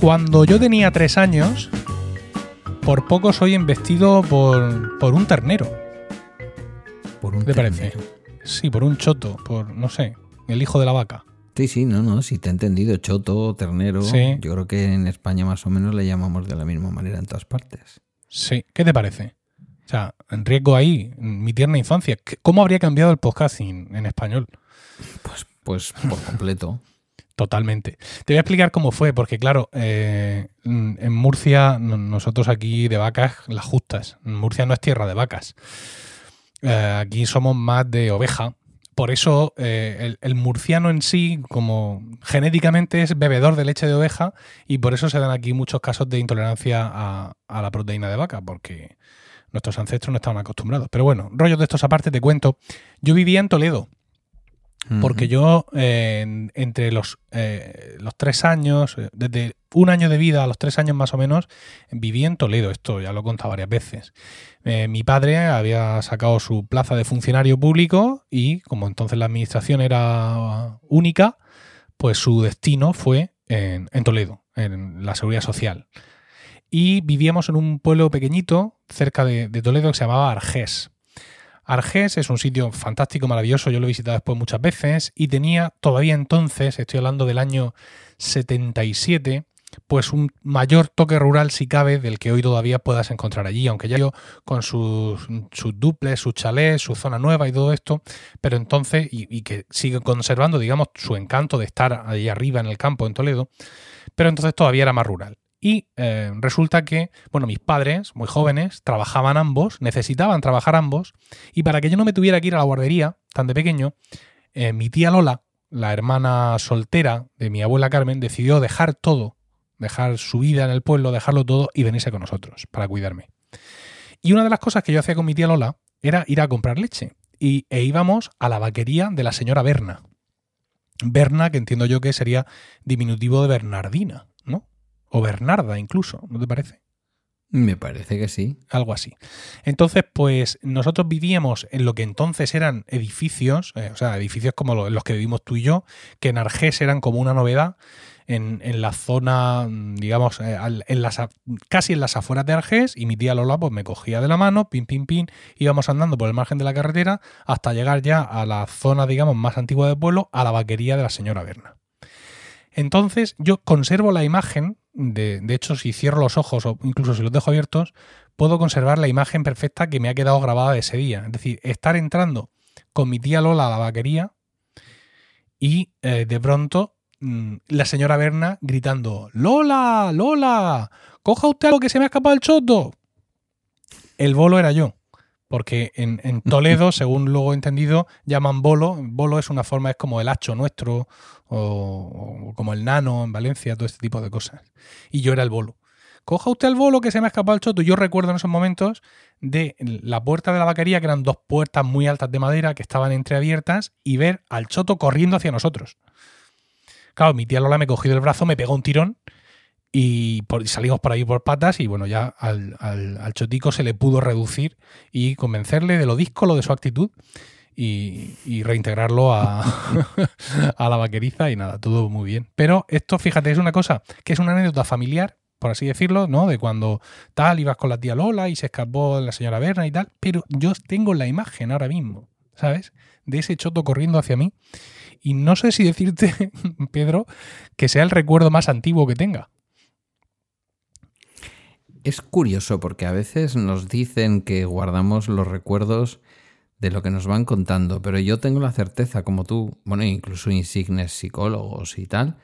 Cuando yo tenía tres años, por poco soy embestido por, por un ternero. Por un ¿Qué te parece? Sí, por un choto, por, no sé, el hijo de la vaca. Sí, sí, no, no, sí te he entendido. Choto, ternero. Sí. Yo creo que en España más o menos le llamamos de la misma manera en todas partes. Sí, ¿qué te parece? O sea, en riesgo ahí, mi tierna infancia. ¿Qué- ¿Cómo habría cambiado el podcasting en español? Pues, pues por completo. Totalmente. Te voy a explicar cómo fue, porque claro, eh, en Murcia, no- nosotros aquí de vacas, las justas. Murcia no es tierra de vacas. Eh, aquí somos más de oveja. Por eso eh, el, el murciano en sí, como genéticamente es bebedor de leche de oveja, y por eso se dan aquí muchos casos de intolerancia a, a la proteína de vaca, porque nuestros ancestros no estaban acostumbrados. Pero bueno, rollos de estos aparte, te cuento. Yo vivía en Toledo, porque yo eh, en- entre los, eh, los tres años, eh, desde un año de vida a los tres años más o menos, viví en Toledo. Esto ya lo he contado varias veces. Eh, mi padre había sacado su plaza de funcionario público y como entonces la administración era única, pues su destino fue en, en Toledo, en la seguridad social. Y vivíamos en un pueblo pequeñito cerca de, de Toledo que se llamaba Argés. Argés es un sitio fantástico, maravilloso, yo lo he visitado después muchas veces y tenía todavía entonces, estoy hablando del año 77, pues un mayor toque rural si cabe del que hoy todavía puedas encontrar allí, aunque ya yo con sus, sus duples, sus chalés, su zona nueva y todo esto, pero entonces, y, y que sigue conservando, digamos, su encanto de estar ahí arriba en el campo en Toledo, pero entonces todavía era más rural. Y eh, resulta que, bueno, mis padres, muy jóvenes, trabajaban ambos, necesitaban trabajar ambos, y para que yo no me tuviera que ir a la guardería tan de pequeño, eh, mi tía Lola, la hermana soltera de mi abuela Carmen, decidió dejar todo, dejar su vida en el pueblo, dejarlo todo y venirse con nosotros para cuidarme. Y una de las cosas que yo hacía con mi tía Lola era ir a comprar leche. Y, e íbamos a la vaquería de la señora Berna. Berna, que entiendo yo que sería diminutivo de Bernardina. O Bernarda incluso, ¿no te parece? Me parece que sí. algo así. Entonces, pues nosotros vivíamos en lo que entonces eran edificios, eh, o sea, edificios como lo- los que vivimos tú y yo, que en Argés eran como una novedad, en, en la zona, mm, digamos, eh, en las, casi en las afueras de Argés, y mi tía Lola pues me cogía de la mano, pin, pin, pin, íbamos andando por el margen de la carretera hasta llegar ya a la zona, digamos, más antigua del pueblo, a la vaquería de la señora Berna. Entonces, yo conservo la imagen, de, de hecho, si cierro los ojos o incluso si los dejo abiertos, puedo conservar la imagen perfecta que me ha quedado grabada de ese día. Es decir, estar entrando con mi tía Lola a la vaquería y eh, de pronto mm, la señora Berna gritando, Lola, Lola, coja usted algo que se me ha escapado el choto. El bolo era yo. Porque en, en Toledo, según luego he entendido, llaman bolo. Bolo es una forma, es como el hacho nuestro, o, o como el nano en Valencia, todo este tipo de cosas. Y yo era el bolo. Coja usted el bolo que se me ha escapado el choto. Yo recuerdo en esos momentos de la puerta de la vaquería, que eran dos puertas muy altas de madera que estaban entreabiertas, y ver al choto corriendo hacia nosotros. Claro, mi tía Lola me cogió del brazo, me pegó un tirón y, salimos por ahí por patas y bueno, ya al, al- al chotico se le pudo reducir y convencerle de lo díscolo de su actitud y, y reintegrarlo a, a la vaqueriza y nada, todo muy bien. Pero esto, fíjate, es una cosa que es una anécdota familiar, por así decirlo, ¿no? De cuando tal ibas con la tía Lola y se escapó la señora Berna y tal, pero yo tengo la imagen ahora mismo, ¿sabes? De ese choto corriendo hacia mí y no sé si decirte, Pedro, que sea el recuerdo más antiguo que tenga. Es curioso porque a veces nos dicen que guardamos los recuerdos de lo que nos van contando, pero yo tengo la certeza, como tú, bueno, incluso insignes psicólogos y tal,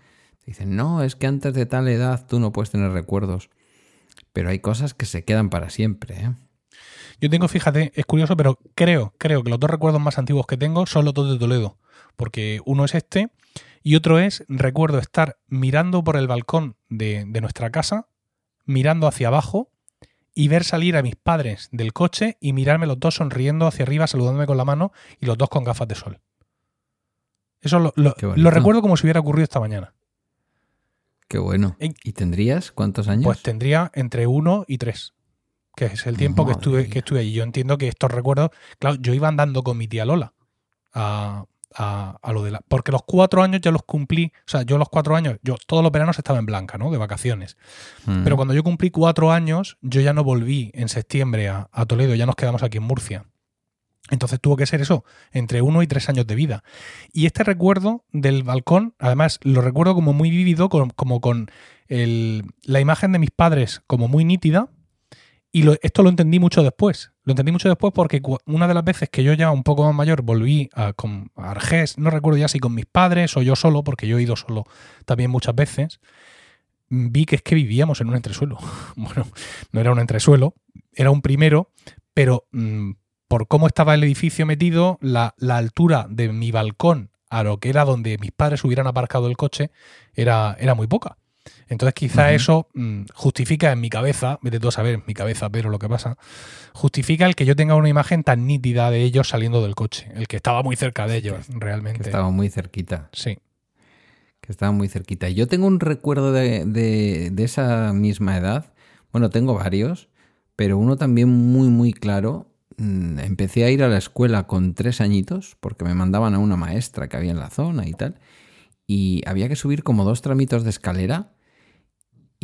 dicen, no, es que antes de tal edad tú no puedes tener recuerdos, pero hay cosas que se quedan para siempre. ¿eh? Yo tengo, fíjate, es curioso, pero creo, creo que los dos recuerdos más antiguos que tengo son los dos de Toledo. Porque uno es este y otro es, recuerdo estar mirando por el balcón de, de nuestra casa, mirando hacia abajo y ver salir a mis padres del coche y mirarme los dos sonriendo hacia arriba, saludándome con la mano y los dos con gafas de sol. Eso lo, recuerdo como si hubiera ocurrido esta mañana. Qué bueno. En- ¿Y tendrías cuántos años? Pues tendría entre uno y tres, que es el tiempo que estuve, mía. que estuve allí. Yo entiendo que estos recuerdos, claro, yo iba andando con mi tía Lola a, a, a lo de la. Porque los cuatro años ya los cumplí. O sea, yo los cuatro años, yo todos los veranos estaba en Blanca, ¿no? De vacaciones. Mm. Pero cuando yo cumplí cuatro años, yo ya no volví en septiembre a, a Toledo, ya nos quedamos aquí en Murcia. Entonces tuvo que ser eso, entre uno y tres años de vida. Y este recuerdo del balcón, además, lo recuerdo como muy vívido, con- como con el- la imagen de mis padres como muy nítida. Y lo- esto lo entendí mucho después. Lo entendí mucho después porque una de las veces que yo ya un poco más mayor volví a, con, Argés, no recuerdo ya si con mis padres o yo solo, porque yo he ido solo también muchas veces, vi que es que vivíamos en un entresuelo. Bueno, no era un entresuelo, era un primero, pero mm, por cómo estaba el edificio metido, la, la altura de mi balcón a lo que era donde mis padres hubieran aparcado el coche era, era muy poca. Entonces quizá eso mm, justifica en mi cabeza, vete tú a saber en mi cabeza, pero lo que pasa, justifica el que yo tenga una imagen tan nítida de ellos saliendo del coche, el que estaba muy cerca de ellos, que realmente. estaba muy cerquita. Sí. que estaba muy cerquita. Yo tengo un recuerdo de, de- de esa misma edad. Bueno, tengo varios, pero uno también muy, muy claro. Mm, Empecé a ir a la escuela con tres añitos porque me mandaban a una maestra que había en la zona y tal. Y había que subir como dos tramitos de escalera.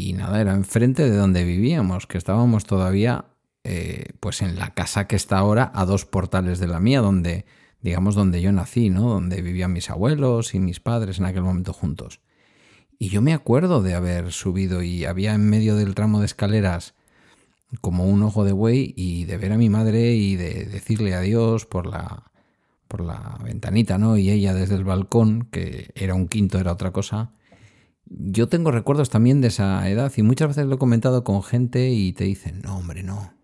Y nada, era enfrente de donde vivíamos, que estábamos todavía eh, pues en la casa que está ahora a dos portales de la mía, donde digamos, donde yo nací, ¿no? Donde vivían mis abuelos y mis padres en aquel momento juntos. Y yo me acuerdo de haber subido y había en medio del tramo de escaleras como un ojo de buey y de ver a mi madre y de decirle adiós por la por la ventanita, ¿no? Y ella desde el balcón, que era un quinto, era otra cosa. Yo tengo recuerdos también de esa edad y muchas veces lo he comentado con gente y te dicen, no, hombre, no.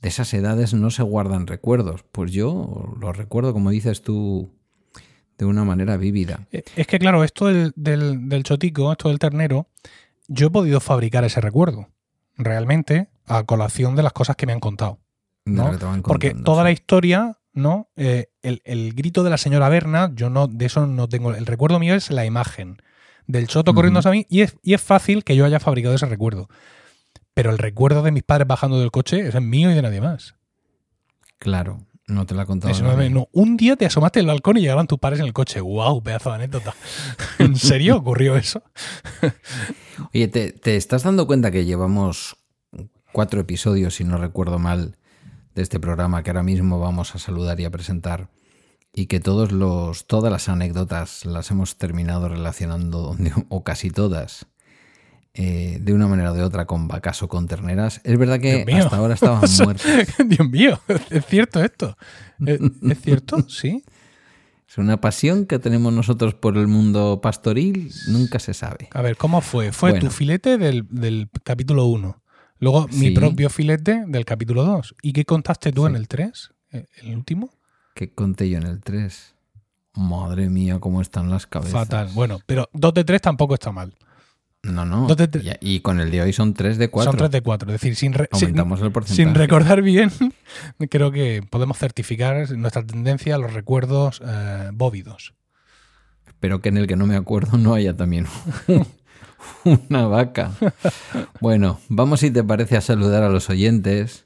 De esas edades no se guardan recuerdos. Pues yo los recuerdo, como dices tú, de una manera vívida. Eh, Es que, claro, esto del, del, del chotico, esto del ternero, yo he podido fabricar ese recuerdo, realmente, a colación de las cosas que me han contado. ¿no? Porque toda sí. la historia, ¿no? Eh, el, el grito de la señora Berna, yo no, de eso no tengo. El recuerdo mío es la imagen del choto corriendo Ujú. hacia mí, y es, y es fácil que yo haya fabricado ese recuerdo. Pero el recuerdo de mis padres bajando del coche es mío y de nadie más. Claro, no te la he contado. Eso no, nadie. no, un día te asomaste al balcón y llegaban tus padres en el coche. ¡Wow! Pedazo de anécdota. ¿En serio ocurrió eso? Oye, ¿te, te estás dando cuenta que llevamos cuatro episodios, si no recuerdo mal, de este programa que ahora mismo vamos a saludar y a presentar? Y que todos los, todas las anécdotas las hemos terminado relacionando, o casi todas, eh, de una manera o de otra con vacas o con terneras. Es verdad que hasta ahora estaban muertos. Dios mío, ¿es cierto esto? ¿Es, es cierto? Sí. Es una pasión que tenemos nosotros por el mundo pastoril, nunca se sabe. A ver, ¿cómo fue? Fue Bueno. tu filete del, del capítulo 1. Luego mi propio filete del capítulo 2. ¿Y qué contaste tú Sí. en el 3? ¿El último? ¿Qué conté yo en el 3? Madre mía, cómo están las cabezas. Fatal. Bueno, pero 2 de 3 tampoco está mal. No, no. Dos de tre- Ya- Y, con el de hoy son 3 de 4. Son 3 de 4. Es decir, sin, re- sin, Aumentamos el porcentaje. sin recordar bien, creo que podemos certificar nuestra tendencia a los recuerdos eh, bóvidos. Espero que en el que no me acuerdo no haya también una vaca. Bueno, vamos si te parece a saludar a los oyentes.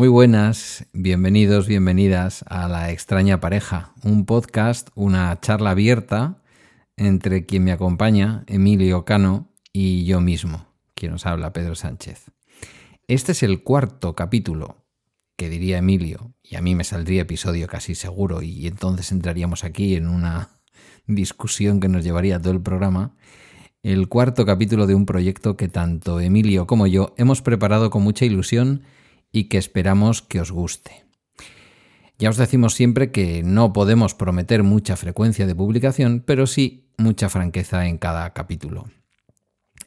Muy buenas, bienvenidos, bienvenidas a La extraña pareja, un podcast, una charla abierta entre quien me acompaña, Emilio Cano, y yo mismo, quien os habla, Pedro Sánchez. Este es el cuarto capítulo, que diría Emilio, y a mí me saldría episodio casi seguro, y entonces entraríamos aquí en una discusión que nos llevaría todo el programa. El cuarto capítulo de un proyecto que tanto Emilio como yo hemos preparado con mucha ilusión y que esperamos que os guste. Ya os decimos siempre que no podemos prometer mucha frecuencia de publicación, pero sí mucha franqueza en cada capítulo.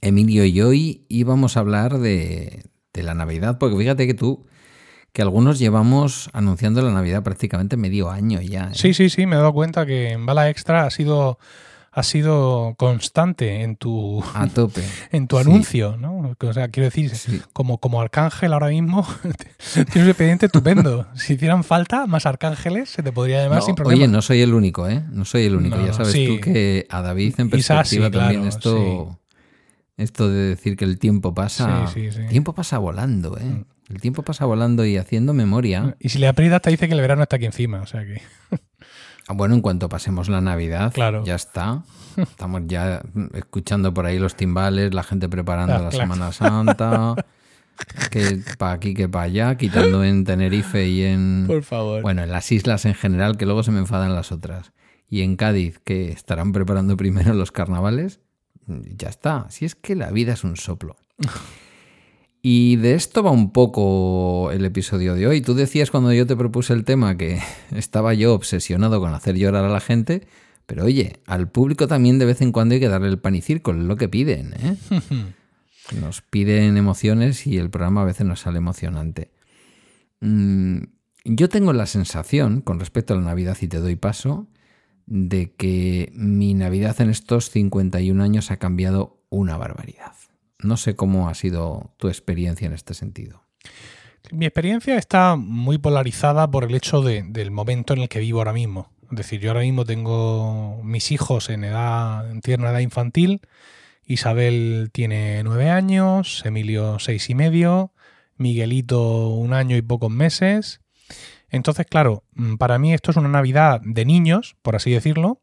Emilio y hoy íbamos a hablar de, de la Navidad, porque fíjate que tú, que algunos llevamos anunciando la Navidad prácticamente medio año ya. ¿eh? Sí, sí, sí, me he dado cuenta que en Bala Extra ha sido, ha sido constante en tu, A tope. en tu Sí. anuncio, ¿no? O sea, quiero decir, Sí. como, como arcángel ahora mismo, tienes un expediente estupendo. Si hicieran falta más arcángeles, se te podría llamar No, sin problema. oye, no soy el único, ¿eh? No soy el único. No, ya sabes sí. tú que a David en perspectiva también claro, esto, esto de decir que el tiempo pasa, Sí, sí, sí. el tiempo pasa volando, ¿eh? Mm. El tiempo pasa volando y haciendo memoria. Y si le aprietas te dice que el verano está aquí encima, o sea que... Bueno, en cuanto pasemos la Navidad, Claro. ya está. Estamos ya escuchando por ahí los timbales, la gente preparando Ah, la claro. Semana Santa, que para aquí, que para allá, quitando en Tenerife y en... Por favor. Bueno, en las islas en general, que luego se me enfadan las otras. Y en Cádiz, que estarán preparando primero los carnavales, ya está. Si es que la vida es un soplo. Y de esto va un poco el episodio de hoy. Tú decías cuando yo te propuse el tema que estaba yo obsesionado con hacer llorar a la gente, pero oye, al público también de vez en cuando hay que darle el pan y circo, es lo que piden, ¿eh? Nos piden emociones y el programa a veces nos sale emocionante. Mm, yo tengo la sensación, con respecto a la Navidad y te doy paso, de que mi Navidad en estos 51 años ha cambiado una barbaridad. No sé cómo ha sido tu experiencia en este sentido. Mi experiencia está muy polarizada por el hecho de- del momento en el que vivo ahora mismo. Es decir, yo ahora mismo tengo mis hijos en edad, en tierna edad infantil. Isabel tiene nueve años, Emilio seis y medio, Miguelito un año y pocos meses. Entonces, claro, mm, para mí esto es una Navidad de niños, por así decirlo,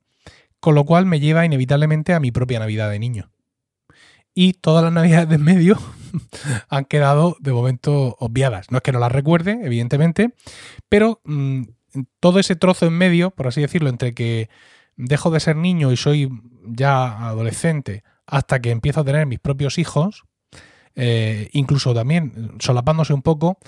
con lo cual me lleva inevitablemente a mi propia Navidad de niño. Y todas las Navidades de en medio han quedado de momento obviadas. No es que no las recuerde, evidentemente, pero mm, todo ese trozo en medio, por así decirlo, entre que dejo de ser niño y soy ya adolescente hasta que empiezo a tener mis propios hijos, eh, incluso también solapándose un poco,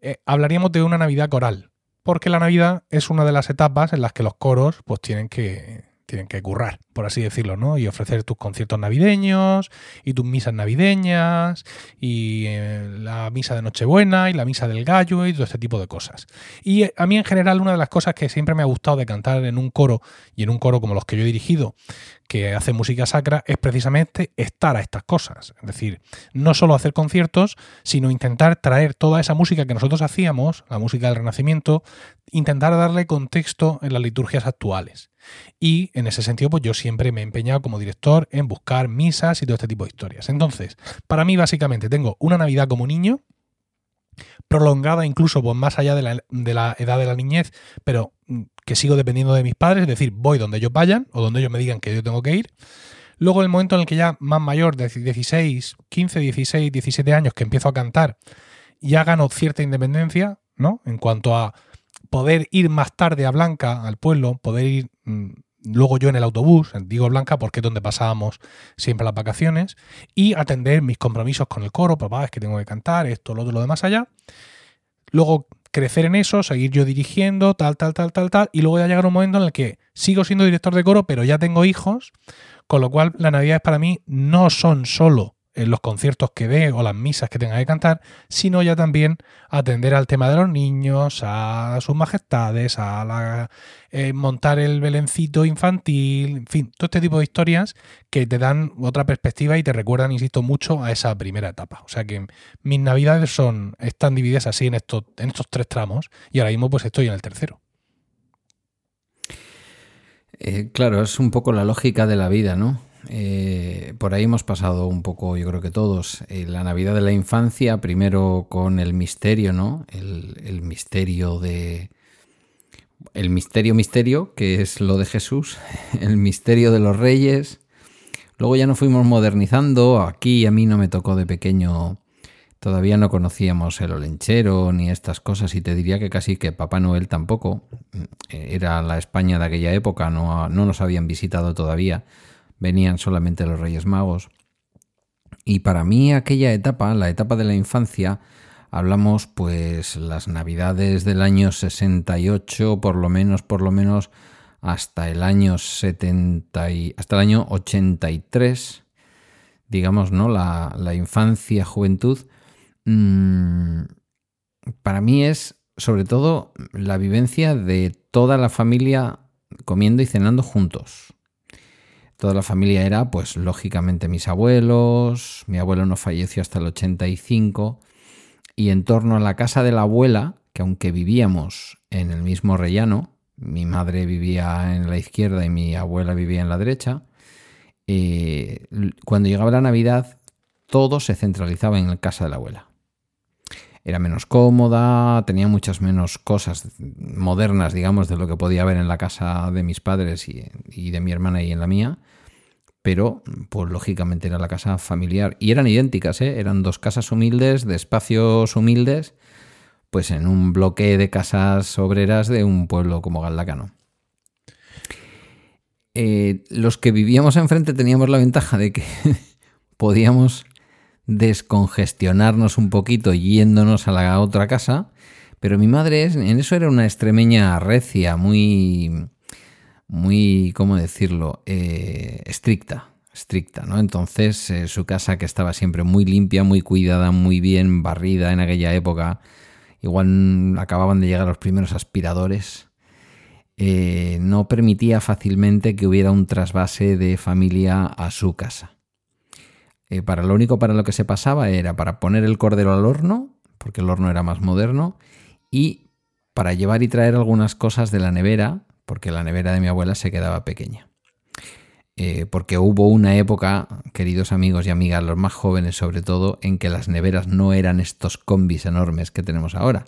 eh, hablaríamos de una Navidad coral, porque la Navidad es una de las etapas en las que los coros pues tienen que tienen que currar, por así decirlo, ¿no? Y ofrecer tus conciertos navideños y tus misas navideñas y eh, la misa de Nochebuena y la misa del gallo y todo este tipo de cosas. Y eh, a mí en general una de las cosas que siempre me ha gustado de cantar en un coro y en un coro como los que yo he dirigido, que hace música sacra, es precisamente estar a estas cosas. Es decir, no solo hacer conciertos, sino intentar traer toda esa música que nosotros hacíamos, la música del Renacimiento, intentar darle contexto en las liturgias actuales. Y en ese sentido, pues yo siempre me he empeñado como director en buscar misas y todo este tipo de historias. Entonces, para mí, básicamente, tengo una Navidad como niño, prolongada incluso pues, más allá de la, de la edad de la niñez, pero mm, que sigo dependiendo de mis padres, es decir, voy donde ellos vayan o donde ellos me digan que yo tengo que ir. Luego el momento en el que ya más mayor, de 16, 15, 16, 17 años, que empiezo a cantar, ya gano cierta independencia, ¿no? En cuanto a poder ir más tarde a Blanca, al pueblo, poder ir mm, luego yo en el autobús, digo Blanca porque es donde pasábamos siempre las vacaciones, y atender mis compromisos con el coro, papá, es que tengo que cantar, esto, lo otro, lo demás allá. Luego crecer en eso, seguir yo dirigiendo, tal, tal, tal, tal, tal, y luego ya llegar un momento en el que sigo siendo director de coro, pero ya tengo hijos, con lo cual las navidades para mí no son solo los conciertos que dé o las misas que tenga que cantar, sino ya también atender al tema de los niños, a sus majestades, a la, eh, montar el belencito infantil, en fin, todo este tipo de historias que te dan otra perspectiva y te recuerdan, insisto, mucho a esa primera etapa. O sea que mis navidades son, están divididas así en estos, en estos tres tramos y ahora mismo pues estoy en el tercero. Eh, claro, es un poco la lógica de la vida, ¿no? Eh, por ahí hemos pasado un poco, yo creo que todos, eh, la Navidad de la infancia, primero con el misterio, ¿no? El, misterio de... El misterio misterio, que es lo de Jesús, el misterio de los reyes. Luego ya nos fuimos modernizando, aquí a mí no me tocó de pequeño, todavía no conocíamos el olenchero ni estas cosas y te diría que casi que Papá Noel tampoco. Era la España de aquella época, no nos habían visitado todavía venían solamente los Reyes Magos. Y para mí aquella etapa, la etapa de la infancia, hablamos pues las navidades del año 68, por lo menos, por lo menos hasta el año 70 y, hasta el año 83, digamos, ¿no? La, infancia, juventud, mmm, para mí es sobre todo la vivencia de toda la familia comiendo y cenando juntos. Toda la familia era, pues lógicamente, mis abuelos. Mi abuelo no falleció hasta el 85. Y en torno a la casa de la abuela, que aunque vivíamos en el mismo rellano, mi madre vivía en la izquierda y mi abuela vivía en la derecha, eh, cuando llegaba la Navidad, todo se centralizaba en la casa de la abuela. era menos cómoda, tenía muchas menos cosas modernas, digamos, de lo que podía haber en la casa de mis padres y, de mi hermana y en la mía. Pero, pues lógicamente era la casa familiar. Y eran idénticas, ¿eh? Eran dos casas humildes, de espacios humildes, pues en un bloque de casas obreras de un pueblo como Galdacano. Eh, los que vivíamos enfrente teníamos la ventaja de que podíamos descongestionarnos un poquito yéndonos a la otra casa, pero mi madre en eso era una extremeña recia, muy, muy, ¿cómo decirlo?, eh, estricta, estricta, ¿no? Entonces eh, su casa que estaba siempre muy limpia, muy cuidada, muy bien barrida en aquella época, igual acababan de llegar los primeros aspiradores, eh, no permitía fácilmente que hubiera un trasvase de familia a su casa. Para lo único para lo que se pasaba era para poner el cordero al horno, porque el horno era más moderno, y para llevar y traer algunas cosas de la nevera, porque la nevera de mi abuela se quedaba pequeña. Eh, porque hubo una época, queridos amigos y amigas, los más jóvenes sobre todo, en que las neveras no eran estos combis enormes que tenemos ahora.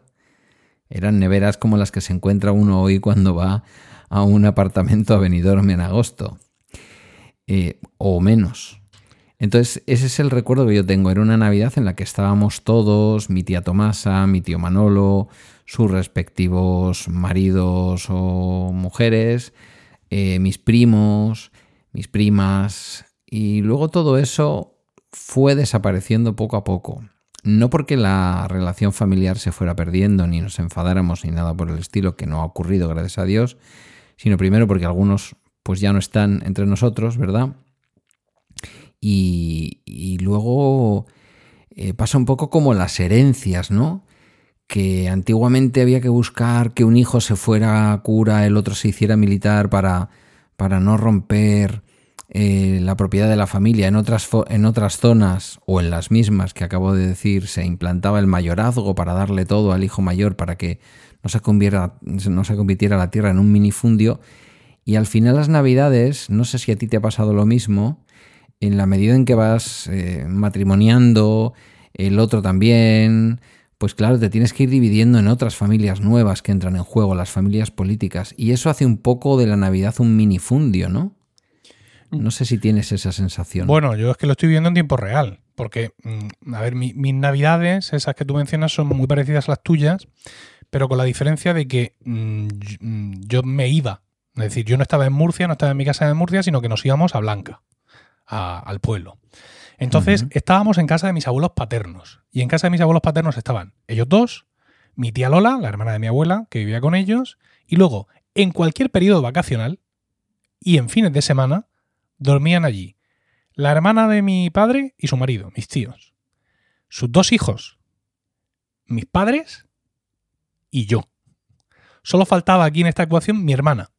Eran neveras como las que se encuentra uno hoy cuando va a un apartamento a Benidorm en agosto. Eh, o menos. Entonces, ese es el recuerdo que yo tengo. Era una Navidad en la que estábamos todos, mi tía Tomasa, mi tío Manolo, sus respectivos maridos o mujeres, eh, mis primos, mis primas, y luego todo eso fue desapareciendo poco a poco. No porque la relación familiar se fuera perdiendo, ni nos enfadáramos, ni nada por el estilo, que no ha ocurrido, gracias a Dios, sino primero porque algunos pues ya no están entre nosotros, ¿verdad? Y, luego eh, pasa un poco como las herencias, ¿no? Que antiguamente había que buscar que un hijo se fuera cura, el otro se hiciera militar para, para no romper eh, la propiedad de la familia. En otras, en otras zonas o en las mismas que acabo de decir se implantaba el mayorazgo para darle todo al hijo mayor para que no se, no se convirtiera la tierra en un minifundio. Y al final las navidades, no sé si a ti te ha pasado lo mismo, en la medida en que vas eh, matrimoniando, el otro también, pues claro, te tienes que ir dividiendo en otras familias nuevas que entran en juego, las familias políticas. Y eso hace un poco de la Navidad un minifundio, ¿no? No sé si tienes esa sensación. Bueno, yo es que lo estoy viendo en tiempo real, porque, mm, a ver, mis navidades, esas que tú mencionas, son muy parecidas a las tuyas, pero con la diferencia de que mm, mm, yo me iba. Es decir, yo no estaba en Murcia, no estaba en mi casa de Murcia, sino que nos íbamos a Blanca al pueblo. Entonces estábamos en casa de mis abuelos paternos. Y en casa de mis abuelos paternos estaban ellos dos, mi tía Lola, la hermana de mi abuela, que vivía con ellos, y luego, en cualquier periodo vacacional y en fines de semana, dormían allí la hermana de mi padre y su marido, mis tíos, sus dos hijos, mis padres y yo. Solo faltaba aquí en esta ecuación mi hermana,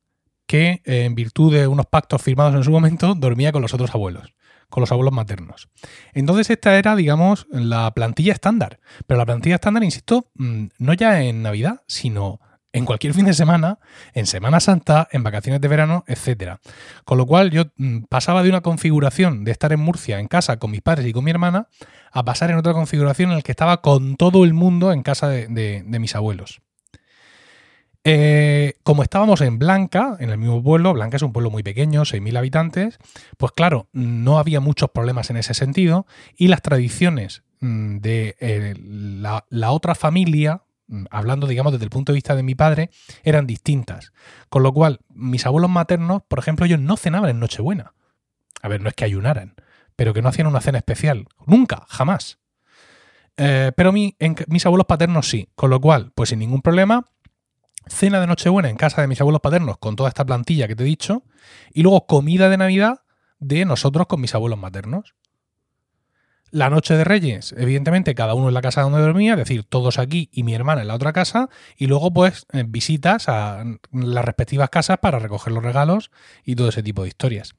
que eh, en virtud de unos pactos firmados en su momento dormía con los otros abuelos, con los abuelos maternos. Entonces esta era, digamos, la plantilla estándar. Pero la plantilla estándar, insisto, mm, no ya en Navidad, sino en cualquier fin de semana, en Semana Santa, en vacaciones de verano, etc. Con lo cual yo mm, pasaba de una configuración de estar en Murcia en casa con mis padres y con mi hermana a pasar en otra configuración en la que estaba con todo el mundo en casa de mis abuelos. Eh, como estábamos en Blanca, en el mismo pueblo, Blanca es un pueblo muy pequeño, 6.000 habitantes, pues claro, no había muchos problemas en ese sentido y las tradiciones mm, de eh, la, otra familia, mm, hablando digamos desde el punto de vista de mi padre, eran distintas. Con lo cual, mis abuelos maternos, por ejemplo, ellos no cenaban en Nochebuena. A ver, no es que ayunaran, pero que no hacían una cena especial. Nunca, jamás. Eh, pero mis abuelos paternos sí. Con lo cual, pues sin ningún problema, cena de Nochebuena en casa de mis abuelos paternos con toda esta plantilla que te he dicho, y luego comida de Navidad de nosotros con mis abuelos maternos. La noche de Reyes, evidentemente, cada uno en la casa donde dormía, es decir, todos aquí y mi hermana en la otra casa, y luego, pues, eh, visitas a las respectivas casas para recoger los regalos y todo ese tipo de historias.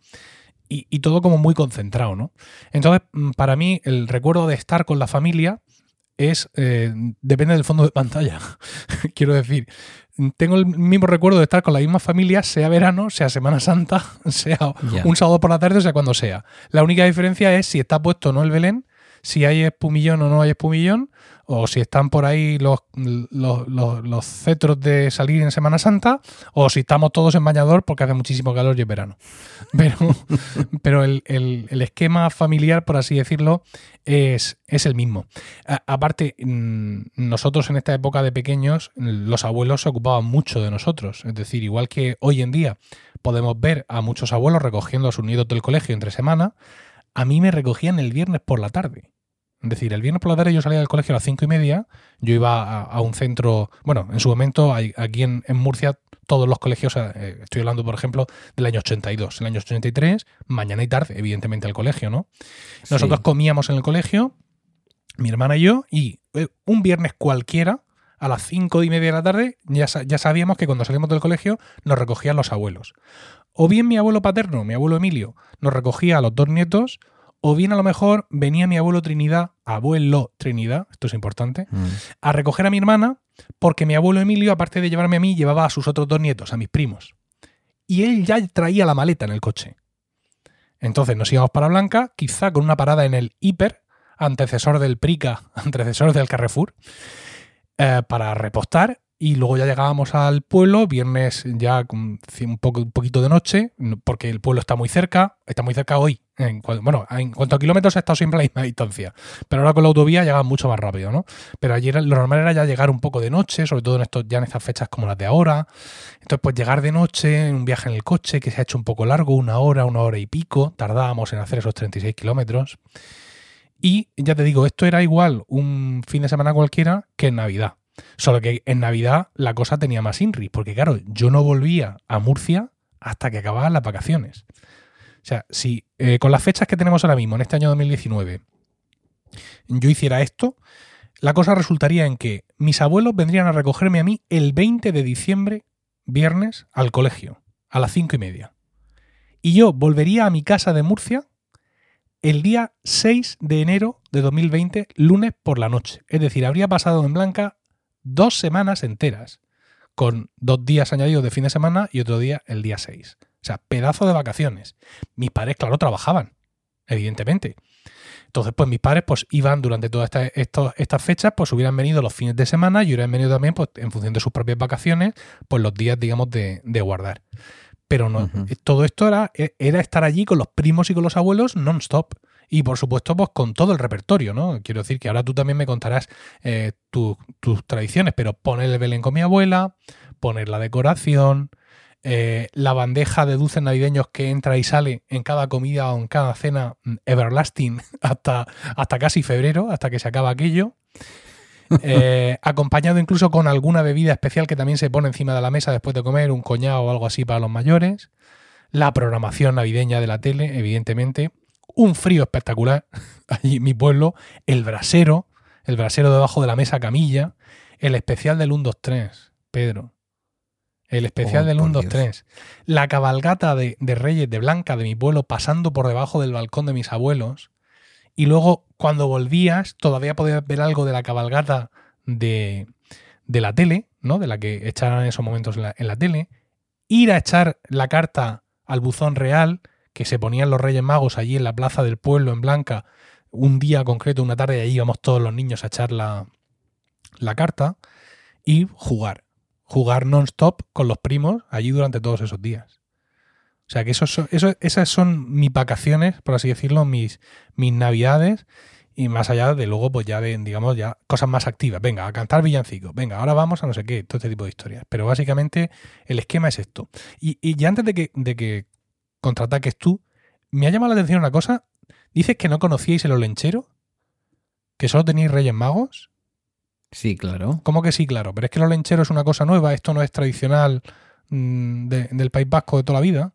Y, y todo como muy concentrado, ¿no? Entonces, mm, para mí, el recuerdo de estar con la familia es. Eh, depende del fondo de pantalla. Quiero decir, tengo el mismo recuerdo de estar con la misma familia, sea verano, sea Semana Santa, sea un sábado por la tarde, o sea cuando sea. La única diferencia es si está puesto o no el Belén, si hay espumillón o no hay espumillón, o si están por ahí los, los, cetros de salir en Semana Santa, o si estamos todos en bañador porque hace muchísimo calor y es verano. Pero, pero el, esquema familiar, por así decirlo, es, es el mismo. aparte, mm, nosotros en esta época de pequeños, los abuelos se ocupaban mucho de nosotros. Es decir, igual que hoy en día podemos ver a muchos abuelos recogiendo a sus niños del colegio entre semana, a mí me recogían el viernes por la tarde. Es decir, el viernes por la tarde yo salía del colegio a las cinco y media, yo iba a, un centro, bueno, en su momento aquí en, Murcia todos los colegios, eh, estoy hablando por ejemplo del año 82, el año 83, mañana y tarde, evidentemente al colegio, ¿no? Nosotros comíamos en el colegio, mi hermana y yo, y eh, un viernes cualquiera, a las cinco y media de la tarde, ya, ya sabíamos que cuando salimos del colegio nos recogían los abuelos. O bien mi abuelo paterno, mi abuelo Emilio, nos recogía a los dos nietos, o bien a lo mejor venía mi abuelo Trinidad, abuelo Trinidad, esto es importante, mm. a recoger a mi hermana, porque mi abuelo Emilio, aparte de llevarme a mí, llevaba a sus otros dos nietos, a mis primos. Y él ya traía la maleta en el coche. Entonces nos íbamos para Blanca, quizá con una parada en el Hiper, antecesor del Prica, antecesor del Carrefour, eh, para repostar y luego ya llegábamos al pueblo, viernes ya un, poco, un poquito de noche, porque el pueblo está muy cerca, está muy cerca hoy. En, bueno, en cuanto a kilómetros ha estado siempre a la misma distancia, pero ahora con la autovía llega mucho más rápido, ¿no? Pero ayer lo normal era ya llegar un poco de noche, sobre todo en ya en estas fechas como las de ahora. Entonces, pues llegar de noche, un viaje en el coche que se ha hecho un poco largo, una hora, una hora y pico, tardábamos en hacer esos 36 kilómetros. Y ya te digo, esto era igual un fin de semana cualquiera que en Navidad. Solo que en Navidad la cosa tenía más INRI, porque claro, yo no volvía a Murcia hasta que acababan las vacaciones. O sea, si eh, con las fechas que tenemos ahora mismo, en este año 2019, yo hiciera esto, la cosa resultaría en que mis abuelos vendrían a recogerme a mí el 20 de diciembre, viernes, al colegio, a las cinco y media. Y yo volvería a mi casa de Murcia el día 6 de enero de 2020, lunes por la noche. Es decir, habría pasado en Blanca dos semanas enteras, con dos días añadidos de fin de semana y otro día el día 6. O sea, pedazo de vacaciones. Mis padres, claro, trabajaban, evidentemente. Entonces, pues mis padres pues iban durante todas estas fechas, pues hubieran venido los fines de semana y hubieran venido también, pues en función de sus propias vacaciones, pues los días, digamos, de, guardar. Pero no, todo esto era, era estar allí con los primos y con los abuelos non-stop. Y por supuesto, pues con todo el repertorio, ¿no? Quiero decir que ahora tú también me contarás eh, tus tradiciones, pero poner el Belén con mi abuela, poner la decoración, eh, la bandeja de dulces navideños que entra y sale en cada comida o en cada cena mm, everlasting hasta, hasta casi febrero, hasta que se acaba aquello. Eh, acompañado incluso con alguna bebida especial que también se pone encima de la mesa después de comer, un coñado o algo así para los mayores. La programación navideña de la tele, evidentemente un frío espectacular allí en mi pueblo, el brasero, el brasero debajo de la mesa camilla, el especial del 1, 2, 3, Pedro. El especial oh, del 1, 2, 3. La cabalgata de, Reyes de Blanca de mi pueblo pasando por debajo del balcón de mis abuelos. Y luego, cuando volvías, todavía podías ver algo de la cabalgata de, de la tele, ¿no? De la que echaran en esos momentos en la, en la tele. Ir a echar la carta al buzón real que se ponían los Reyes Magos allí en la plaza del pueblo, en Blanca, un día concreto, una tarde, y ahí íbamos todos los niños a echar la, carta y jugar. Jugar non-stop con los primos allí durante todos esos días. O sea que eso, eso, esas son mis vacaciones, por así decirlo, mis, mis navidades. Y más allá de luego, pues ya de, digamos, ya cosas más activas. Venga, a cantar villancicos. Venga, ahora vamos a no sé qué, todo este tipo de historias. Pero básicamente el esquema es esto. Y, y ya antes de que, de que contraataques tú. Me ha llamado la atención una cosa. Dices que no conocíais el olenchero, que solo tenéis Reyes Magos. Sí, claro. ¿Cómo que sí, claro? Pero es que el olenchero es una cosa nueva, esto no es tradicional mm, del País Vasco de toda la vida.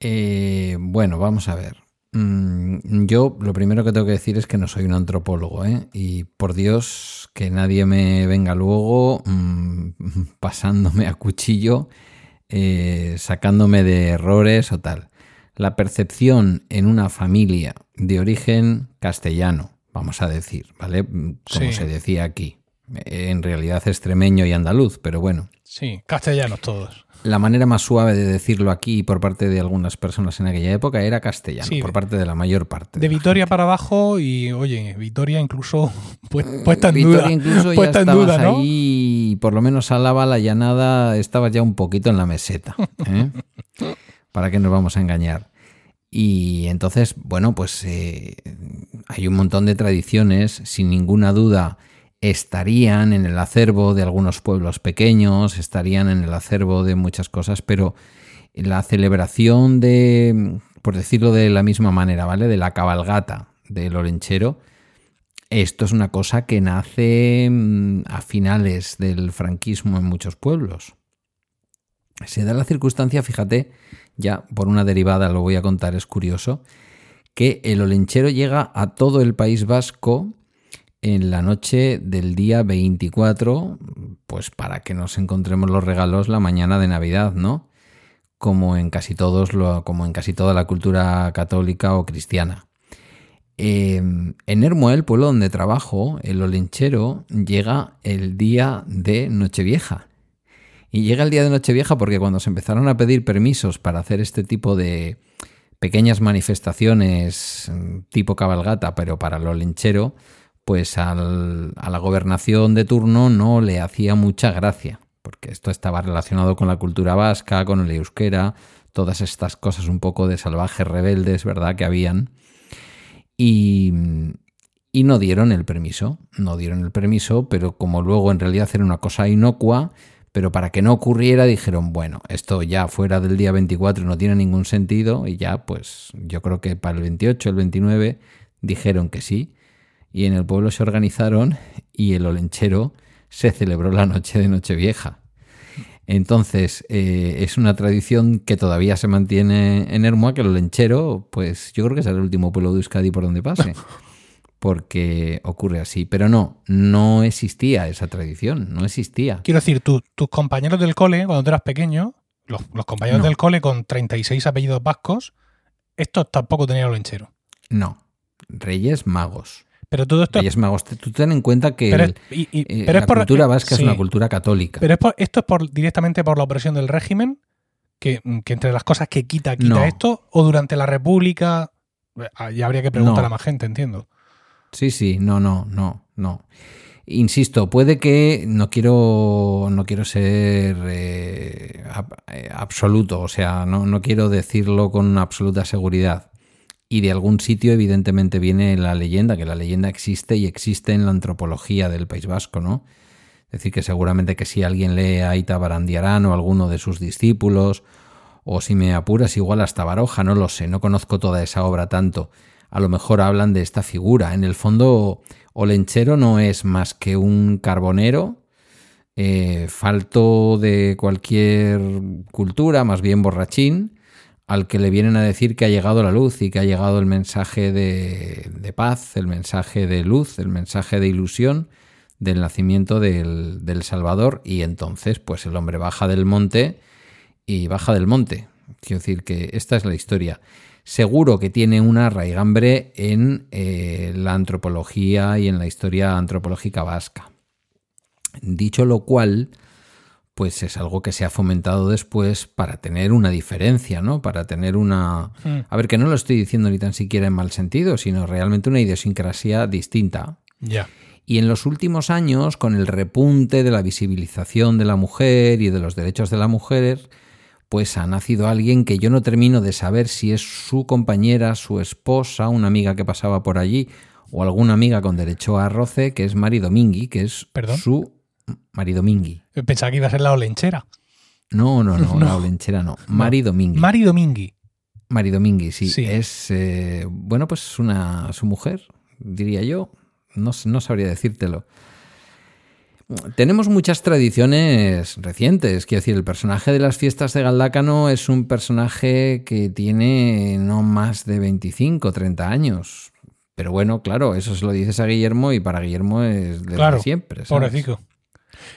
Eh, bueno, vamos a ver. Mm, yo lo primero que tengo que decir es que no soy un antropólogo, ¿eh? Y por Dios, que nadie me venga luego mm, pasándome a cuchillo eh, sacándome de errores o tal. La percepción en una familia de origen castellano, vamos a decir, ¿vale? Como se decía aquí. En realidad extremeño y andaluz, pero bueno. Sí, castellanos todos. La manera más suave de decirlo aquí por parte de algunas personas en aquella época era castellano, por parte de la mayor parte. De, Vitoria para abajo y, oye, Vitoria incluso puesta en Vitoria incluso ya estabas ahí, por lo menos Álava, la llanada, estabas ya un poquito en la meseta. ¿eh? ¿Para qué nos vamos a engañar? Y entonces, bueno, pues eh, hay un montón de tradiciones, sin ninguna duda estarían en el acervo de algunos pueblos pequeños, estarían en el acervo de muchas cosas, pero la celebración de, por decirlo de la misma manera, ¿vale? De la cabalgata del Olenchero, esto es una cosa que nace mm, a finales del franquismo en muchos pueblos. Se da la circunstancia, fíjate, ya por una derivada lo voy a contar, es curioso, que el Olenchero llega a todo el País Vasco en la noche del día 24, pues para que nos encontremos los regalos la mañana de Navidad, ¿no? Como en casi todos, como en casi toda la cultura católica o cristiana. Em, en Hermuel, el pueblo donde trabajo, el olenchero llega el día de Nochevieja. Y llega el día de Nochevieja porque cuando se empezaron a pedir permisos para hacer este tipo de pequeñas manifestaciones mm, tipo cabalgata, pero para el olenchero, pues a la gobernación de turno no le hacía mucha gracia, porque esto estaba relacionado con la cultura vasca, con el euskera, todas estas cosas un poco de salvajes rebeldes, ¿verdad? Que habían. Y, y no dieron el permiso, no dieron el permiso, pero como luego en realidad era una cosa inocua, pero para que no ocurriera dijeron, bueno, esto ya fuera del día 24 no tiene ningún sentido y ya pues yo creo que para el 28, el 29 dijeron que sí y en el pueblo se organizaron y el olenchero se celebró la noche de Nochevieja. Entonces, eh, es una tradición que todavía se mantiene en Hermoa, que el olenchero, pues yo creo que es el último pueblo de Euskadi por donde pase, porque ocurre así. Pero no, no existía esa tradición, no existía. Quiero decir, tus compañeros del cole, cuando tú eras pequeño, los, compañeros del cole con 36 apellidos vascos, estos tampoco tenían olenchero. No, Reyes Magos. Pero todo esto. es Magos, tú ten en cuenta que eh, la cultura vasca es una cultura católica. Pero esto es por, directamente por la opresión del régimen, que, entre las cosas que quita, quita esto, o durante la República. Eh, ya habría que preguntar a más gente, entiendo. Sí, sí, no, no, no, no. Insisto, puede que no quiero, no quiero ser eh, absoluto, o sea, no, no quiero decirlo con absoluta seguridad y de algún sitio evidentemente viene la leyenda, que la leyenda existe y existe en la antropología del País Vasco, ¿no? Es decir, que seguramente que si alguien lee a Ita Barandiarán o alguno de sus discípulos, o si me apuras igual hasta Baroja, no lo sé, no conozco toda esa obra tanto. A lo mejor hablan de esta figura. En el fondo, Olenchero no es más que un carbonero, eh, falto de cualquier cultura, más bien borrachín, al que le vienen a decir que ha llegado la luz y que ha llegado el mensaje de, paz, el mensaje de luz, el mensaje de ilusión del nacimiento del, del, Salvador y entonces pues el hombre baja del monte y baja del monte. Quiero decir que esta es la historia. Seguro que tiene una raigambre en eh, la antropología y en la historia antropológica vasca. Dicho lo cual, pues es algo que se ha fomentado después para tener una diferencia, ¿no? Para tener una... Hmm. A ver, que no lo estoy diciendo ni tan siquiera en mal sentido, sino realmente una idiosincrasia distinta. Ya. Y en los últimos años, con el repunte de la visibilización de la mujer y de los derechos de la mujer, pues ha nacido alguien que yo no termino de saber si es su compañera, su esposa, una amiga que pasaba por allí, o alguna amiga con derecho a roce, que es Mari Domingui, que es su Mari Domingui. Pensaba que iba a ser la olenchera. No, no, no, la olenchera no. Mari Domingui. Mari Domingui. Mari Domingui, sí. Es, eh, bueno, pues una, su mujer, diría yo. No, no sabría decírtelo. Tenemos muchas tradiciones recientes. Quiero decir, el personaje de las fiestas de Galdácano es un personaje que tiene no más de 25, 30 años. Pero bueno, claro, eso se lo dices a Guillermo y para Guillermo es de claro, siempre. Pobrecito.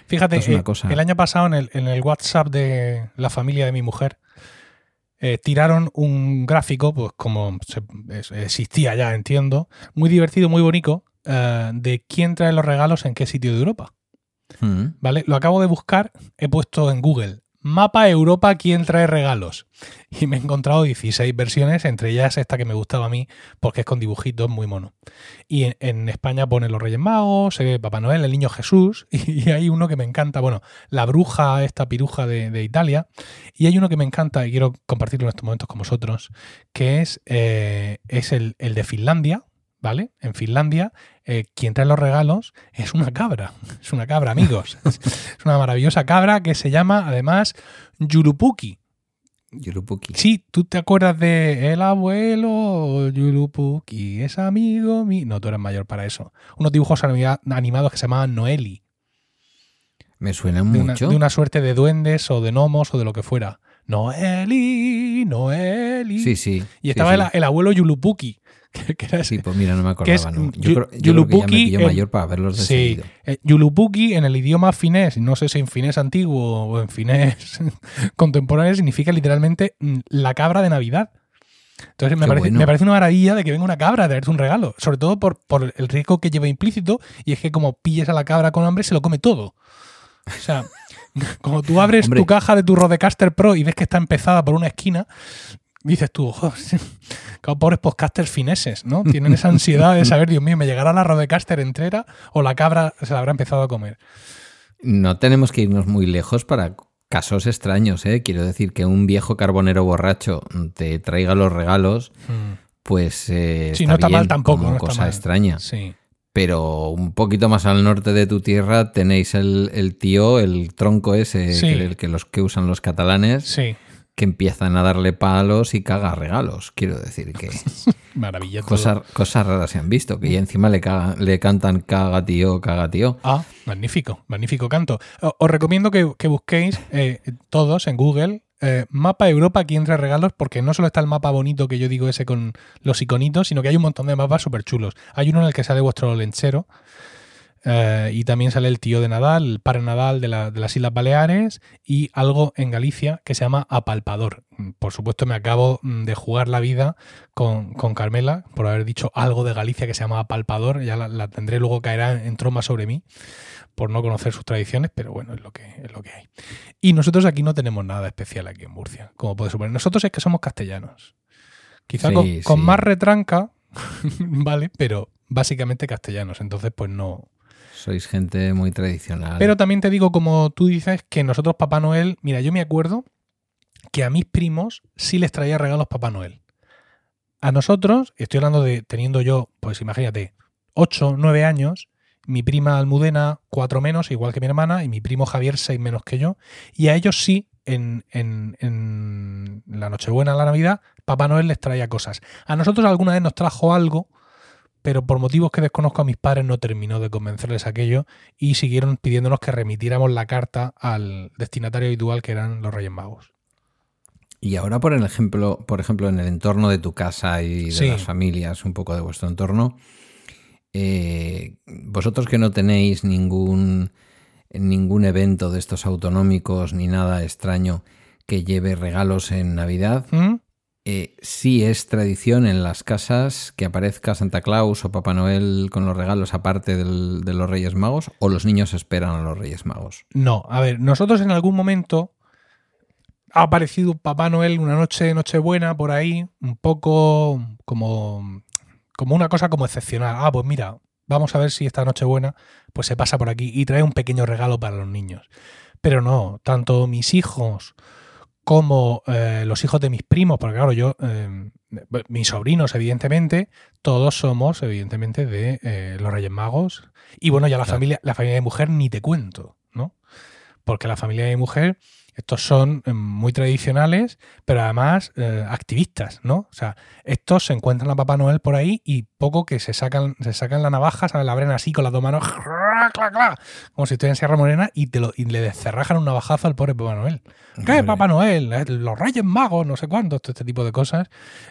Fíjate, eh, el año pasado en el, WhatsApp de la familia de mi mujer eh, tiraron un gráfico, pues como existía ya, entiendo, muy divertido, muy bonito, eh, de quién trae los regalos en qué sitio de Europa. Mm. ¿vale? Lo acabo de buscar, he puesto en Google Mapa Europa, ¿quién trae regalos? Y me he encontrado 16 versiones, entre ellas esta que me gustaba a mí, porque es con dibujitos muy mono. Y en, España pone los Reyes Magos, eh, Papá Noel, el Niño Jesús, y, hay uno que me encanta, bueno, la bruja, esta piruja de, Italia, y hay uno que me encanta y quiero compartirlo en estos momentos con vosotros, que es, eh, es el de Finlandia, ¿vale? En Finlandia, eh, quien trae los regalos es una cabra. Es una cabra, amigos. es una maravillosa cabra que se llama, además, Yulupuki. Yurupuki. Sí, tú te acuerdas de el abuelo Yulupuki, es amigo mío. No, tú eres mayor para eso. Unos dibujos anima- animados que se llamaban Noeli. Me suenan De una, mucho. de una suerte de duendes o de gnomos o de lo que fuera. Noeli, Noeli. Sí, sí. Y estaba sí, El, el abuelo Yulupuki, que, era. Sí, pues mira, no me acordaba. ¿no? Yo, creo, yo creo que ya me Yulupuki en- mayor para verlos de Sí, eh, Yulupuki en el idioma finés, no sé si en finés antiguo o en finés contemporáneo, significa literalmente mm, la cabra de Navidad. Entonces me parece, bueno. me parece una maravilla de que venga una cabra a traerte un regalo, sobre todo por, por el riesgo que lleva implícito, y es que como pilles a la cabra con hambre, se lo come todo. O sea, como tú abres Hombre. tu caja de tu Rodecaster Pro y ves que está empezada por una esquina, dices tú, "Jo, claro, pobres podcasters fineses, ¿no? Tienen esa ansiedad de saber, Dios mío, ¿me llegará la Rodecaster entera o la cabra se la habrá empezado a comer? No tenemos que irnos muy lejos para casos extraños, ¿eh? Quiero decir que un viejo carbonero borracho te traiga los regalos, pues eh, Sí, no está bien mal tampoco, como no está cosa mal. extraña. Sí. Pero un poquito más al norte de tu tierra tenéis el, el tío, el tronco ese, Sí. el que los que usan los catalanes, Sí, que empiezan a darle palos y caga regalos. Quiero decir que maravilla. todo. cosas, cosas raras se han visto, que ya encima le, caga- le cantan caga tío, caga tío. Ah, magnífico, magnífico canto. Os recomiendo que, que busquéis eh, todos en Google eh, mapa Europa aquí entre regalos, porque no solo está el mapa bonito que yo digo ese con los iconitos, sino que hay un montón de mapas súper chulos. Hay uno en el que sale vuestro lenchero. Eh, y también sale el tío de Nadal, el padre Nadal de, la- de las Islas Baleares y algo en Galicia que se llama Apalpador. Por supuesto, me acabo mm, de jugar la vida con, con Carmela por haber dicho algo de Galicia que se llama Apalpador. Ya la, la tendré luego caerá en troma sobre mí por no conocer sus tradiciones, pero bueno, es lo que es lo que hay. Y nosotros aquí no tenemos nada especial aquí en Murcia, como puede suponer. Nosotros es que somos castellanos. Quizá Sí, con, más retranca, vale, pero básicamente castellanos. Entonces, pues no. Sois gente muy tradicional. Pero también te digo, como tú dices, que nosotros Papá Noel, mira, yo me acuerdo que a mis primos sí les traía regalos Papá Noel. A nosotros, estoy hablando de teniendo yo, pues imagínate, 8, 9 años, mi prima Almudena 4 menos, igual que mi hermana, y mi primo Javier 6 menos que yo, y a ellos sí, en, en- en la Nochebuena, la Navidad, Papá Noel les traía cosas. A nosotros alguna vez nos trajo algo, pero por motivos que desconozco a mis padres no terminó de convencerles aquello y siguieron pidiéndonos que remitiéramos la carta al destinatario habitual que eran los Reyes Magos. Y ahora, por el ejemplo, por ejemplo, en el entorno de tu casa y de Sí. las familias, un poco de vuestro entorno, eh, vosotros que no tenéis ningún, ningún evento de estos autonómicos ni nada extraño que lleve regalos en Navidad, ¿Mm? Eh, sí es tradición en las casas que aparezca Santa Claus o Papá Noel con los regalos aparte de los Reyes Magos o los niños esperan a los Reyes Magos. No, a ver, nosotros en algún momento ha aparecido Papá Noel una noche, Nochebuena, por ahí, un poco como, como una cosa como excepcional. Ah, pues mira, vamos a ver si esta Nochebuena pues se pasa por aquí y trae un pequeño regalo para los niños. Pero no, tanto mis hijos como eh, los hijos de mis primos, porque claro, yo, eh, mis sobrinos, evidentemente, todos somos, evidentemente, de eh, los Reyes Magos. Y bueno, ya la Claro. familia, la familia de mujer ni te cuento, ¿no? Porque la familia de mujer, estos son muy tradicionales, pero además activistas, ¿no? O sea, estos se encuentran a Papá Noel por ahí y poco que se sacan, se sacan la navaja, se la abren así con las dos manos, clac, clac, como si estuvieran en Sierra Morena, y, te lo, y le descerrajan un navajazo al pobre Papá Noel. ¿Qué, Hombre. Papá Noel? Eh, Los Reyes Magos, no sé cuántos, todo este tipo de cosas.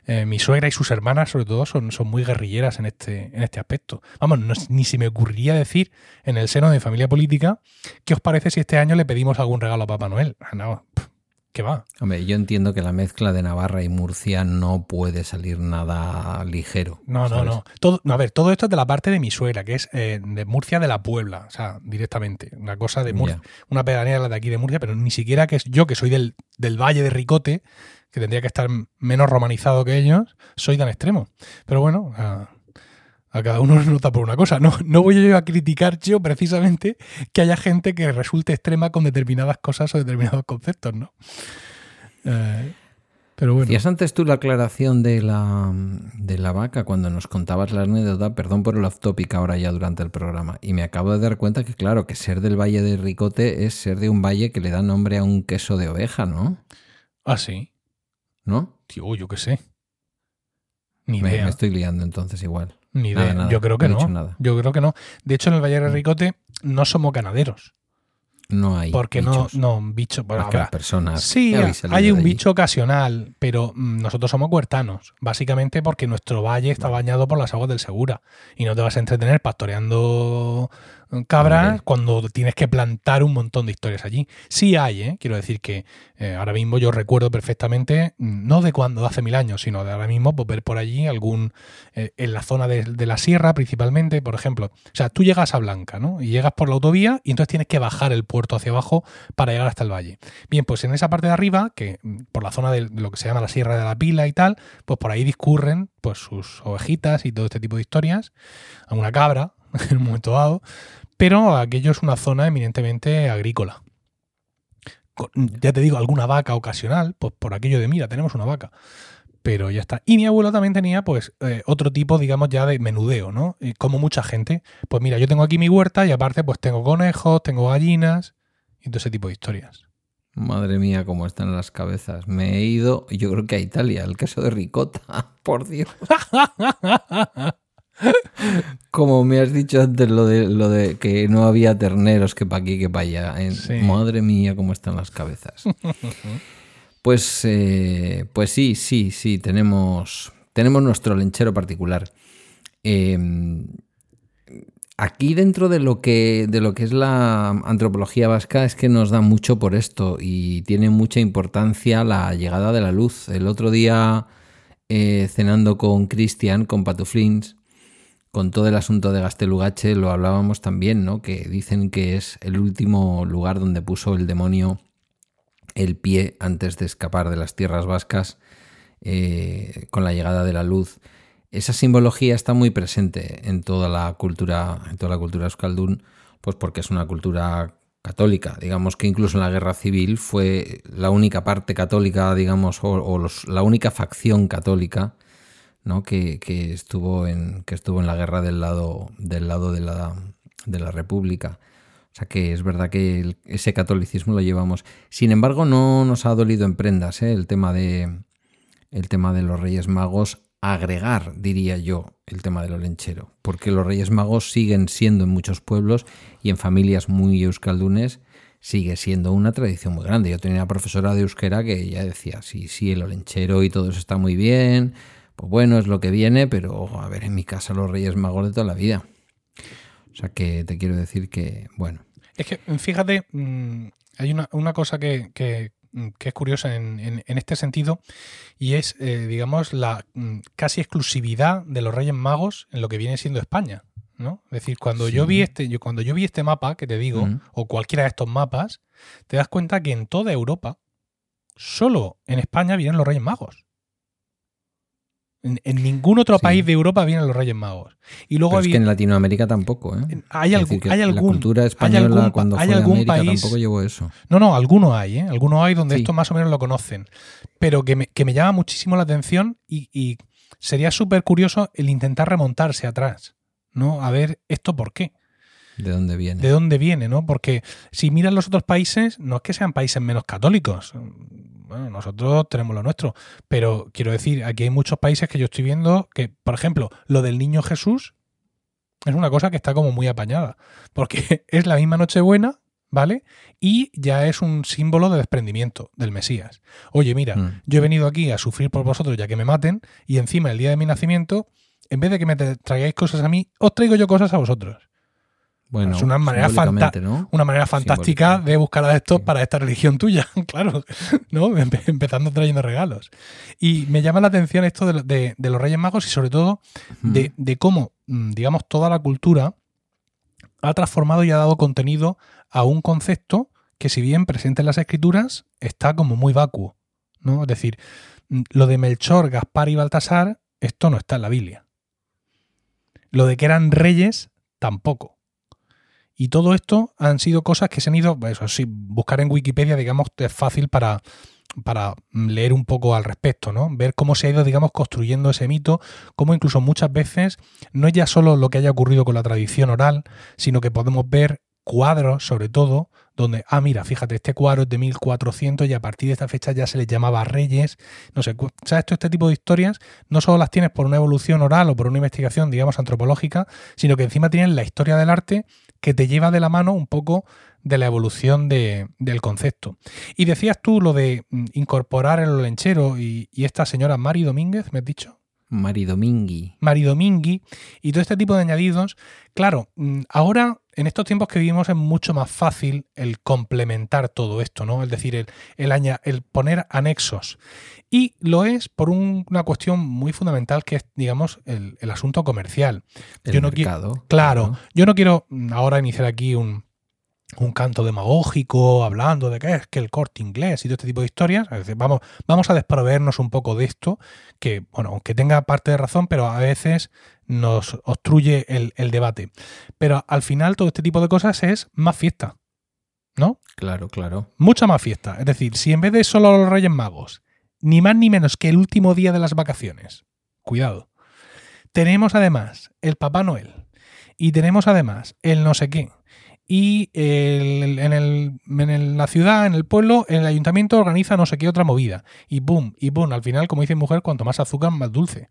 Eh, mi suegra y sus hermanas, sobre todo, son, son muy guerrilleras en este, en este aspecto. Vamos, no- ni se me ocurriría decir en el seno de mi familia política, ¿qué os parece si este año le pedimos algún regalo a Papá Noel? Ah, no, pff, que va. Hombre, yo entiendo que la mezcla de Navarra y Murcia no puede salir nada ligero. No, no, no. Todo, a ver, todo esto es de la parte de mi suegra, que es eh, de Murcia de la Puebla, o sea, directamente. Una cosa de Murcia, una pedanía de aquí de Murcia, pero ni siquiera que es yo, que soy del, del Valle de Ricote, que tendría que estar menos romanizado que ellos, soy tan extremo. Pero bueno, a, cada uno nos nota por una cosa. No, no voy yo a criticar yo precisamente que haya gente que resulte extrema con determinadas cosas o determinados conceptos, ¿no? Eh, pero bueno. Hacías antes tú la aclaración de la, de la vaca cuando nos contabas la anécdota, perdón por el off topic ahora ya durante el programa, y me acabo de dar cuenta que claro, que ser del Valle de Ricote es ser de un valle que le da nombre a un queso de oveja, ¿no? Ah, sí. ¿No? Tío, yo qué sé. Ni me, idea. Me estoy liando entonces igual. Ni idea. Yo creo que no. Yo creo que no. De hecho, en el Valle de Ricote no somos ganaderos. No hay. Porque bichos. no, no, bicho. Las personas. Sí, hay un bicho ocasional, pero mm, nosotros somos huertanos. Básicamente porque nuestro valle está bañado por las aguas del Segura. Y no te vas a entretener pastoreando cabras cuando tienes que plantar un montón de historias allí. Sí hay, ¿eh? quiero decir que eh, ahora mismo yo recuerdo perfectamente, mm, no de cuando hace mil años, sino de ahora mismo, pues ver por allí algún, eh, en la zona de, la sierra principalmente, por ejemplo. O sea, tú llegas a Blanca, ¿no? Y llegas por la autovía y entonces tienes que bajar el puerto hacia abajo para llegar hasta el valle. Bien, pues en esa parte de arriba, que mm, por la zona de lo que se llama la Sierra de la Pila y tal, pues por ahí discurren pues sus ovejitas y todo este tipo de historias, a una cabra en un momento dado, pero aquello es una zona eminentemente agrícola. Ya te digo, alguna vaca ocasional, pues por aquello de mira, tenemos una vaca. Pero ya está. Y mi abuelo también tenía, pues, eh, otro tipo, digamos, ya de menudeo, ¿no? como mucha gente. Pues mira, yo tengo aquí mi huerta y aparte, pues tengo conejos, tengo gallinas y todo ese tipo de historias. Madre mía, cómo están las cabezas. Me he ido, yo creo que a Italia, el queso de ricota, por Dios. Como me has dicho antes lo de, lo de que no había terneros que para aquí que para allá. ¿eh? Madre mía, cómo están las cabezas. Pues, eh, pues sí, sí, sí, tenemos, tenemos nuestro lenchero particular. Em, aquí dentro de lo, que, de lo que es la antropología vasca es que nos da mucho por esto y tiene mucha importancia la llegada de la luz. El otro día, eh, cenando con Cristian, con Patuflins, con todo el asunto de Gastelugache lo hablábamos también, ¿no? Que dicen que es el último lugar donde puso el demonio el pie antes de escapar de las tierras vascas eh, con la llegada de la luz. Esa simbología está muy presente en toda la cultura, en toda la cultura euskaldun, pues porque es una cultura católica. Digamos que incluso en la guerra civil fue la única parte católica, digamos, o, la única facción católica ¿no? que, estuvo en, que estuvo en la guerra del lado, del lado de, la, de la República. O sea que es verdad que ese catolicismo lo llevamos. Sin embargo, no nos ha dolido en prendas ¿eh? el, tema de, el tema de los Reyes Magos. Agregar, diría yo, el tema de lo lenchero. Porque los Reyes Magos siguen siendo en muchos pueblos y en familias muy euskaldunes sigue siendo una tradición muy grande. Yo tenía una profesora de euskera que ya decía, sí, sí, el olenchero y todo eso está muy bien, pues bueno, es lo que viene, pero a ver, en mi casa los Reyes Magos de toda la vida. O sea que te quiero decir que, bueno. Es que, fíjate, mm, hay una, cosa que, es curiosa en, este sentido y es, eh, digamos, la mm, casi exclusividad de los Reyes Magos en lo que viene siendo España. ¿no? Es decir, cuando yo vi este, yo, cuando yo vi este mapa que te digo, o cualquiera de estos mapas, te das cuenta que en toda Europa, solo en España vienen los Reyes Magos. En, ningún otro país de Europa vienen los Reyes Magos. Y luego es que en Latinoamérica tampoco, ¿eh? Hay, algún, hay algún, la cultura española cuando hay fue algún América país, tampoco llevó eso. No, no, algunos hay, ¿eh? Algunos hay donde esto más o menos lo conocen. Pero que me, que me llama muchísimo la atención y, y sería súper curioso el intentar remontarse atrás, ¿no? A ver esto por qué. ¿De dónde viene? ¿De dónde viene, no? Porque si miras los otros países, no es que sean países menos católicos bueno, nosotros tenemos lo nuestro, pero quiero decir, aquí hay muchos países que yo estoy viendo que, por ejemplo, lo del niño Jesús es una cosa que está como muy apañada, porque es la misma Nochebuena, ¿vale? Y ya es un símbolo de desprendimiento del Mesías. Oye, mira, mm. yo he venido aquí a sufrir por vosotros ya que me maten, y encima el día de mi nacimiento, en vez de que me traigáis cosas a mí, os traigo yo cosas a vosotros. Bueno, es una manera, ¿no? una manera fantástica de buscar adeptos Sí. para esta religión tuya, claro, ¿no? Empe- Empezando trayendo regalos. Y me llama la atención esto de, lo- de- de los Reyes Magos y sobre todo de, de cómo, mm, digamos, toda la cultura ha transformado y ha dado contenido a un concepto que si bien presente en las escrituras, está como muy vacuo, ¿no? Es decir, mm, lo de Melchor, Gaspar y Baltasar, esto no está en la Biblia. Lo de que eran reyes, tampoco. Y todo esto han sido cosas que se han ido, eso sí, buscar en Wikipedia, digamos, es fácil para, para leer un poco al respecto, ¿no? Ver cómo se ha ido, digamos, construyendo ese mito, cómo incluso muchas veces no es ya solo lo que haya ocurrido con la tradición oral, sino que podemos ver cuadros, sobre todo, donde, ah, mira, fíjate, este cuadro es de 1400 y a partir de esta fecha ya se les llamaba reyes, no sé, ¿sabes? Todo este tipo de historias no solo las tienes por una evolución oral o por una investigación, digamos, antropológica, sino que encima tienen la historia del arte que te lleva de la mano un poco de la evolución de- del concepto. Y decías tú lo de mm, incorporar el olenchero y, y esta señora Mari Domínguez, ¿me has dicho? Mari Domingui. Mari Domingui y todo este tipo de añadidos. Claro, mm, ahora en estos tiempos que vivimos es mucho más fácil el complementar todo esto, ¿no? Es decir, el, el, aña- el poner anexos. Y lo es por un- una cuestión muy fundamental que es, digamos, el, el asunto comercial. El Yo no qui- mercado. Claro, yo no quiero ahora iniciar aquí un, un canto demagógico hablando de que es que el corte inglés y todo este tipo de historias. Es decir, vamos, vamos a desproveernos un poco de esto, que, bueno, aunque tenga parte de razón, pero a veces nos obstruye el, el debate. Pero al final todo este tipo de cosas es más fiesta, ¿no? Claro, claro. Mucha más fiesta. Es decir, si en vez de solo los Reyes Magos, ni más ni menos que el último día de las vacaciones, cuidado, tenemos además el Papá Noel y tenemos además el no sé qué. Y en, el- en la ciudad, en el pueblo, el ayuntamiento organiza no sé qué otra movida. Y boom, y boom. Al final, como dice mujer, cuanto más azúcar, más dulce.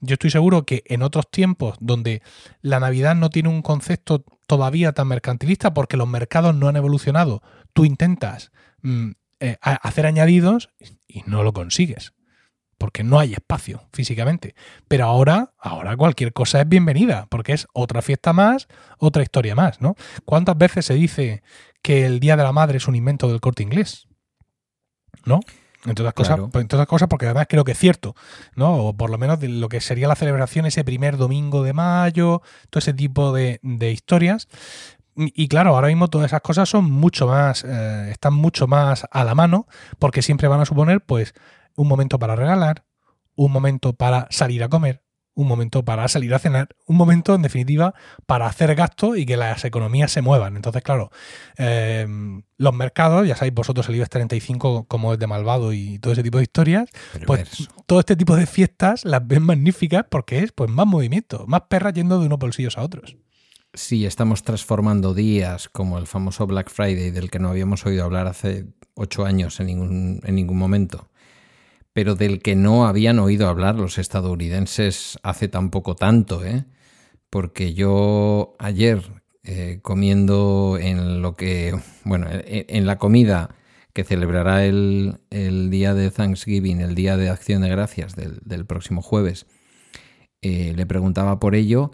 Yo estoy seguro que en otros tiempos donde la Navidad no tiene un concepto todavía tan mercantilista porque los mercados no han evolucionado, tú intentas mm, eh, hacer añadidos y no lo consigues. Porque no hay espacio físicamente. Pero ahora, ahora cualquier cosa es bienvenida, porque es otra fiesta más, otra historia más, ¿no? ¿Cuántas veces se dice que el Día de la Madre es un invento del corte inglés? ¿No? Entre otras, cosas, Claro. pues, entre otras cosas, porque además creo que es cierto, ¿no? O por lo menos de lo que sería la celebración ese primer domingo de mayo, todo ese tipo de, de historias. Y y claro, ahora mismo todas esas cosas son mucho más, eh, están mucho más a la mano, porque siempre van a suponer, pues, un momento para regalar, un momento para salir a comer, un momento para salir a cenar, un momento, en definitiva, para hacer gasto y que las economías se muevan. Entonces, claro, eh, los mercados, ya sabéis vosotros el IBEX 35 como es de malvado y todo ese tipo de historias, pues Perverso. todo este tipo de fiestas las ven magníficas porque es pues más movimiento, más perras yendo de unos bolsillos a otros. Sí, estamos transformando días como el famoso Black Friday del que no habíamos oído hablar hace ocho años en ningún, en ningún momento, pero del que no habían oído hablar los estadounidenses hace tampoco tanto, ¿eh? Porque yo ayer eh, comiendo en lo que, bueno, en, en la comida que celebrará el, el día de Thanksgiving, el día de acción de gracias del, del próximo jueves, eh, le preguntaba por ello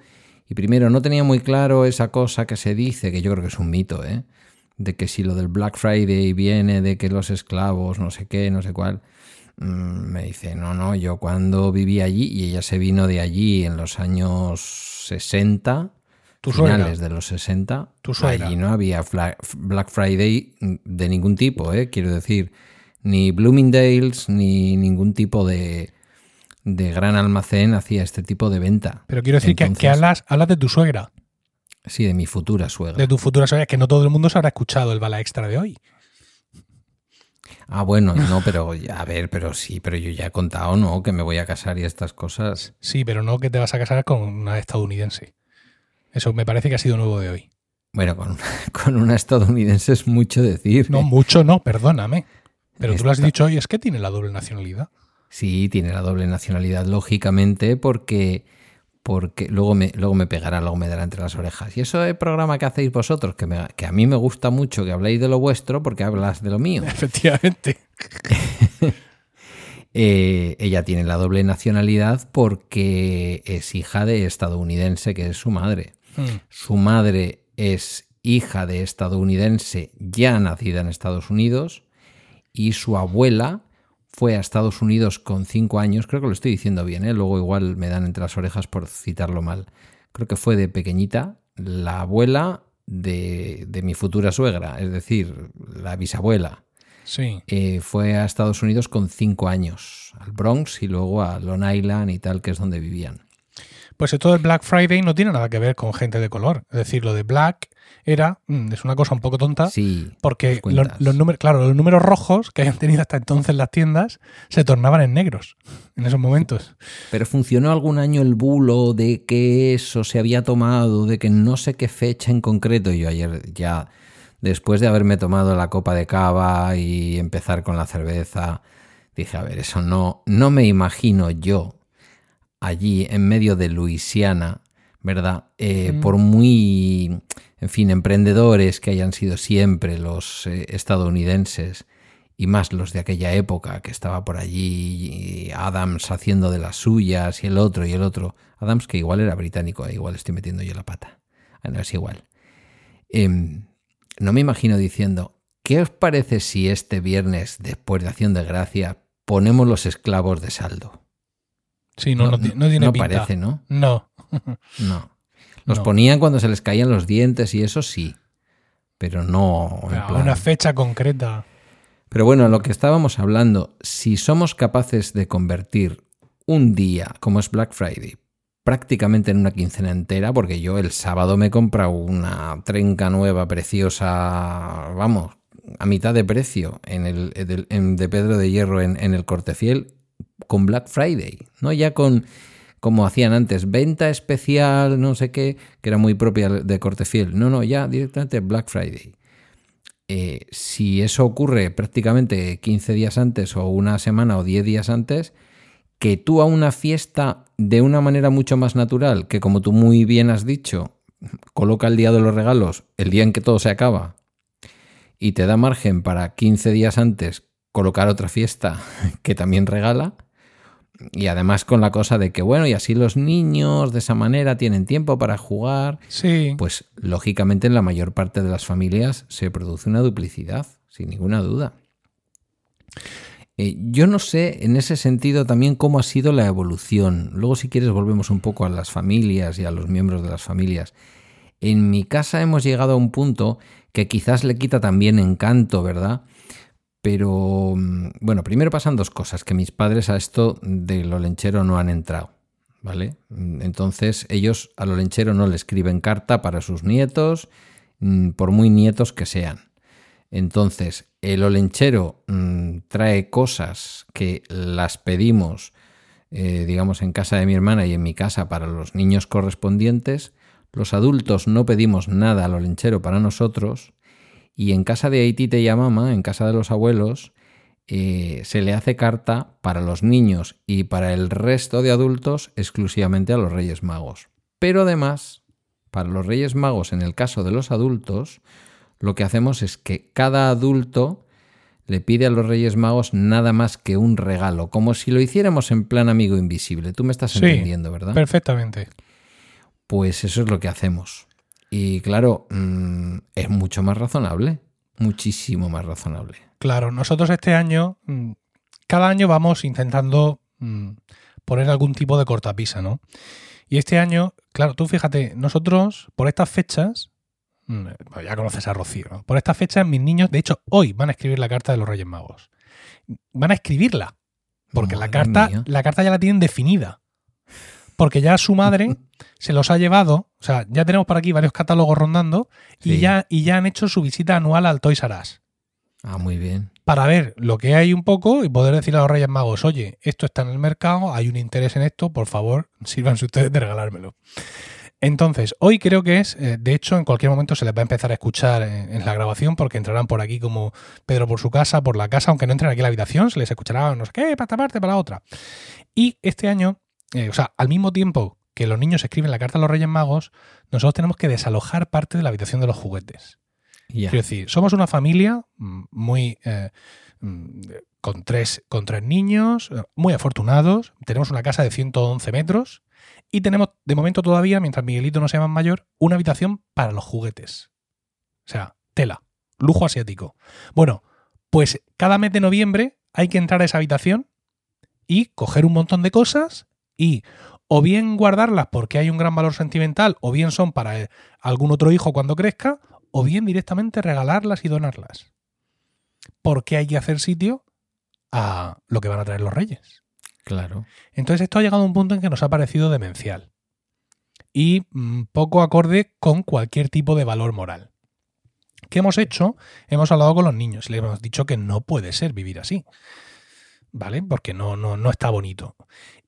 y primero no tenía muy claro esa cosa que se dice, que yo creo que es un mito, ¿eh? de que si lo del Black Friday viene de que los esclavos, no sé qué, no sé cuál. Mm, Me dice, no, no, yo cuando viví allí, y ella se vino de allí en los años 60, Tu suegra. finales de los 60, Tu allí no había Black Friday de ningún tipo, ¿eh? quiero decir, ni Bloomingdale's, ni ningún tipo de, de gran almacén hacía este tipo de venta. Pero quiero decir que- que, hablas, hablas de tu suegra, Sí, de mi futura suegra. de tu futura suegra, que no todo el mundo se habrá escuchado el bala extra de hoy. Ah, bueno, no, pero a ver, pero sí, pero yo ya he contado, ¿no? Que me voy a casar y estas cosas. Sí, pero no que te vas a casar con una estadounidense. Eso me parece que ha sido nuevo de hoy. Bueno, con, con una estadounidense es mucho decir. No, ¿eh? mucho no, perdóname. Pero tú lo has dicho hoy, es que tiene la doble nacionalidad. Sí, tiene la doble nacionalidad, lógicamente, porque, porque luego, me, luego me pegará, luego me dará entre las orejas. Y eso es programa que hacéis vosotros, que, me- que a mí me gusta mucho que habléis de lo vuestro porque hablas de lo mío. Efectivamente. Eh, ella tiene la doble nacionalidad porque es hija de estadounidense, que es su madre. Mm. Su madre es hija de estadounidense ya nacida en Estados Unidos y su abuela fue a Estados Unidos con cinco años, creo que lo estoy diciendo bien, ¿eh? luego igual me dan entre las orejas por citarlo mal. Creo que fue de pequeñita, la abuela de, de mi futura suegra, es decir, la bisabuela. Sí. Eh, fue a Estados Unidos con cinco años, al Bronx y luego a Long Island y tal, que es donde vivían. Pues esto del Black Friday no tiene nada que ver con gente de color. Es decir, lo de Black era, mm, es una cosa un poco tonta, Sí, porque los, números, claro, los números rojos que hayan tenido hasta entonces las tiendas se tornaban en negros en esos momentos. pero funcionó algún año el bulo de que eso se había tomado, de que no sé qué fecha en concreto. Y yo ayer ya, después de haberme tomado la copa de cava y empezar con la cerveza, dije, a ver, eso no, no me imagino yo allí en medio de Luisiana, ¿verdad? Eh, Mm. Por muy, en fin, emprendedores que hayan sido siempre los eh, estadounidenses y más los de aquella época que estaba por allí Adams haciendo de las suyas y el otro y el otro. Adams que igual era británico, eh, igual estoy metiendo yo la pata. Ah, no es igual. Em, no me imagino diciendo, ¿qué os parece si este viernes, después de Acción de Gracia, ponemos los esclavos de saldo? Sí, no, no, no tiene no pinta. parece, ¿no? No. No. Los No. ponían cuando se les caían los dientes y eso sí. Pero no. en plan- una fecha concreta. Pero bueno, lo que estábamos hablando, si somos capaces de convertir un día, como es Black Friday, prácticamente en una quincena entera, porque yo el sábado me he comprado una trenca nueva, preciosa, vamos, a mitad de precio en el, en el- en- de Pedro de Hierro en, en el Cortefiel, con Black Friday, no ya con como hacían antes, venta especial, no sé qué, que era muy propia de Cortefiel. No, no, ya directamente Black Friday. Eh, si eso ocurre prácticamente 15 días antes o una semana o 10 días antes, que tú a una fiesta de una manera mucho más natural, que como tú muy bien has dicho, coloca el día de los regalos, el día en que todo se acaba, y te da margen para 15 días antes colocar otra fiesta que también regala, y además con la cosa de que, bueno, y así los niños de esa manera tienen tiempo para jugar, Sí. pues lógicamente en la mayor parte de las familias se produce una duplicidad, sin ninguna duda. Eh, yo no sé en ese sentido también cómo ha sido la evolución. Luego si quieres volvemos un poco a las familias y a los miembros de las familias. En mi casa hemos llegado a un punto que quizás le quita también encanto, ¿verdad? Pero mm, bueno, primero pasan dos cosas, que mis padres a esto de lo lenchero no han entrado, ¿vale? Mm, Entonces ellos a lo lenchero no le escriben carta para sus nietos, mm, por muy nietos que sean. Entonces, el olenchero mm, trae cosas que las pedimos, eh, digamos, en casa de mi hermana y en mi casa para los niños correspondientes. Los adultos no pedimos nada al olenchero para nosotros. Y en casa de Aitite y Amama, en casa de los abuelos, eh, se le hace carta para los niños y para el resto de adultos exclusivamente a los Reyes Magos. Pero además, para los Reyes Magos, en el caso de los adultos, lo que hacemos es que cada adulto le pide a los Reyes Magos nada más que un regalo, como si lo hiciéramos en plan amigo invisible. Tú me estás Sí, entendiendo, ¿verdad? Perfectamente. Pues eso es lo que hacemos. Y claro, mm, es mucho más razonable, muchísimo más razonable. Claro, nosotros este año, mm, cada año vamos intentando mm, poner algún tipo de cortapisa, ¿no? Y este año, claro, tú fíjate, nosotros por estas fechas, ya conoces a Rocío, ¿no? Por estas fechas mis niños, de hecho, hoy van a escribir la carta de los Reyes Magos. Van a escribirla, porque la carta, mía. la carta ya la tienen definida. Porque ya su madre se los ha llevado, o sea, ya tenemos por aquí varios catálogos rondando y, ya, y ya han hecho su visita anual al Toys R Us Ah, muy bien. para ver lo que hay un poco y poder decirle a los Reyes Magos, oye, esto está en el mercado, hay un interés en esto, por favor, sírvanse ustedes de regalármelo. Entonces, hoy creo que es, eh, de hecho, en cualquier momento se les va a empezar a escuchar en, en la grabación porque entrarán por aquí como Pedro por su casa, por la casa, aunque no entren aquí a la habitación, se les escuchará no sé qué, para esta parte, para la otra. Y este año, eh, o sea, al mismo tiempo que los niños escriben la carta a los Reyes Magos, nosotros tenemos que desalojar parte de la habitación de los juguetes. Ya. Quiero decir, somos una familia mm, muy eh, mm, con tres, con tres niños, eh, muy afortunados. Tenemos una casa de 111 metros y tenemos, de momento todavía, mientras Miguelito no sea más mayor, una habitación para los juguetes. O sea, tela, lujo asiático. Bueno, pues cada mes de noviembre hay que entrar a esa habitación y coger un montón de cosas y o bien guardarlas porque hay un gran valor sentimental, o bien son para eh, algún otro hijo cuando crezca, o bien directamente regalarlas y donarlas. Porque hay que hacer sitio a lo que van a traer los reyes. Claro. Entonces esto ha llegado a un punto en que nos ha parecido demencial y mm, poco acorde con cualquier tipo de valor moral. ¿Qué hemos hecho? Hemos hablado con los niños y les hemos dicho que no puede ser vivir así. ¿Vale? Porque no, no, no está bonito.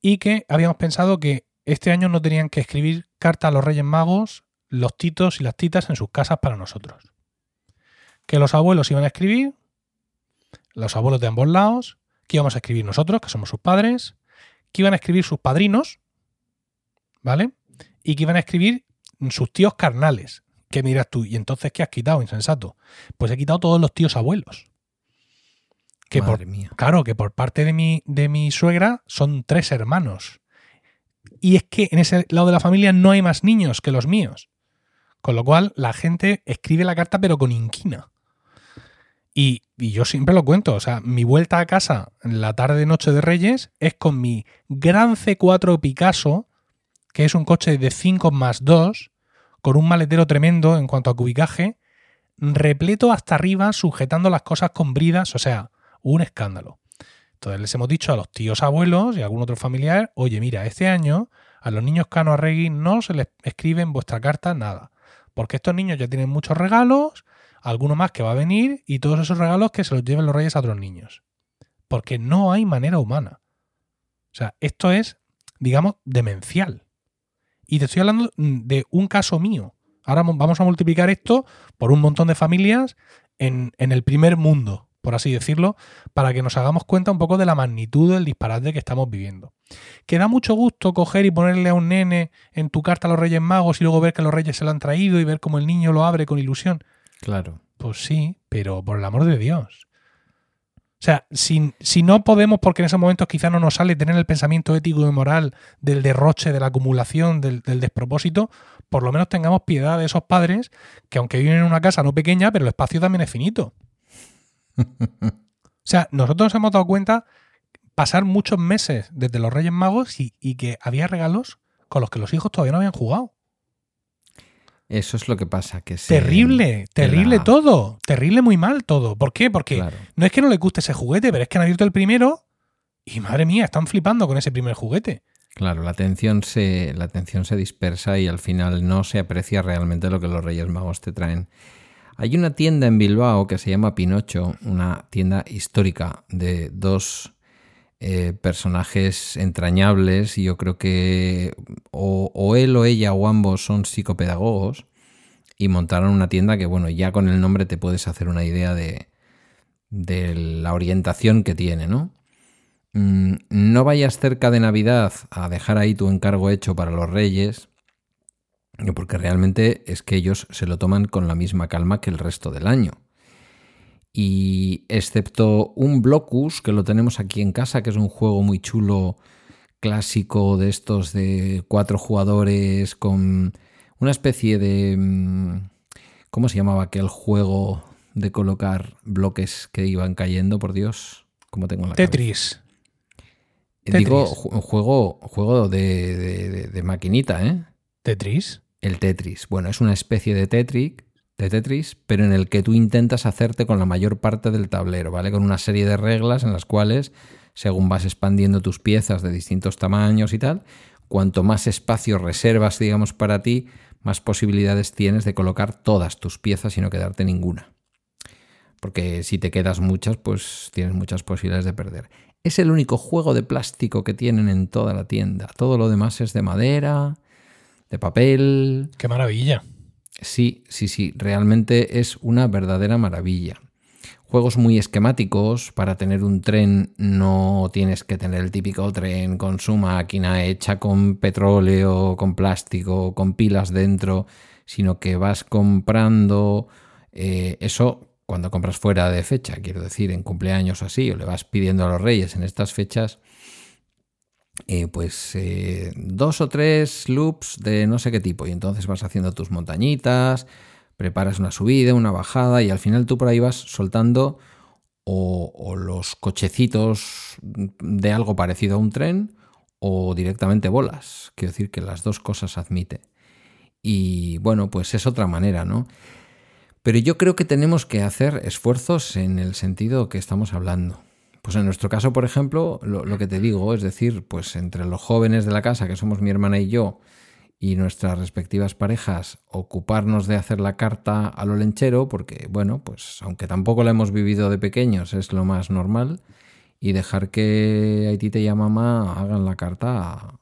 Y que habíamos pensado que este año no tenían que escribir carta a los Reyes Magos, los titos y las titas en sus casas para nosotros. Que los abuelos iban a escribir, los abuelos de ambos lados, que íbamos a escribir nosotros, que somos sus padres, que iban a escribir sus padrinos, ¿vale? Y que iban a escribir sus tíos carnales. ¿Qué miras tú? ¿Y entonces qué has quitado, insensato? Pues he quitado todos los tíos abuelos. Que Madre por, mía. Claro, que por parte de mi, de mi suegra son tres hermanos. Y es que en ese lado de la familia no hay más niños que los míos. Con lo cual la gente escribe la carta pero con inquina. Y, y yo siempre lo cuento, o sea, mi vuelta a casa en la tarde noche de Reyes es con mi gran C4 Picasso, que es un coche de 5 más 2, con un maletero tremendo en cuanto a cubicaje, repleto hasta arriba, sujetando las cosas con bridas, o sea, un escándalo. Entonces les hemos dicho a los tíos abuelos y a algún otro familiar, oye, mira, este año a los niños Cano Arregui no se les escribe en vuestra carta nada, porque estos niños ya tienen muchos regalos, alguno más que va a venir y todos esos regalos que se los lleven los reyes a otros niños. Porque no hay manera humana. O sea, esto es, digamos, demencial. Y te estoy hablando de un caso mío. Ahora vamos a multiplicar esto por un montón de familias en, en, el primer mundo, por así decirlo, para que nos hagamos cuenta un poco de la magnitud del disparate que estamos viviendo. Que da mucho gusto coger y ponerle a un nene en tu carta a los Reyes Magos y luego ver que los Reyes se lo han traído y ver cómo el niño lo abre con ilusión. Claro. Pues sí, pero por el amor de Dios. O sea, si, si, no podemos, porque en esos momentos quizá no nos sale tener el pensamiento ético y moral del derroche, de la acumulación, del, del, despropósito, por lo menos tengamos piedad de esos padres que aunque viven en una casa no pequeña, pero el espacio también es finito. O sea, nosotros nos hemos dado cuenta pasar muchos meses desde los Reyes Magos y, y que había regalos con los que los hijos todavía no habían jugado. Eso es lo que pasa. Que terrible, terrible la... todo. Terrible, muy mal todo. ¿Por qué? Porque Claro. no es que no les guste ese juguete, pero es que han abierto el primero y madre mía, están flipando con ese primer juguete. Claro, la atención, se, la atención se dispersa y al final no se aprecia realmente lo que los Reyes Magos te traen. Hay una tienda en Bilbao que se llama Pinocho, una tienda histórica de dos eh, personajes entrañables. Y yo creo que o, él o ella o ambos son psicopedagogos y montaron una tienda que bueno ya con el nombre te puedes hacer una idea de, de la orientación que tiene no mm, no vayas cerca de navidad a dejar ahí tu encargo hecho para los reyes porque realmente es que ellos se lo toman con la misma calma que el resto del año y excepto un Blocus, que lo tenemos aquí en casa, que es un juego muy chulo, clásico de estos de cuatro jugadores, con una especie de... mm, ¿Cómo se llamaba aquel juego de colocar bloques que iban cayendo, por Dios? ¿Cómo tengo la Tetris. Cabeza? Digo, un juego, juego de, de, de, maquinita, ¿eh? ¿Tetris? El Tetris. Bueno, es una especie de Tetris de Tetris, pero en el que tú intentas hacerte con la mayor parte del tablero, ¿vale? Con una serie de reglas en las cuales, según vas expandiendo tus piezas de distintos tamaños y tal, cuanto más espacio reservas, digamos, para ti, más posibilidades tienes de colocar todas tus piezas y no quedarte ninguna. Porque si te quedas muchas, pues tienes muchas posibilidades de perder. Es el único juego de plástico que tienen en toda la tienda. Todo lo demás es de madera, de papel. ¡Qué maravilla! Sí, sí, sí, realmente es una verdadera maravilla. Juegos muy esquemáticos, para tener un tren no tienes que tener el típico tren con su máquina hecha con petróleo, con plástico, con pilas dentro, sino que vas comprando eh, eso cuando compras fuera de fecha, quiero decir, en cumpleaños o así, o le vas pidiendo a los reyes en estas fechas, eh, pues eh, dos o tres loops de no sé qué tipo. Y entonces vas haciendo tus montañitas, preparas una subida, una bajada, y al final tú por ahí vas soltando o, los cochecitos de algo parecido a un tren o directamente bolas. Quiero decir que las dos cosas admite. Y bueno, pues es otra manera, ¿no? Pero yo creo que tenemos que hacer esfuerzos en el sentido que estamos hablando. Pues en nuestro caso, por ejemplo, lo, que te digo, es decir, pues entre los jóvenes de la casa, que somos mi hermana y yo, y nuestras respectivas parejas, ocuparnos de hacer la carta a lo lenchero, porque, bueno, pues aunque tampoco la hemos vivido de pequeños, es lo más normal, y dejar que Haití y a mamá hagan la carta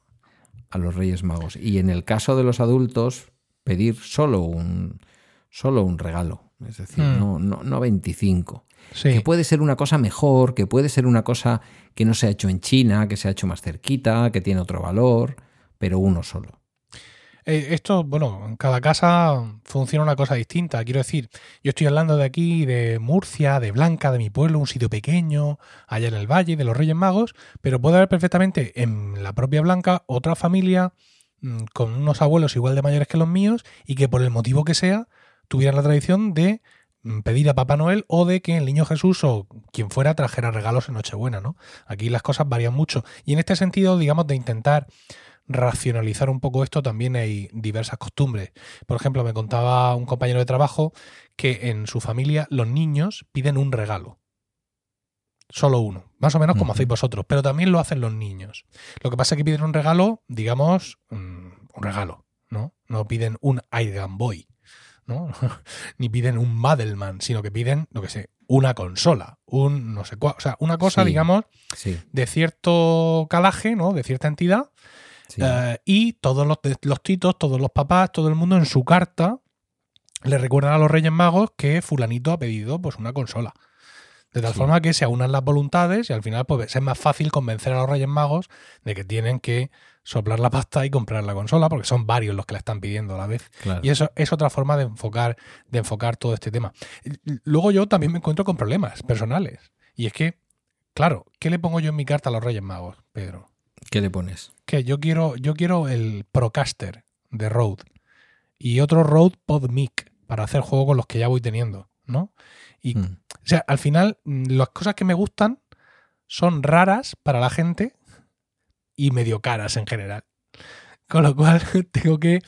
a, los Reyes Magos. Y en el caso de los adultos, pedir solo un, solo un regalo, es decir, hmm. no, no, no 25. Que puede ser una cosa mejor, que puede ser una cosa que no se ha hecho en China, que se ha hecho más cerquita, que tiene otro valor, pero uno solo. Eh, esto, bueno, en cada casa funciona una cosa distinta. Quiero decir, yo estoy hablando de aquí, de Murcia, de Blanca, de mi pueblo, un sitio pequeño, allá en el valle, de los Reyes Magos, pero puede haber perfectamente en la propia Blanca otra familia mm, con unos abuelos igual de mayores que los míos y que por el motivo que sea tuvieran la tradición de pedir a Papá Noel o de que el niño Jesús o quien fuera trajera regalos en Nochebuena, ¿no? Aquí las cosas varían mucho. Y en este sentido, digamos, de intentar racionalizar un poco esto, también hay diversas costumbres. Por ejemplo, me contaba un compañero de trabajo que en su familia los niños piden un regalo. Solo uno, más o menos como hacéis vosotros, pero también lo hacen los niños. Lo que pasa es que piden un regalo, digamos, mm, un regalo, ¿no? No piden un Iron Boy Ni piden un Madelman, sino que piden, lo que sé, una consola, un no sé cuál, o sea, una cosa, digamos, de cierto calaje, ¿no? De cierta entidad. Eh, y todos los, los titos, todos los papás, todo el mundo en su carta le recuerdan a los Reyes Magos que fulanito ha pedido pues una consola. De tal forma que se aunan las voluntades y al final pues, es más fácil convencer a los Reyes Magos de que tienen que soplar la pasta y comprar la consola, porque son varios los que la están pidiendo a la vez. Y eso es otra forma de enfocar, de enfocar todo este tema. Luego yo también me encuentro con problemas personales. Y es que, claro, ¿qué le pongo yo en mi carta a los Reyes Magos, Pedro? ¿Qué le pones? Que yo quiero, yo quiero el Procaster de Rode y otro Rode PodMic para hacer juego con los que ya voy teniendo, ¿no? Y, hmm. o sea, al final, mm, las cosas que me gustan son raras para la gente y medio caras en general. Con lo cual tengo que,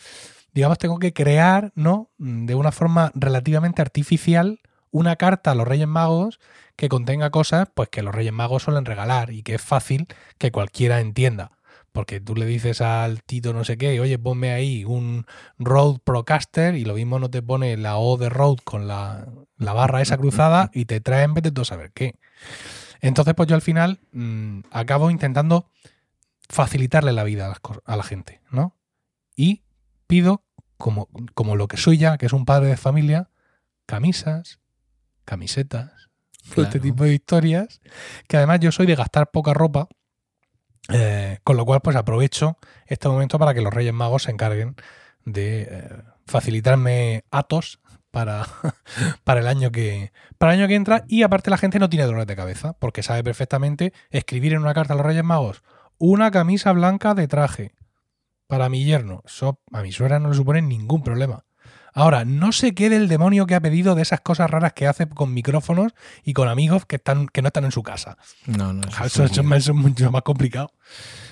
digamos, tengo que crear, ¿no? De una forma relativamente artificial una carta a los Reyes Magos que contenga cosas pues que los Reyes Magos suelen regalar y que es fácil que cualquiera entienda. Porque tú le dices al Tito no sé qué, oye, ponme ahí un Road Procaster y lo mismo no te pone la O de Road con la, barra esa cruzada y te trae en vez de todo saber qué. Entonces, pues yo al final mm, acabo intentando facilitarle la vida a la, gente, ¿no? Y pido, como, como lo que soy ya, que es un padre de familia, camisas, camisetas, todo este tipo de historias, que además yo soy de gastar poca ropa, eh, con lo cual pues aprovecho este momento para que los Reyes Magos se encarguen de eh, facilitarme atos para, para, el año que, para el año que entra y aparte la gente no tiene dolores de cabeza porque sabe perfectamente escribir en una carta a los Reyes Magos una camisa blanca de traje para mi yerno. Eso a mi suegra no le supone ningún problema. Ahora, no sé qué del demonio que ha pedido de esas cosas raras que hace con micrófonos y con amigos que, están, que no están en su casa. No, no, eso, es mucho más complicado.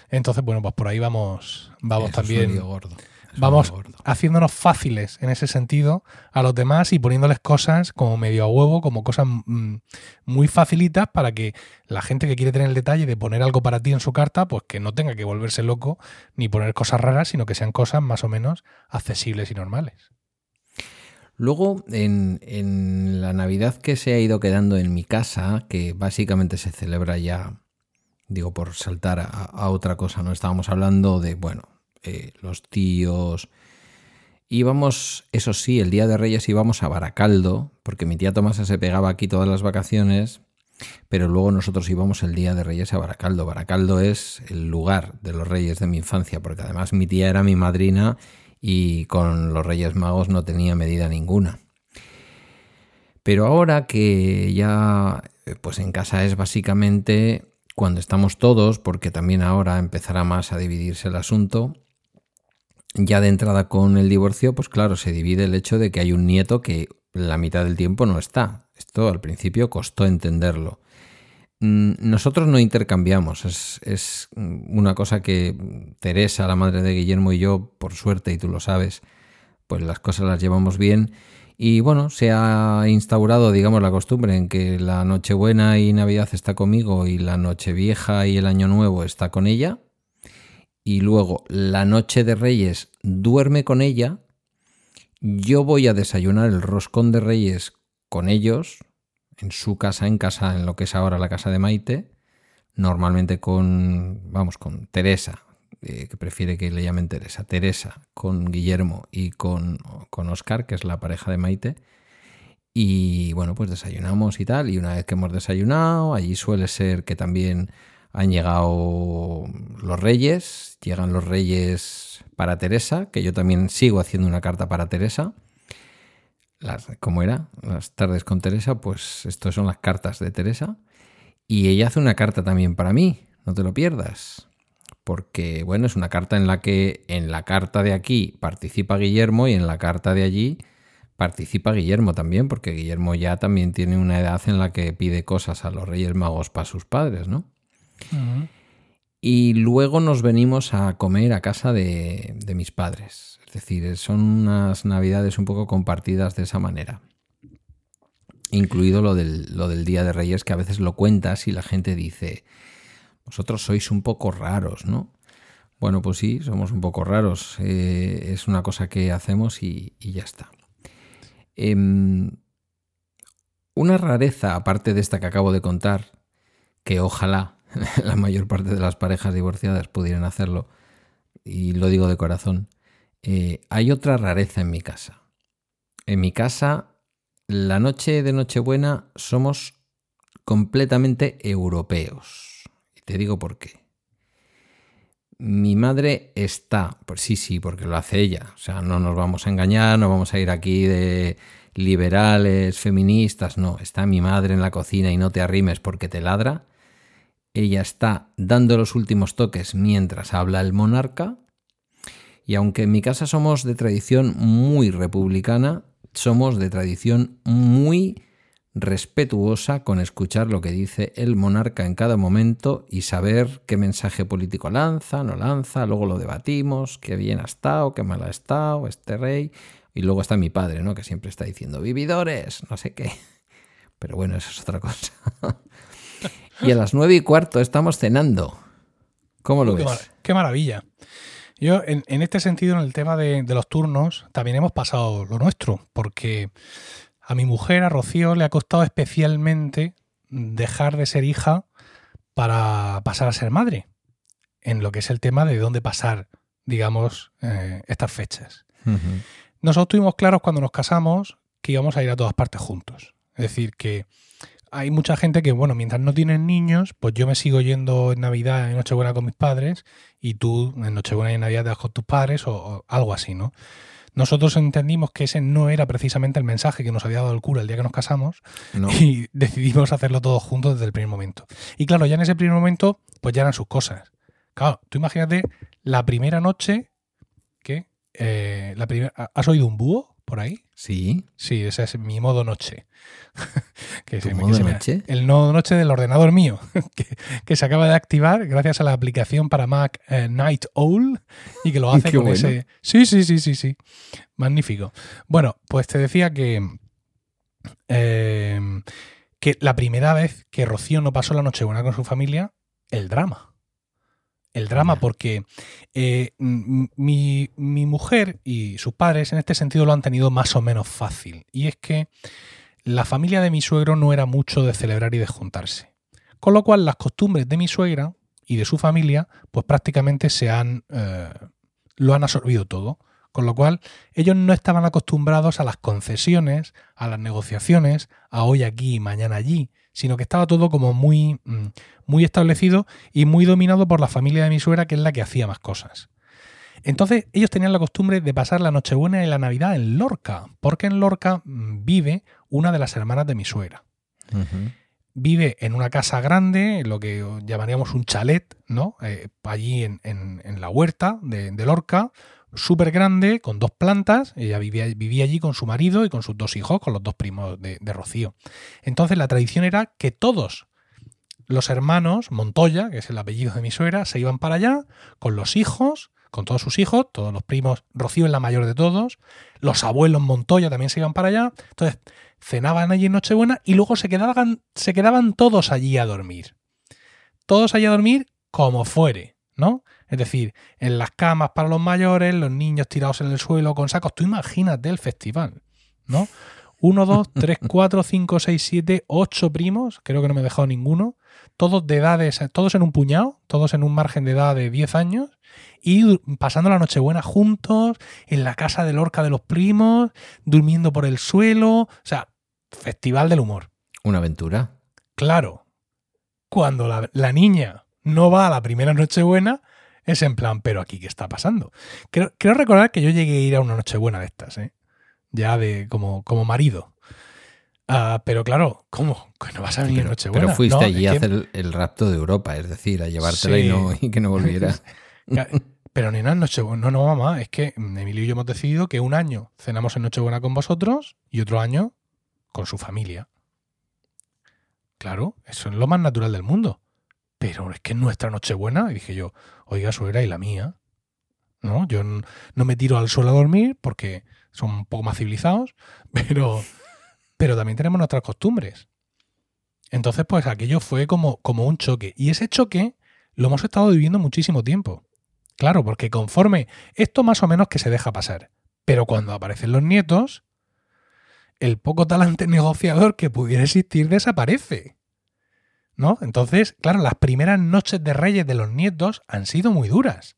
Entonces, bueno, pues por ahí vamos, vamos también. gordo vamos haciéndonos fáciles en ese sentido a los demás y poniéndoles cosas como medio a huevo, como cosas mm, muy facilitas para que la gente que quiere tener el detalle de poner algo para ti en su carta, pues que no tenga que volverse loco ni poner cosas raras, sino que sean cosas más o menos accesibles y normales. Luego, en, la Navidad que se ha ido quedando en mi casa, que básicamente se celebra ya, digo, por saltar a, a otra cosa, no estábamos hablando de, bueno, eh, los tíos. Íbamos, eso sí, el día de Reyes íbamos a Baracaldo, porque mi tía Tomasa se pegaba aquí todas las vacaciones, pero luego nosotros íbamos el día de Reyes a Baracaldo. Baracaldo es el lugar de los Reyes de mi infancia, porque además mi tía era mi madrina y con los Reyes Magos no tenía medida ninguna. Pero ahora que ya eh, pues en casa es básicamente cuando estamos todos, porque también ahora empezará más a dividirse el asunto, ya de entrada con el divorcio, pues claro, se divide el hecho de que hay un nieto que la mitad del tiempo no está. Esto al principio costó entenderlo. Mm, nosotros no intercambiamos, es, una cosa que Teresa, la madre de Guillermo y yo, por suerte, y tú lo sabes, pues las cosas las llevamos bien. Y bueno, se ha instaurado, digamos, la costumbre en que la Nochebuena y Navidad está conmigo y la Nochevieja y el Año Nuevo está con ella. Y luego la Noche de Reyes duerme con ella. Yo voy a desayunar el roscón de Reyes con ellos, en su casa, en casa, en lo que es ahora la casa de Maite, normalmente con, vamos, con Teresa, eh, que prefiere que le llamen Teresa, Teresa, con Guillermo y con, con Oscar, que es la pareja de Maite. Y bueno, pues desayunamos y tal, y una vez que hemos desayunado, allí suele ser que también han llegado los reyes, llegan los reyes para Teresa, que yo también sigo haciendo una carta para Teresa las, ¿cómo era? Las tardes con Teresa, pues estas son las cartas de Teresa. Y ella hace una carta también para mí, no te lo pierdas. Porque, bueno, es una carta en la que en la carta de aquí participa Guillermo y en la carta de allí participa Guillermo también, porque Guillermo ya también tiene una edad en la que pide cosas a los Reyes Magos para sus padres, ¿no? Y luego nos venimos a comer a casa de, de mis padres. Es decir, son unas navidades un poco compartidas de esa manera. Incluido lo del, lo del Día de Reyes, que a veces lo cuentas y la gente dice, vosotros sois un poco raros, ¿no? Bueno, pues sí, somos un poco raros. Eh, es una cosa que hacemos y, ya está. Em, una rareza, aparte de esta que acabo de contar, que ojalá la mayor parte de las parejas divorciadas pudieran hacerlo, y lo digo de corazón, eh, hay otra rareza en mi casa. En mi casa, la noche de Nochebuena somos completamente europeos. Y te digo por qué. Mi madre está, pues sí, sí, porque lo hace ella. O sea, no nos vamos a engañar, no vamos a ir aquí de liberales, feministas, no. Está mi madre en la cocina y no te arrimes porque te ladra. Ella está dando los últimos toques mientras habla el monarca y aunque en mi casa somos de tradición muy republicana, somos de tradición muy respetuosa con escuchar lo que dice el monarca en cada momento y saber qué mensaje político lanza, no lanza, luego lo debatimos, qué bien ha estado, qué mal ha estado este rey. Y luego está mi padre, ¿no? Que siempre está diciendo, vividores, no sé qué. Pero bueno, eso es otra cosa. y a las nueve y cuarto estamos cenando. ¿Cómo lo ves? qué maravilla. Yo, en, este sentido, en el tema de, los turnos, también hemos pasado lo nuestro, porque a mi mujer, a Rocío, le ha costado especialmente dejar de ser hija para pasar a ser madre, en lo que es el tema de dónde pasar, digamos, eh, estas fechas. Nosotros tuvimos claros cuando nos casamos que íbamos a ir a todas partes juntos. Es decir, que hay mucha gente que, bueno, mientras no tienen niños, pues yo me sigo yendo en Navidad, en Nochebuena con mis padres, y tú en Nochebuena y en Navidad te vas con tus padres, o, algo así, ¿no? Nosotros entendimos que ese no era precisamente el mensaje que nos había dado el cura el día que nos casamos y decidimos hacerlo todos juntos desde el primer momento. Y claro, ya en ese primer momento, pues ya eran sus cosas. Claro, tú imagínate la primera noche que... Eh, la primera, ¿Has oído un búho por ahí? Sí. Sí, ese es mi modo noche. que ¿Tu modo noche? el modo noche del ordenador mío, que, se acaba de activar gracias a la aplicación para Mac eh, Night Owl y que lo hace con ese. Sí, sí, sí, sí, sí. Magnífico. Bueno, pues te decía que. Em, que la primera vez que Rocío no pasó la noche buena con su familia, el drama el drama porque eh, mi, mujer y sus padres en este sentido lo han tenido más o menos fácil. Y es que la familia de mi suegro no era mucho de celebrar y de juntarse. Con lo cual las costumbres de mi suegra y de su familia pues prácticamente se han, eh, lo han absorbido todo. Con lo cual ellos no estaban acostumbrados a las concesiones, a las negociaciones, a hoy aquí y mañana allí, sino que estaba todo como muy, mm, muy establecido y muy dominado por la familia de mi suegra, que es la que hacía más cosas. Entonces ellos tenían la costumbre de pasar la Nochebuena y la Navidad en Lorca, porque en Lorca mm, vive una de las hermanas de mi suegra. Vive en una casa grande, lo que llamaríamos un chalet, ¿no? Eh, allí en, la huerta de, Lorca, súper grande, con dos plantas. Ella vivía, vivía, allí con su marido y con sus dos hijos, con los dos primos de, Rocío. Entonces la tradición era que todos los hermanos Montoya, que es el apellido de mi suegra, se iban para allá con los hijos, con todos sus hijos, todos los primos, Rocío es la mayor de todos, los abuelos Montoya también se iban para allí. Entonces, cenaban allí en Nochebuena y luego se quedaban, se quedaban todos allí a dormir. Todos allí a dormir como fuere, ¿no? Es decir, en las camas para los mayores, los niños tirados en el suelo con sacos. Tú imagínate el festival, ¿no? Uno, dos, tres, cuatro, cinco, seis, siete, ocho primos, creo que no me he dejado ninguno, todos de edades, todos en un puñado, todos en un margen de edad de 10 años, y pasando la Nochebuena juntos, en la casa de Lorca de los primos, durmiendo por el suelo. O sea, festival del humor. Una aventura. Claro. Cuando la, niña no va a la primera Nochebuena, es en plan, pero aquí, ¿qué está pasando? Creo, recordar que yo llegué a ir a una Nochebuena de estas, ¿eh? Ya de como, como marido. Ah, pero claro, ¿cómo? Que no vas a venir Nochebuena. Pero fuiste allí a hacer el, rapto de Europa, es decir, a llevártela y, no, y que no volviera. Pero nena, Nochebuena, no, no, mamá, es que Emilio y yo hemos decidido que un año cenamos en Nochebuena con vosotros y otro año con su familia. Claro, eso es lo más natural del mundo. Pero es que nuestra Nochebuena, y dije yo, oiga, suegra y la mía. ¿No? Yo no me tiro al suelo a dormir porque son un poco más civilizados, pero, pero también tenemos nuestras costumbres. Entonces, pues aquello fue como, como un choque. Y ese choque lo hemos estado viviendo muchísimo tiempo. Claro, porque conforme esto más o menos que se deja pasar. Pero cuando aparecen los nietos, el poco talante negociador que pudiera existir desaparece. ¿No? Entonces, claro, las primeras noches de reyes de los nietos han sido muy duras.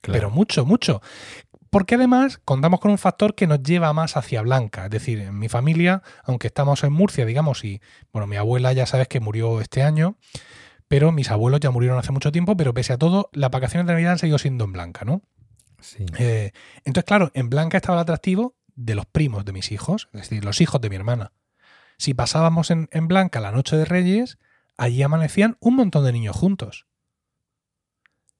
Pero mucho, mucho. Porque además contamos con un factor que nos lleva más hacia Blanca. Es decir, en mi familia, aunque estamos en Murcia, digamos, y bueno, mi abuela ya sabes que murió este año, pero mis abuelos ya murieron hace mucho tiempo, pero pese a todo, las vacaciones de Navidad han seguido siendo en Blanca, ¿no? Sí. Eh, entonces, claro, en Blanca estaba el atractivo de los primos de mis hijos, es decir, los hijos de mi hermana. Si pasábamos en, en Blanca la noche de Reyes, allí amanecían un montón de niños juntos.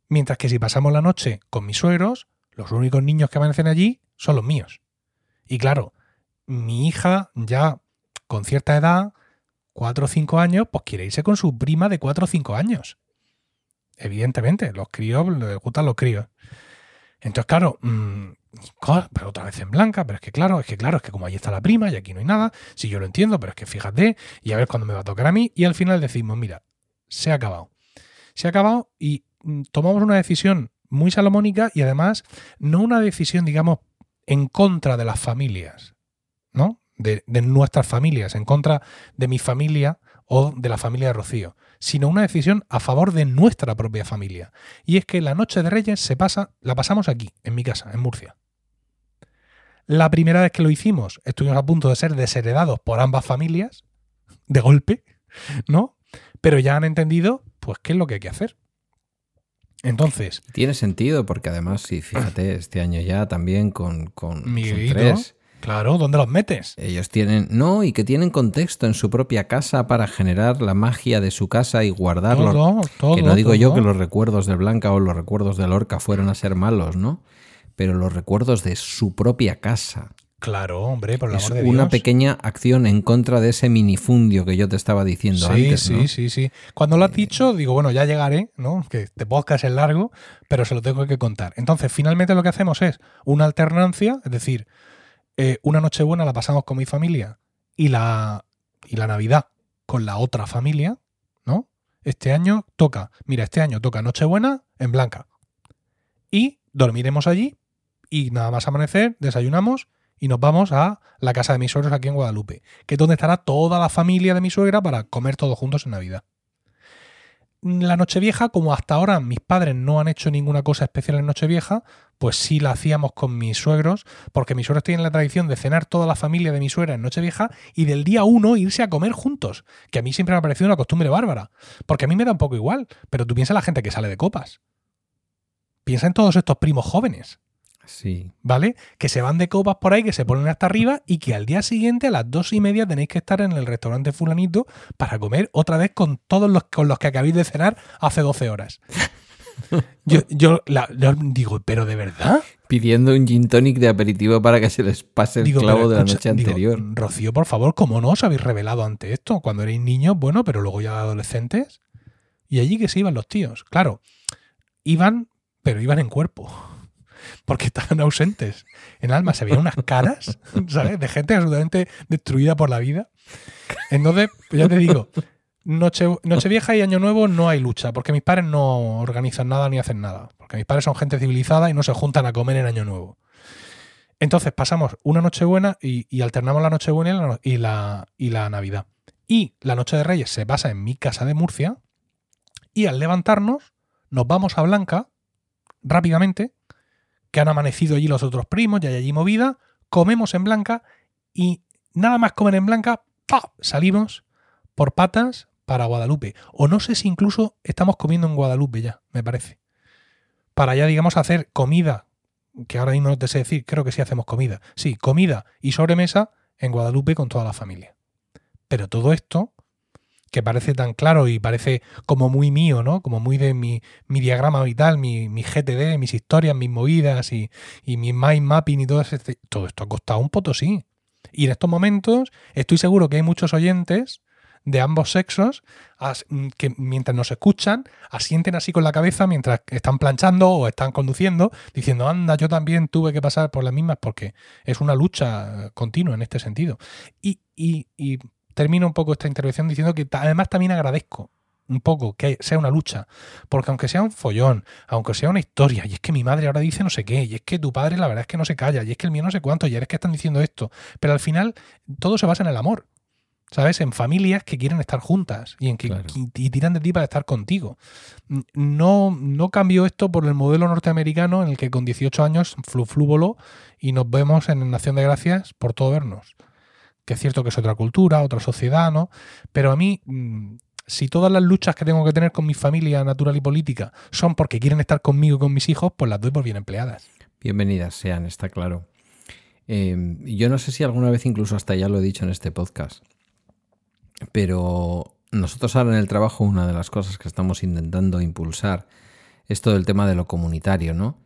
Mientras que si pasamos la noche con mis suegros, los únicos niños que amanecen allí son los míos. Y claro, mi hija ya con cierta edad 4 o 5 años, pues quiere irse con su prima de 4 o 5 años. Evidentemente, los críos les gustan los críos. Entonces, claro, mmm, pero otra vez en blanca, pero es que claro, es que claro, es que como ahí está la prima y aquí no hay nada, si yo lo entiendo, pero es que fíjate, y a ver cuándo me va a tocar a mí, y al final decimos, mira, se ha acabado. Se ha acabado y mm, tomamos una decisión muy salomónica y además no una decisión, digamos, en contra de las familias, ¿no? de, nuestras familias, en contra de mi familia o de la familia de Rocío, sino una decisión a favor de nuestra propia familia. Y es que la noche de Reyes se pasa, la pasamos aquí, en mi casa, en Murcia. La primera vez que lo hicimos, estuvimos a punto de ser desheredados por ambas familias, de golpe, ¿no? Pero ya han entendido, pues, qué es lo que hay que hacer. Entonces. Tiene sentido, porque además, si fíjate, este año ya también con, con tres Claro, ¿dónde los metes? Ellos tienen, no, y que tienen contexto en su propia casa para generar la magia de su casa y guardarlo. Todo, que no digo yo que los recuerdos de Blanca o los recuerdos de Lorca fueran a ser malos, ¿no? Pero los recuerdos de su propia casa. Claro, hombre, por la es una pequeña acción en contra de ese minifundio que yo te estaba diciendo antes. Sí, sí, sí, sí. Cuando lo has dicho, digo, bueno, ya llegaré, ¿no? Que este podcast es largo, pero se lo tengo que contar. Entonces, finalmente lo que hacemos es una alternancia, es decir, eh, una Nochebuena la pasamos con mi familia y la, y la Navidad con la otra familia, ¿no? Este año toca, mira, este año toca Nochebuena en Blanca. Y dormiremos allí y nada más amanecer, desayunamos y nos vamos a la casa de mis suegros aquí en Guadalupe, que es donde estará toda la familia de mi suegra para comer todos juntos en Navidad la Nochevieja, como hasta ahora mis padres no han hecho ninguna cosa especial en Nochevieja, pues sí la hacíamos con mis suegros, porque mis suegros tienen la tradición de cenar toda la familia de mi suegra en Nochevieja y del día uno irse a comer juntos, que a mí siempre me ha parecido una costumbre bárbara, porque a mí me da un poco igual, pero tú piensas la gente que sale de copas. piensa en todos estos primos jóvenes. Sí. ¿Vale? Que se van de copas por ahí, que se ponen hasta arriba y que al día siguiente a las dos y media tenéis que estar en el restaurante fulanito para comer otra vez con todos los con los que acabéis de cenar hace 12 horas. Yo, yo, la- yo digo, ¿pero de verdad? Pidiendo un gin tonic de aperitivo para que se les pase el Digo, clavo de la noche digo, anterior. Rocío, por favor, ¿cómo no os habéis revelado ante esto? Cuando erais niños, bueno, pero luego ya adolescentes. Y allí que se iban los tíos. Claro, iban, pero iban en cuerpo. Porque estaban ausentes. En alma se veían unas caras, ¿sabes? De gente absolutamente destruida por la vida. Entonces, pues ya te digo, Noche, Nochevieja y Año Nuevo no hay lucha, porque mis padres no organizan nada ni hacen nada. Porque mis padres son gente civilizada y no se juntan a comer en Año Nuevo. Entonces pasamos una Nochebuena y, y alternamos la Nochebuena y la, y, la, y la Navidad. Y la Noche de Reyes se pasa en mi casa de Murcia y al levantarnos nos vamos a Blanca rápidamente, que han amanecido allí los otros primos, ya hay allí movida, comemos en Blanca y nada más comer en Blanca, ¡pa! salimos por patas para Guadalupe. O no sé si incluso estamos comiendo en Guadalupe ya, me parece. Para ya, digamos, hacer comida, que ahora mismo no te sé decir, creo que sí hacemos comida. Sí, comida y sobremesa en Guadalupe con toda la familia. Pero todo esto, que parece tan claro y parece como muy mío, ¿no? Como muy de mi, mi diagrama vital, mi, GTD, mis historias, mis movidas y, mi mind mapping y todo, este, todo esto ha costado un potosí. Y en estos momentos estoy seguro que hay muchos oyentes de ambos sexos mm, que mientras nos escuchan asienten así con la cabeza mientras están planchando o están conduciendo diciendo anda yo también tuve que pasar por las mismas porque es una lucha continua en este sentido y, y- y termino un poco esta intervención diciendo que además también agradezco un poco que sea una lucha porque aunque sea un follón aunque sea una historia y es que mi madre ahora dice no sé qué y es que tu padre la verdad es que no se calla y es que el mío no sé cuánto y es que están diciendo esto pero al final todo se basa en el amor ¿sabes? En familias que quieren estar juntas y en que Claro. y, tiran de ti para estar contigo. No, no cambio esto por el modelo norteamericano en el que con 18 años flu flu voló y nos vemos en Nación de Gracias por todo vernos. Que es cierto que es otra cultura, otra sociedad, ¿no? Pero a mí, mm, si todas las luchas que tengo que tener con mi familia natural y política son porque quieren estar conmigo y con mis hijos, pues las doy por bien empleadas. Bienvenidas sean, está claro. Eh, yo no sé si alguna vez incluso hasta ya lo he dicho en este podcast, pero nosotros ahora en el trabajo una de las cosas que estamos intentando impulsar es todo el tema de lo comunitario, ¿no?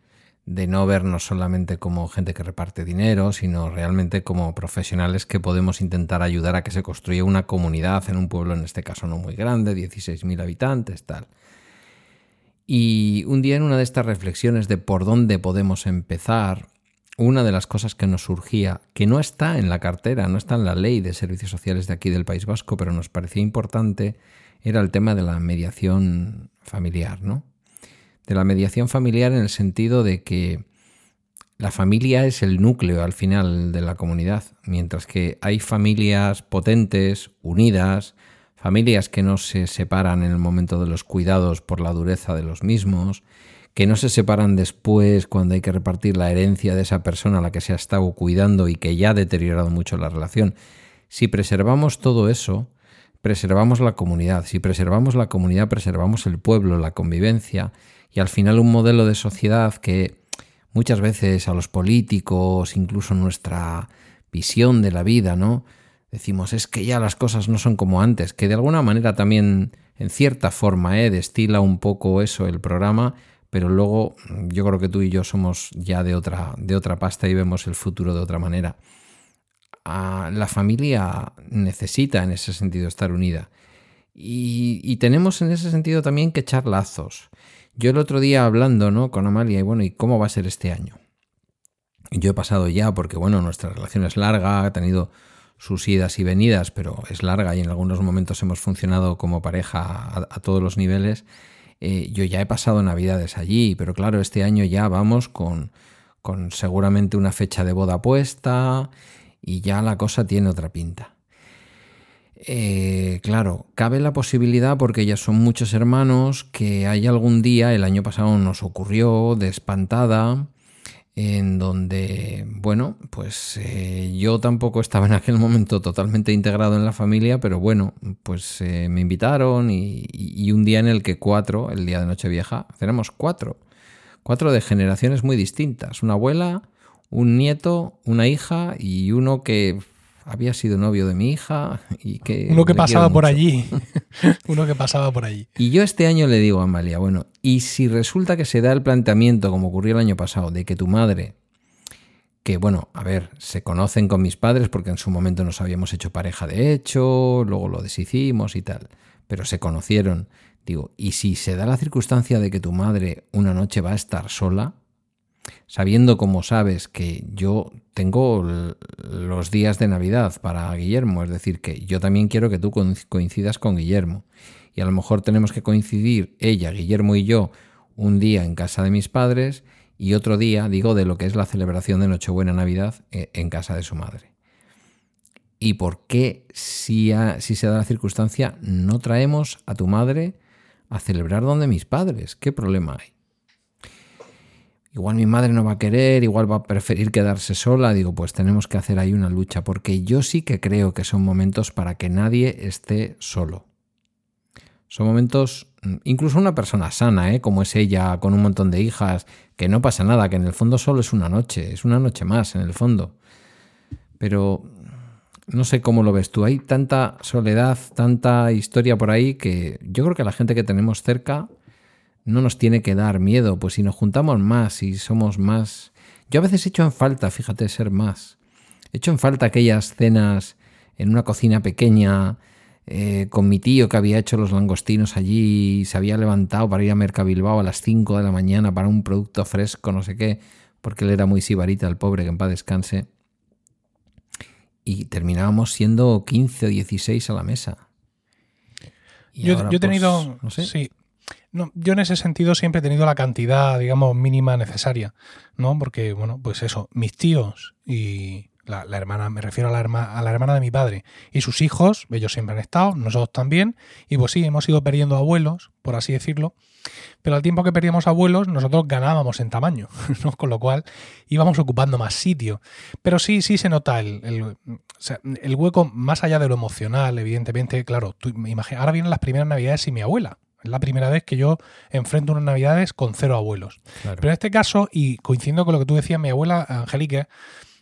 De no vernos solamente como gente que reparte dinero, sino realmente como profesionales que podemos intentar ayudar a que se construya una comunidad en un pueblo, en este caso no muy grande, 16.000 habitantes, tal. Y un día en una de estas reflexiones de por dónde podemos empezar, una de las cosas que nos surgía, que no está en la cartera, no está en la ley de servicios sociales de aquí del País Vasco, pero nos parecía importante, era el tema de la mediación familiar, ¿no? De la mediación familiar en el sentido de que la familia es el núcleo al final de la comunidad, mientras que hay familias potentes, unidas, familias que no se separan en el momento de los cuidados por la dureza de los mismos, que no se separan después cuando hay que repartir la herencia de esa persona a la que se ha estado cuidando y que ya ha deteriorado mucho la relación. Si preservamos todo eso, preservamos la comunidad. Si preservamos la comunidad, preservamos el pueblo, la convivencia y al final un modelo de sociedad que muchas veces a los políticos, incluso nuestra visión de la vida, ¿no? Decimos, es que ya las cosas no son como antes, que de alguna manera también, en cierta forma, ¿eh? destila un poco eso el programa, pero luego yo creo que tú y yo somos ya de otra, de otra pasta y vemos el futuro de otra manera. La familia necesita en ese sentido estar unida. Y, tenemos en ese sentido también que echar lazos. Yo el otro día hablando ¿no? con Amalia, y bueno, ¿y cómo va a ser este año? Yo he pasado ya, porque bueno, nuestra relación es larga, ha tenido sus idas y venidas, pero es larga y en algunos momentos hemos funcionado como pareja a, todos los niveles. Eh, yo ya he pasado navidades allí, pero claro, este año ya vamos con, con seguramente una fecha de boda puesta y ya la cosa tiene otra pinta. Eh, claro, cabe la posibilidad, porque ya son muchos hermanos, que hay algún día, el año pasado nos ocurrió, de espantada, en donde, bueno, pues eh, yo tampoco estaba en aquel momento totalmente integrado en la familia, pero bueno, pues eh, me invitaron y, y, un día en el que cuatro, el día de Nochevieja, tenemos cuatro, Cuatro de generaciones muy distintas. Una abuela, un nieto, una hija y uno que había sido novio de mi hija y que... Uno que pasaba por allí. Uno que pasaba por allí. Y yo este año le digo a Amalia, bueno, y si resulta que se da el planteamiento, como ocurrió el año pasado, de que tu madre, que bueno, a ver, se conocen con mis padres porque en su momento nos habíamos hecho pareja de hecho, luego lo deshicimos y tal, pero se conocieron, digo, y si se da la circunstancia de que tu madre una noche va a estar sola, sabiendo como sabes que yo tengo los días de Navidad para Guillermo, es decir, que yo también quiero que tú coinc- coincidas con Guillermo. Y a lo mejor tenemos que coincidir ella, Guillermo y yo un día en casa de mis padres y otro día, digo, de lo que es la celebración de Nochebuena Navidad eh, en casa de su madre. ¿Y por qué, si, si se da la circunstancia, no traemos a tu madre a celebrar donde mis padres? ¿Qué problema hay? Igual mi madre no va a querer, igual va a preferir quedarse sola. Digo, pues tenemos que hacer ahí una lucha, porque yo sí que creo que son momentos para que nadie esté solo. Son momentos, mm, incluso una persona sana, ¿eh? como es ella, con un montón de hijas, que no pasa nada, que en el fondo solo es una noche, es una noche más en el fondo. Pero no sé cómo lo ves tú. Hay tanta soledad, tanta historia por ahí que yo creo que la gente que tenemos cerca no nos tiene que dar miedo, pues si nos juntamos más y somos más... Yo a veces echo en falta, fíjate, ser más. Echo en falta aquellas cenas en una cocina pequeña, eh, con mi tío que había hecho los langostinos allí, y se había levantado para ir a Mercabilbao a las 5 de la mañana para un producto fresco, no sé qué, porque él era muy sibarita, el pobre, que en paz descanse. Y terminábamos siendo 15 o 16 a la mesa. Y Yo, ahora, yo he pues, tenido. no sé. Sí. No, yo en ese sentido siempre he tenido la cantidad, digamos, mínima necesaria, ¿no? Porque, bueno, pues eso, mis tíos y la, la hermana, me refiero a la, herma- a la hermana de mi padre y sus hijos, ellos siempre han estado, nosotros también, y pues sí, hemos ido perdiendo abuelos, por así decirlo, pero al tiempo que perdíamos abuelos, nosotros ganábamos en tamaño. Con lo cual íbamos ocupando más sitio. Pero sí, sí se nota el, el- el hueco más allá de lo emocional, evidentemente, claro, tú, ahora vienen las primeras navidades sin mi abuela. Es la primera vez que yo enfrento unas navidades con cero abuelos. Claro. Pero en este caso, y coincidiendo con lo que tú decías, mi abuela Angélica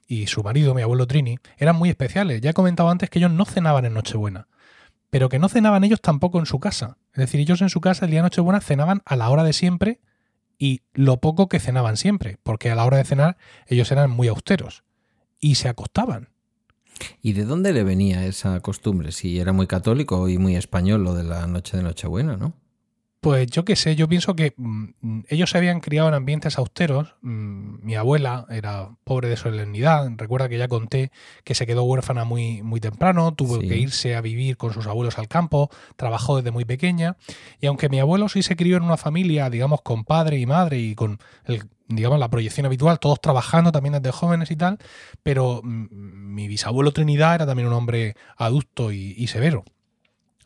y su marido, mi abuelo Trini, eran muy especiales. Ya he comentado antes que ellos no cenaban en Nochebuena, pero que no cenaban ellos tampoco en su casa. Es decir, ellos en su casa el día de Nochebuena cenaban a la hora de siempre y lo poco que cenaban siempre, porque a la hora de cenar ellos eran muy austeros y se acostaban. ¿Y de dónde le venía esa costumbre? Si era muy católico y muy español lo de la noche de Nochebuena, ¿no? Pues yo qué sé, yo pienso que mm, ellos se habían criado en ambientes austeros. Mm, mi abuela era pobre de solemnidad. Recuerda que ya conté que se quedó huérfana muy, muy temprano, tuvo Sí. que irse a vivir con sus abuelos al campo, trabajó desde muy pequeña. Y aunque mi abuelo sí se crió en una familia, digamos, con padre y madre y con el, digamos, la proyección habitual, todos trabajando también desde jóvenes y tal, pero mm, mi bisabuelo Trinidad era también un hombre adusto y, y severo.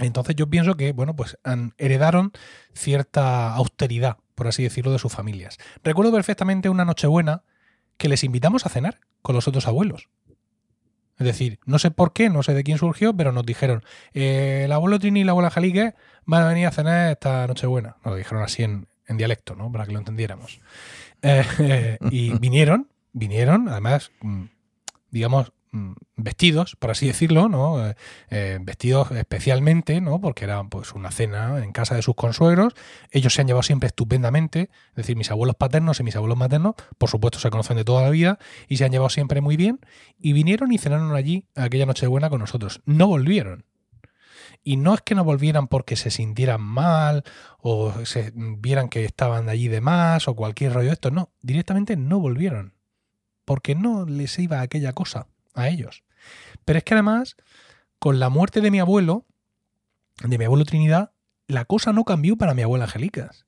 Entonces yo pienso que, bueno, pues heredaron cierta austeridad, por así decirlo, de sus familias. Recuerdo perfectamente una Nochebuena que les invitamos a cenar con los otros abuelos. Es decir, no sé por qué, no sé de quién surgió, pero nos dijeron, eh, el abuelo Trini y la abuela Jalique van a venir a cenar esta Nochebuena. Nos lo dijeron así en, dialecto, ¿no? Para que lo entendiéramos. Eh, y vinieron, vinieron, además, mm, digamos, vestidos, por así decirlo, ¿no? Eh, eh, vestidos especialmente, ¿no? Porque era pues una cena en casa de sus consuegros. Ellos se han llevado siempre estupendamente, es decir, mis abuelos paternos y mis abuelos maternos, por supuesto, se conocen de toda la vida y se han llevado siempre muy bien. Y vinieron y cenaron allí aquella Nochebuena con nosotros. No volvieron. Y no es que no volvieran porque se sintieran mal o se vieran que estaban allí de más o cualquier rollo de esto. No, directamente no volvieron. Porque no les iba aquella cosa a ellos. Pero es que además, con la muerte de mi abuelo, de mi abuelo Trinidad, la cosa no cambió para mi abuela Angelicas.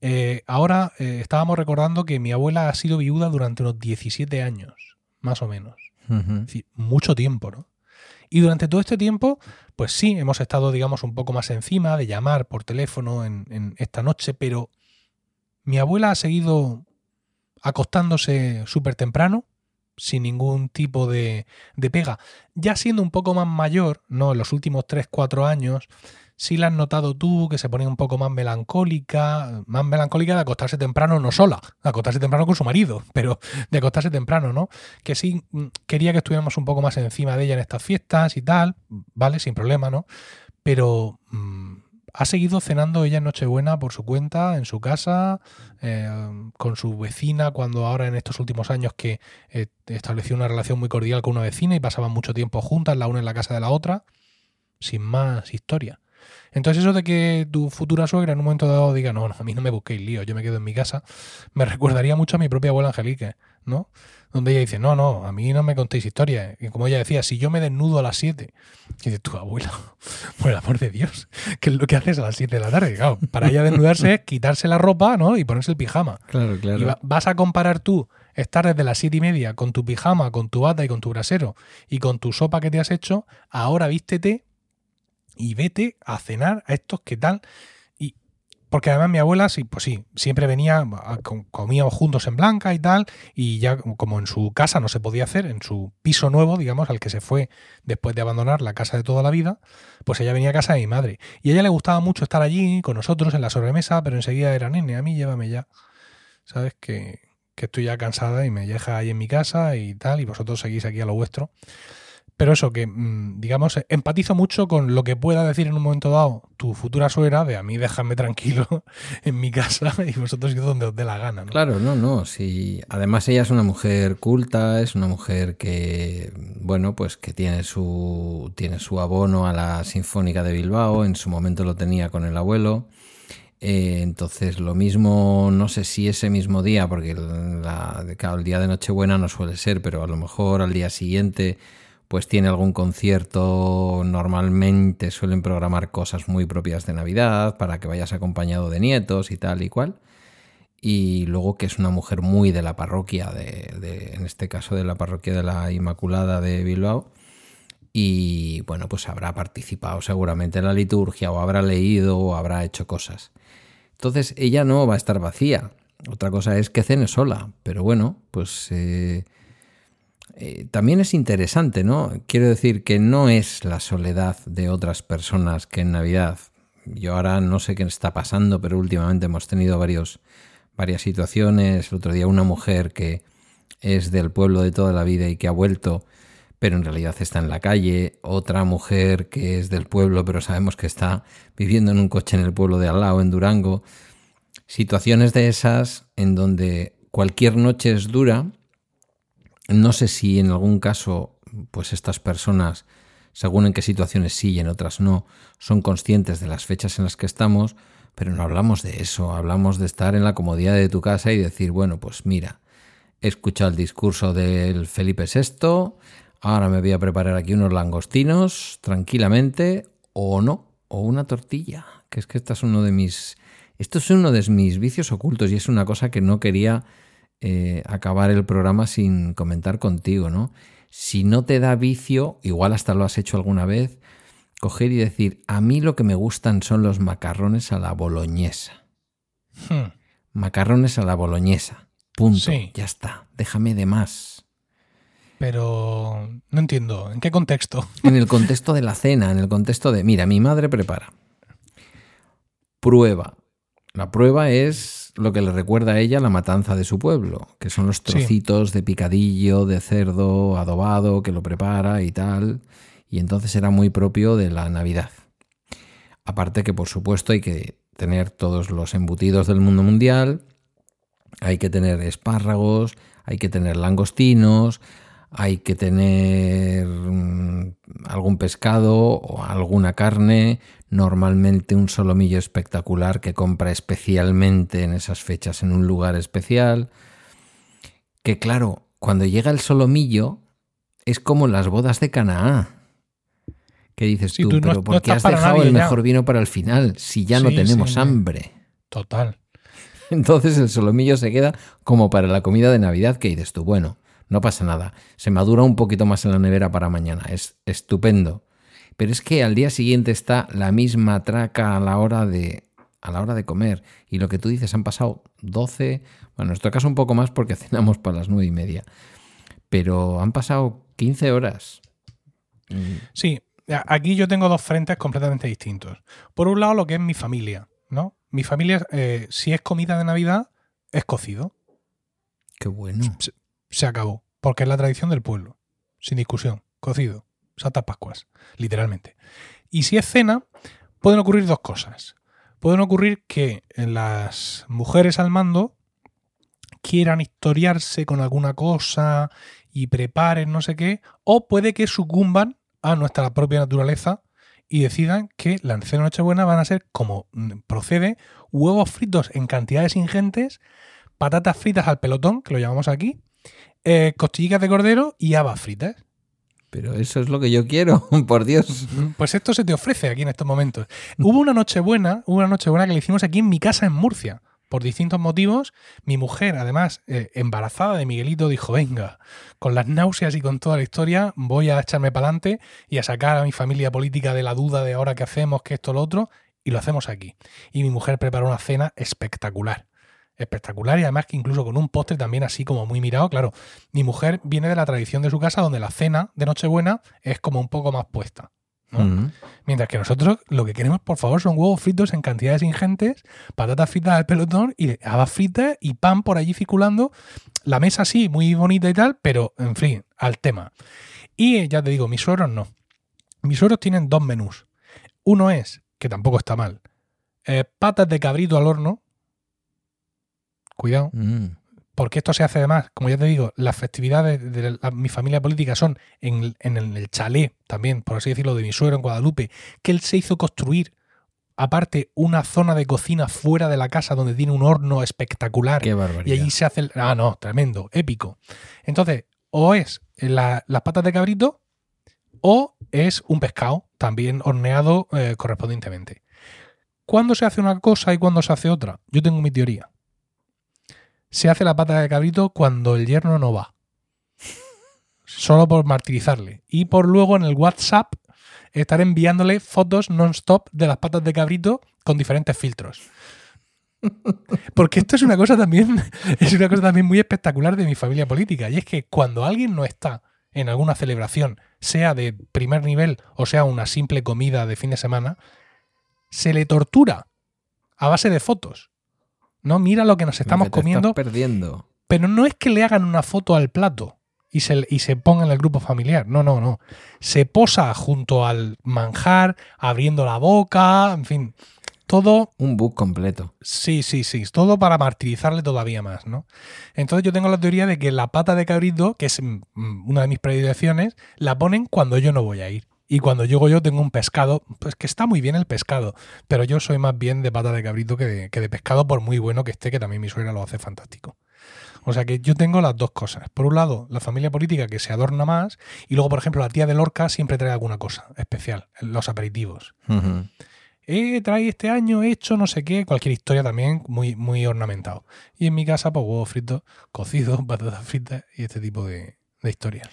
Eh, ahora eh, estábamos recordando que mi abuela ha sido viuda durante unos 17 años, más o menos. Es decir, mucho tiempo, ¿no? Y durante todo este tiempo, pues sí, hemos estado, digamos, un poco más encima de llamar por teléfono en, en esta noche, pero mi abuela ha seguido acostándose súper temprano, sin ningún tipo de, de pega. Ya siendo un poco más mayor, ¿no? En los últimos 3, 4 años, sí la has notado tú, que se pone un poco más melancólica, más melancólica de acostarse temprano, no sola, de acostarse temprano con su marido, pero de acostarse temprano, ¿no? Que sí mm, quería que estuviéramos un poco más encima de ella en estas fiestas y tal, ¿vale? Sin problema, ¿no? Pero mm, ha seguido cenando ella en Nochebuena por su cuenta, en su casa, eh, con su vecina, cuando ahora en estos últimos años que eh, estableció una relación muy cordial con una vecina y pasaban mucho tiempo juntas, la una en la casa de la otra, sin más historia. Entonces eso de que tu futura suegra en un momento dado diga, no, no, a mí no me busquéis lío, yo me quedo en mi casa, me recordaría mucho a mi propia abuela Angelique, ¿no? Donde ella dice, no, no, a mí no me contéis historias. Y como ella decía, si yo me desnudo a las 7, y dice, tu abuela, por el amor de Dios, ¿qué es lo que haces a las 7 de la tarde? Claro, para ella desnudarse es quitarse la ropa, ¿no? Y ponerse el pijama. Claro, claro. Y vas a comparar tú estar desde las siete y media con tu pijama, con tu bata y con tu brasero y con tu sopa que te has hecho, ahora vístete y vete a cenar a estos que tal. Y porque además mi abuela, sí, pues sí, siempre venía, comíamos juntos en Blanca y tal, y ya como en su casa no se podía hacer, en su piso nuevo, digamos, al que se fue después de abandonar la casa de toda la vida, pues ella venía a casa de mi madre. Y a ella le gustaba mucho estar allí con nosotros en la sobremesa, pero enseguida era, nene, a mí llévame ya. ¿Sabes? Que, que estoy ya cansada y me deja ahí en mi casa y tal, y vosotros seguís aquí a lo vuestro. Pero eso, que mm, digamos, empatizo mucho con lo que pueda decir en un momento dado tu futura suegra de a mí déjame tranquilo en mi casa y vosotros ir donde os dé la gana. ¿no? Claro, no, no. Sí. Además ella es una mujer culta, es una mujer que, bueno, pues que tiene su, tiene su abono a la Sinfónica de Bilbao, en su momento lo tenía con el abuelo. Eh, entonces, lo mismo, no sé si ese mismo día, porque la, el día de Nochebuena no suele ser, pero a lo mejor al día siguiente pues tiene algún concierto, normalmente suelen programar cosas muy propias de Navidad para que vayas acompañado de nietos y tal y cual. Y luego que es una mujer muy de la parroquia, de, en este caso de la parroquia de la Inmaculada de Bilbao. Y bueno, pues habrá participado seguramente en la liturgia o habrá leído o habrá hecho cosas. Entonces ella no va a estar vacía. Otra cosa es que cene sola, pero bueno, pues eh, eh, también es interesante, ¿no? Quiero decir que no es la soledad de otras personas que en Navidad. Yo ahora no sé qué está pasando, pero últimamente hemos tenido varios, varias situaciones. El otro día una mujer que es del pueblo de toda la vida y que ha vuelto, pero en realidad está en la calle. Otra mujer que es del pueblo, pero sabemos que está viviendo en un coche en el pueblo de al en Durango. Situaciones de esas en donde cualquier noche es dura no sé si en algún caso, pues estas personas, según en qué situaciones sí y en otras no, son conscientes de las fechas en las que estamos, pero no hablamos de eso, hablamos de estar en la comodidad de tu casa y decir, bueno, pues mira, he escuchado el discurso del Felipe VI, ahora me voy a preparar aquí unos langostinos tranquilamente, o no, o una tortilla, que es que esta es uno de mis... Esto es uno de mis vicios ocultos y es una cosa que no quería eh, acabar el programa sin comentar contigo, ¿no? Si no te da vicio, igual hasta lo has hecho alguna vez, coger y decir, a mí lo que me gustan son los macarrones a la boloñesa. Hmm. Macarrones a la boloñesa. Punto. Ya está. Déjame de más. Pero no entiendo. ¿En qué contexto? En el contexto de la cena, en el contexto de, mira, mi madre prepara. Prueba. La prueba es lo que le recuerda a ella la matanza de su pueblo, que son los trocitos de picadillo, de cerdo adobado que lo prepara y tal, y entonces era muy propio de la Navidad. Aparte que por supuesto hay que tener todos los embutidos del mundo mundial, hay que tener espárragos, hay que tener langostinos, hay que tener mm, algún pescado o alguna carne, normalmente un solomillo espectacular que compra especialmente en esas fechas en un lugar especial. Que claro, cuando llega el solomillo es como las bodas de Canaá. ¿Qué dices tú? Pero ¿por qué has dejado el mejor vino para el final si ya no tenemos hambre? Total. Entonces el solomillo se queda como para la comida de Navidad que dices tú, bueno, no pasa nada. Se madura un poquito más en la nevera para mañana. Es estupendo. Pero es que al día siguiente está la misma traca a la hora de a la hora de comer. Y lo que tú dices, han pasado 12, bueno, en nuestro caso un poco más porque cenamos para las nueve y media. pero han pasado 15 horas. Mm, Sí, aquí yo tengo dos frentes completamente distintos. Por un lado, lo que es mi familia, ¿no? Mi familia, eh, si es comida de Navidad, es cocido. Qué bueno. Se acabó. Porque es la tradición del pueblo. Sin discusión. Cocido. Santas Pascuas. Literalmente. Y si es cena, pueden ocurrir dos cosas. Pueden ocurrir que las mujeres al mando quieran historiarse con alguna cosa y preparen no sé qué, o puede que sucumban a nuestra propia naturaleza y decidan que la cena de Nochebuena van a ser como procede, huevos fritos en cantidades ingentes, patatas fritas al pelotón, que lo llamamos aquí, eh, costillitas de cordero y habas fritas. Pero eso es lo que yo quiero, por Dios. Pues esto se te ofrece aquí en estos momentos. Hubo una Nochebuena, hubo una Nochebuena que le hicimos aquí en mi casa en Murcia. Por distintos motivos, mi mujer, además, eh, embarazada de Miguelito, dijo, venga, con las náuseas y con toda la historia, voy a echarme para adelante y a sacar a mi familia política de la duda de ahora qué hacemos, que esto, lo otro, y lo hacemos aquí. Y mi mujer preparó una cena espectacular. Espectacular y además que incluso con un postre también así como muy mirado. Claro, mi mujer viene de la tradición de su casa donde la cena de Nochebuena es como un poco más puesta. ¿no? Mientras que nosotros lo que queremos, por favor, son huevos fritos en cantidades ingentes, patatas fritas al pelotón y habas fritas y pan por allí circulando. La mesa sí, muy bonita y tal, pero en fin, al tema. Y eh, ya te digo, mis suegros no. Mis suegros tienen dos menús. Uno es, que tampoco está mal, eh, patas de cabrito al horno. Cuidado Mm. porque esto se hace además, como ya te digo, las festividades de la- mi familia política son en, en el, el chalet también, por así decirlo, de mi suegro en Guadalupe, que él se hizo construir aparte una zona de cocina fuera de la casa donde tiene un horno espectacular Qué y barbaridad. allí se hace el... Ah, no, tremendo, épico. Entonces, o es la- las patas de cabrito o es un pescado también horneado eh, correspondientemente. ¿Cuándo se hace una cosa y cuándo se hace otra? Yo tengo mi teoría. Se hace la pata de cabrito cuando el yerno no va. Solo por martirizarle. Y por luego en el WhatsApp estar enviándole fotos non-stop de las patas de cabrito con diferentes filtros. Porque esto es una cosa también, es una cosa también muy espectacular de mi familia política. Y es que cuando alguien no está en alguna celebración, sea de primer nivel o sea una simple comida de fin de semana, se le tortura a base de fotos. No, mira lo que nos estamos Que te estás comiendo, perdiendo. pero no es que le hagan una foto al plato y se, y se ponga en el grupo familiar. No, no, no. Se posa junto al manjar, abriendo la boca, en fin. Todo, Un book completo. sí, sí, sí. Todo para martirizarle todavía más, ¿no? Entonces yo tengo la teoría de que la pata de cabrito, que es mm, una de mis predilecciones, la ponen cuando yo no voy a ir. Y cuando llego yo tengo un pescado, pues que está muy bien el pescado, pero yo soy más bien de pata de cabrito que de, que de pescado, por muy bueno que esté, que también mi suegra lo hace fantástico. O sea que yo tengo las dos cosas. Por un lado, la familia política que se adorna más, y luego, por ejemplo, la tía de Lorca siempre trae alguna cosa especial, los aperitivos. Eh, trae este año hecho no sé qué, cualquier historia también muy, muy ornamentado. Y en mi casa, pues huevos fritos, cocidos, patatas fritas y este tipo de, de historias.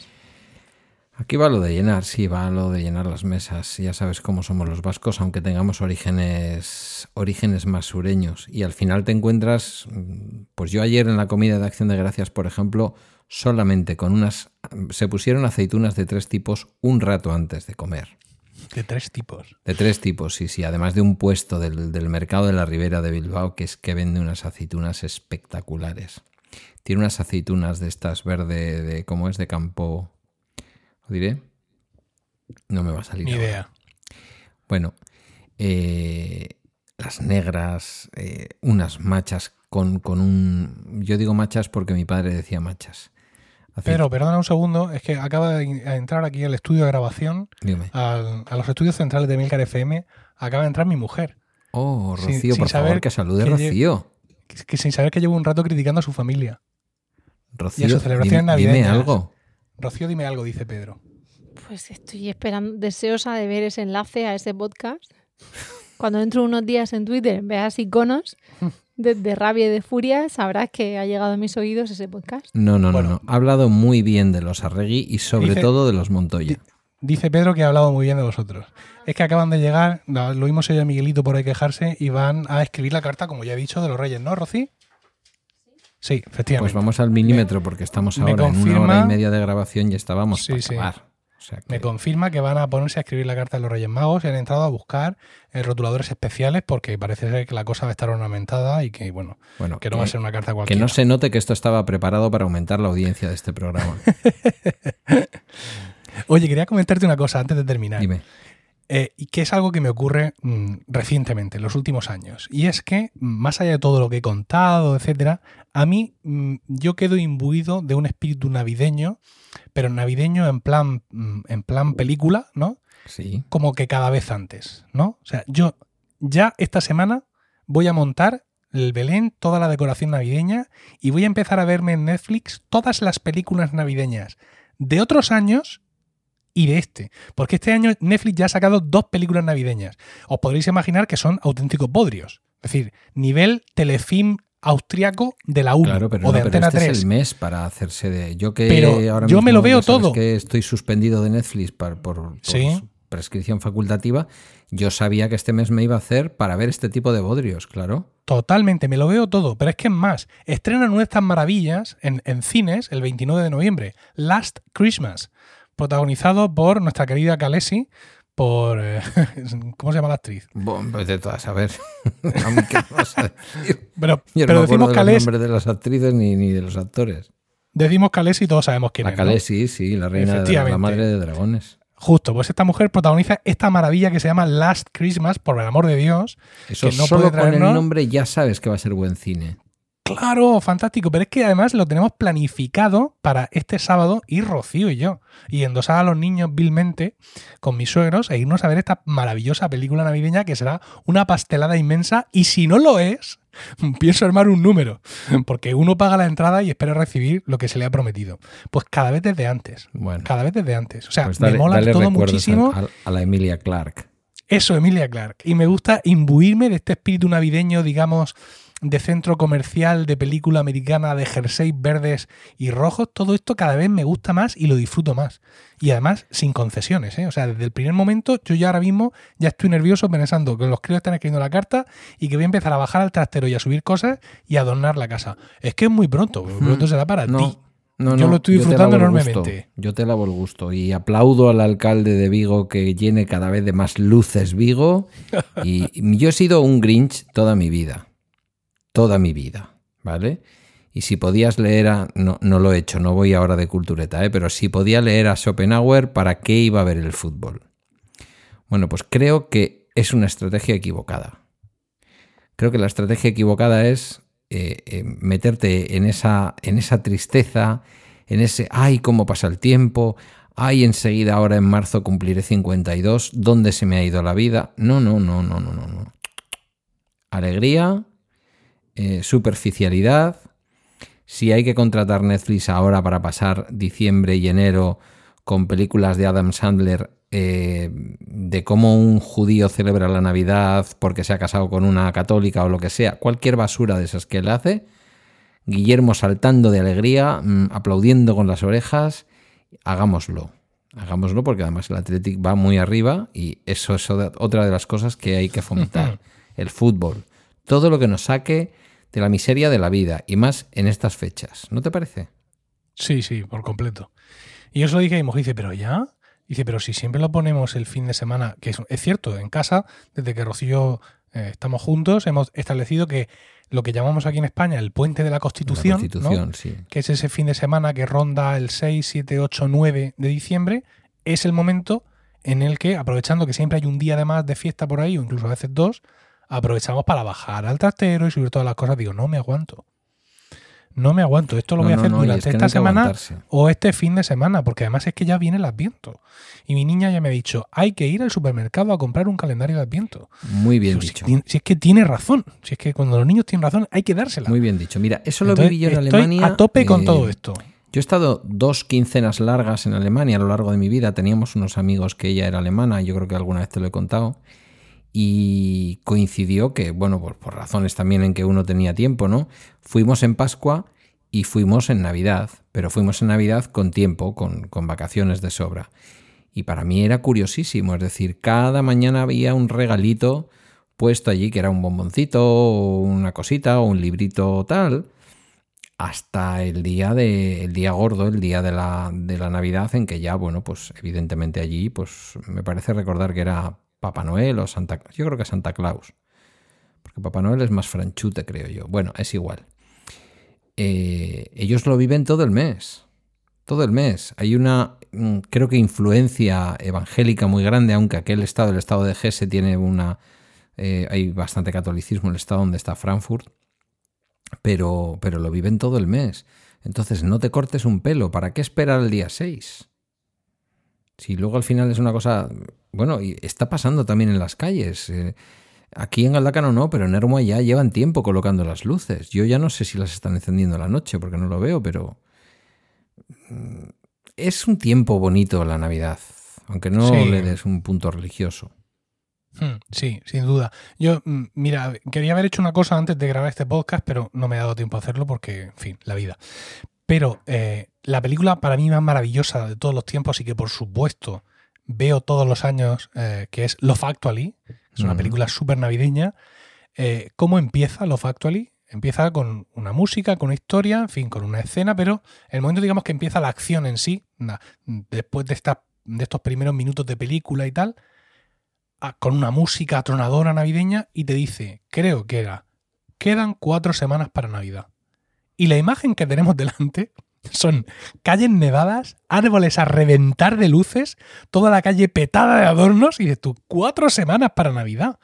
Aquí va lo de llenar, sí, va lo de llenar las mesas. Ya sabes cómo somos los vascos, aunque tengamos orígenes, orígenes más sureños. Y al final te encuentras, mm, pues yo ayer en la comida de Acción de Gracias, por ejemplo, solamente con unas, se pusieron aceitunas de tres tipos un rato antes de comer. De tres tipos. De tres tipos, sí, sí. Además de un puesto del, del mercado de la Ribera de Bilbao que es que vende unas aceitunas espectaculares. Tiene unas aceitunas de estas verde, de ¿cómo es? De campo. ¿Lo diré? No me va a salir. Ni ahora. idea. Bueno, eh, las negras, eh, unas machas con, con un... Yo digo machas porque mi padre decía machas. Pero, perdona un segundo, es que acaba de a entrar aquí al estudio de grabación, Dime. al- a los estudios centrales de Milcar FM, acaba de entrar mi mujer, Oh, Rocío, sin por favor, que salude que lle- Rocío. que, que sin saber que llevo un rato criticando a su familia. Rocío, sus celebraciones dime, dime navideñas. algo. Rocío, dime algo, dice Pedro. Pues estoy esperando, deseosa de ver ese enlace a ese podcast. Cuando dentro de unos días en Twitter veas iconos de, de rabia y de furia, sabrás que ha llegado a mis oídos ese podcast. No, no, Bueno. no, no. Ha hablado muy bien de los Arregui y sobre Dice- todo de los Montoya. Dice Pedro que ha hablado muy bien de vosotros. Es que acaban de llegar, lo vimos ella a Miguelito por ahí quejarse y van a escribir la carta, como ya he dicho, de los Reyes, ¿no, Rocío? Sí, efectivamente. Pues vamos al milímetro porque estamos ahora en una hora y media de grabación y estábamos Sí, para sí. acabar. O sea que- Me confirma que van a ponerse a escribir la carta de los Reyes Magos y han entrado a buscar eh, rotuladores especiales porque parece ser que la cosa va a estar ornamentada y que, bueno, bueno, que no va a ser una carta que cualquiera. no se note que esto estaba preparado para aumentar la audiencia de este programa. Oye, quería comentarte una cosa antes de terminar. Dime. Eh, y que es algo que me ocurre mm, recientemente, en los últimos años. Y es que, mm, más allá de todo lo que he contado, etcétera, a mí mm, yo quedo imbuido de un espíritu navideño, pero navideño en plan, mm, en plan película, ¿no? Sí. Como que cada vez antes, ¿no? O sea, yo ya esta semana voy a montar el Belén, toda la decoración navideña, y voy a empezar a verme en Netflix todas las películas navideñas de otros años y de este. Porque este año Netflix ya ha sacado dos películas navideñas. Os podréis imaginar que son auténticos bodrios. Es decir, nivel telefilm austriaco de la 1 Claro, pero, o de no, pero Antena este 3. es el mes para hacerse de. Yo que Pero ahora yo me mismo lo veo todo. que estoy suspendido de Netflix por, por Sí. prescripción facultativa. Yo sabía que este mes me iba a hacer para ver este tipo de bodrios, claro. Totalmente, me lo veo todo. Pero es que es más, estrenan una de estas maravillas en, en cines el 29 de noviembre, Last Christmas, protagonizado por nuestra querida Kalesi, por... eh, ¿Cómo se llama la actriz? Bueno, pues de todas, a ver. A. Pero, Yo no pero acuerdo decimos de Kalesi, nombres de las actrices ni, ni de los actores. decimos Kalesi y todos sabemos quién La es. ¿no? Khaleesi, sí, la reina de la madre de dragones. Justo, pues esta mujer protagoniza esta maravilla que se llama Last Christmas, por el amor de Dios. Eso que no solo puede con el traernos- nombre ya sabes que va a ser buen cine. Claro, fantástico. Pero es que además lo tenemos planificado para este sábado ir Rocío y yo. Y endosar a los niños vilmente con mis suegros e irnos a ver esta maravillosa película navideña que será una pastelada inmensa. Y si no lo es, pienso armar un número. Porque uno paga la entrada y espera recibir lo que se le ha prometido. Pues cada vez desde antes. Bueno, Cada vez desde antes. O sea, pues me mola todo muchísimo. a la Emilia Clark. Eso, Emilia Clark. Y me gusta imbuirme de este espíritu navideño, digamos, de centro comercial, de película americana, de jerseys verdes y rojos. Todo esto cada vez me gusta más y lo disfruto más. Y además, sin concesiones. ¿eh? O sea, desde el primer momento, yo ya ahora mismo ya estoy nervioso pensando que los críos están escribiendo la carta y que voy a empezar a bajar al trastero y a subir cosas y a adornar la casa. Es que es muy pronto. Muy pronto será para No, ti. no, Yo no, lo estoy disfrutando gusto. enormemente. Yo te lavo el gusto y aplaudo al alcalde de Vigo que llene cada vez de más luces Vigo. Y yo he sido un Grinch toda mi vida. Toda mi vida, ¿vale? Y si podías leer a... No, lo he hecho, no voy ahora de cultureta, ¿eh? pero si podía leer a Schopenhauer, ¿para qué iba a ver el fútbol? Bueno, pues creo que es una estrategia equivocada. Creo que la estrategia equivocada es eh, eh, meterte en esa, en esa tristeza, en ese, ay, cómo pasa el tiempo, ay, enseguida ahora en marzo cumpliré 52, ¿dónde se me ha ido la vida? No, no, no, no, no, no. no. Alegría, eh, superficialidad. Si hay que contratar Netflix ahora para pasar diciembre y enero con películas de Adam Sandler eh, de cómo un judío celebra la Navidad porque se ha casado con una católica o lo que sea, cualquier basura de esas que él hace, Guillermo saltando de alegría, mm, aplaudiendo con las orejas, hagámoslo. Hagámoslo porque además el Athletic va muy arriba y eso es otra de las cosas que hay que fomentar. el fútbol. Todo lo que nos saque de la miseria de la vida y más en estas fechas. ¿No te parece? Sí, sí, por completo. Y yo se lo dije a mi mujer, dice, pero ya. Dice, pero si siempre lo ponemos el fin de semana, que es, es cierto, en casa, desde que Rocío eh, estamos juntos, hemos establecido que lo que llamamos aquí en España el puente de la Constitución, La ¿no? Constitución, sí. que es ese fin de semana que ronda el 6, 7, 8, 9 de diciembre, es el momento en el que, aprovechando que siempre hay un día de más de fiesta por ahí, o incluso a veces dos, aprovechamos para bajar al trastero y subir todas las cosas. Digo, no me aguanto. No me aguanto. Esto lo No, voy a hacer no, durante es esta semana aguantarse. o este fin de semana, porque además es que ya viene el Adviento. Y mi niña ya me ha dicho, hay que ir al supermercado a comprar un calendario de Adviento. Muy bien dicho. si es que tiene razón, si es que cuando los niños tienen razón hay que dársela. Muy bien dicho. Mira, eso lo viví yo en estoy Alemania. a tope con eh, todo esto. Yo he estado dos quincenas largas en Alemania a lo largo de mi vida. Teníamos unos amigos que ella era alemana, yo creo que alguna vez te lo he contado. Y coincidió que, bueno, por, por razones también en que uno tenía tiempo, ¿no? Fuimos en Pascua y fuimos en Navidad, pero fuimos en Navidad con tiempo, con, con vacaciones de sobra. Y para mí era curiosísimo, es decir, cada mañana había un regalito puesto allí que era un bomboncito o una cosita o un librito tal hasta el día de el día gordo, el día de la, de la Navidad, en que ya, bueno, pues evidentemente allí, pues me parece recordar que era Papá Noel o Santa Yo creo que Santa Claus. Porque Papá Noel es más franchute, creo yo. Bueno, es igual. Eh, ellos lo viven todo el mes. Todo el mes. Hay una, mm, creo que influencia evangélica muy grande, aunque aquel estado, el estado de Gese, tiene una... Eh, hay bastante catolicismo en el estado donde está Frankfurt pero, pero lo viven todo el mes. Entonces no te cortes un pelo. ¿Para qué esperar el día 6? Si luego al final es una cosa... Bueno, y está pasando también en las calles. Eh, aquí en Galdácano no, pero en Hermo ya llevan tiempo colocando las luces. Yo ya no sé si las están encendiendo la noche porque no lo veo, pero... Mm, es un tiempo bonito la Navidad, aunque no le des un punto religioso. Hmm, sí, sin duda. Yo, mm, mira, quería haber hecho una cosa antes de grabar este podcast, pero no me ha dado tiempo a hacerlo porque, en fin, la vida. Pero eh, la película para mí más maravillosa de todos los tiempos y que por supuesto veo todos los años, eh, que es Love Actually, es una película súper navideña. Eh, ¿Cómo empieza Love Actually? Empieza con una música, con una historia, en fin, con una escena, pero el momento, digamos, que empieza la acción en sí, después de, esta, de estos primeros minutos de película y tal, con una música atronadora navideña y te dice, creo que era, quedan cuatro semanas para Navidad. Y la imagen que tenemos delante son calles nevadas, árboles a reventar de luces, toda la calle petada de adornos y de tú, cuatro semanas para Navidad.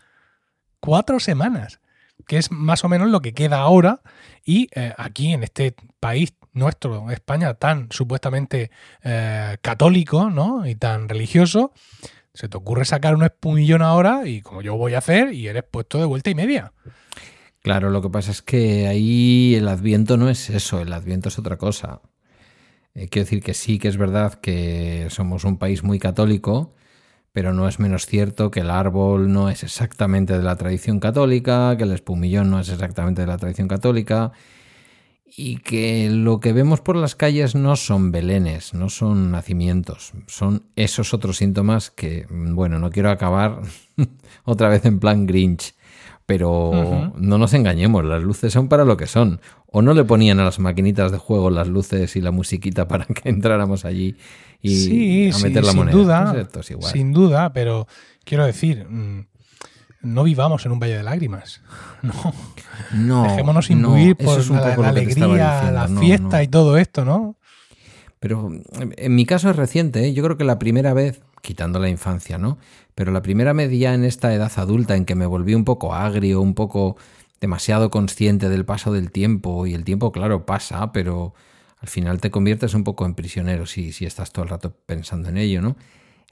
Cuatro semanas. Que es más o menos lo que queda ahora. Y eh, aquí en este país nuestro, España, tan supuestamente eh, católico ¿no? y tan religioso, se te ocurre sacar un espumillón ahora y como yo voy a hacer y eres puesto de vuelta y media. Claro, lo que pasa es que ahí el adviento no es eso, el adviento es otra cosa. Eh, quiero decir que sí que es verdad que somos un país muy católico, pero no es menos cierto que el árbol no es exactamente de la tradición católica, que el espumillón no es exactamente de la tradición católica, y que lo que vemos por las calles no son belenes, no son nacimientos, son esos otros síntomas que, bueno, no quiero acabar otra vez en plan Grinch, pero no nos engañemos, las luces son para lo que son. O no le ponían a las maquinitas de juego las luces y la musiquita para que entráramos allí y a meter la sin moneda. Duda, Sin duda, pero quiero decir, mm, no vivamos en un valle de lágrimas. No. no Dejémonos imbuir por la, alegría, la fiesta y todo esto, ¿no? Pero en mi caso es reciente, ¿eh? yo creo que la primera vez, quitando la infancia, ¿no? Pero la primera ya en esta edad adulta en que me volví un poco agrio, un poco demasiado consciente del paso del tiempo, y el tiempo, claro, pasa, pero al final te conviertes un poco en prisionero si, si estás todo el rato pensando en ello, ¿no?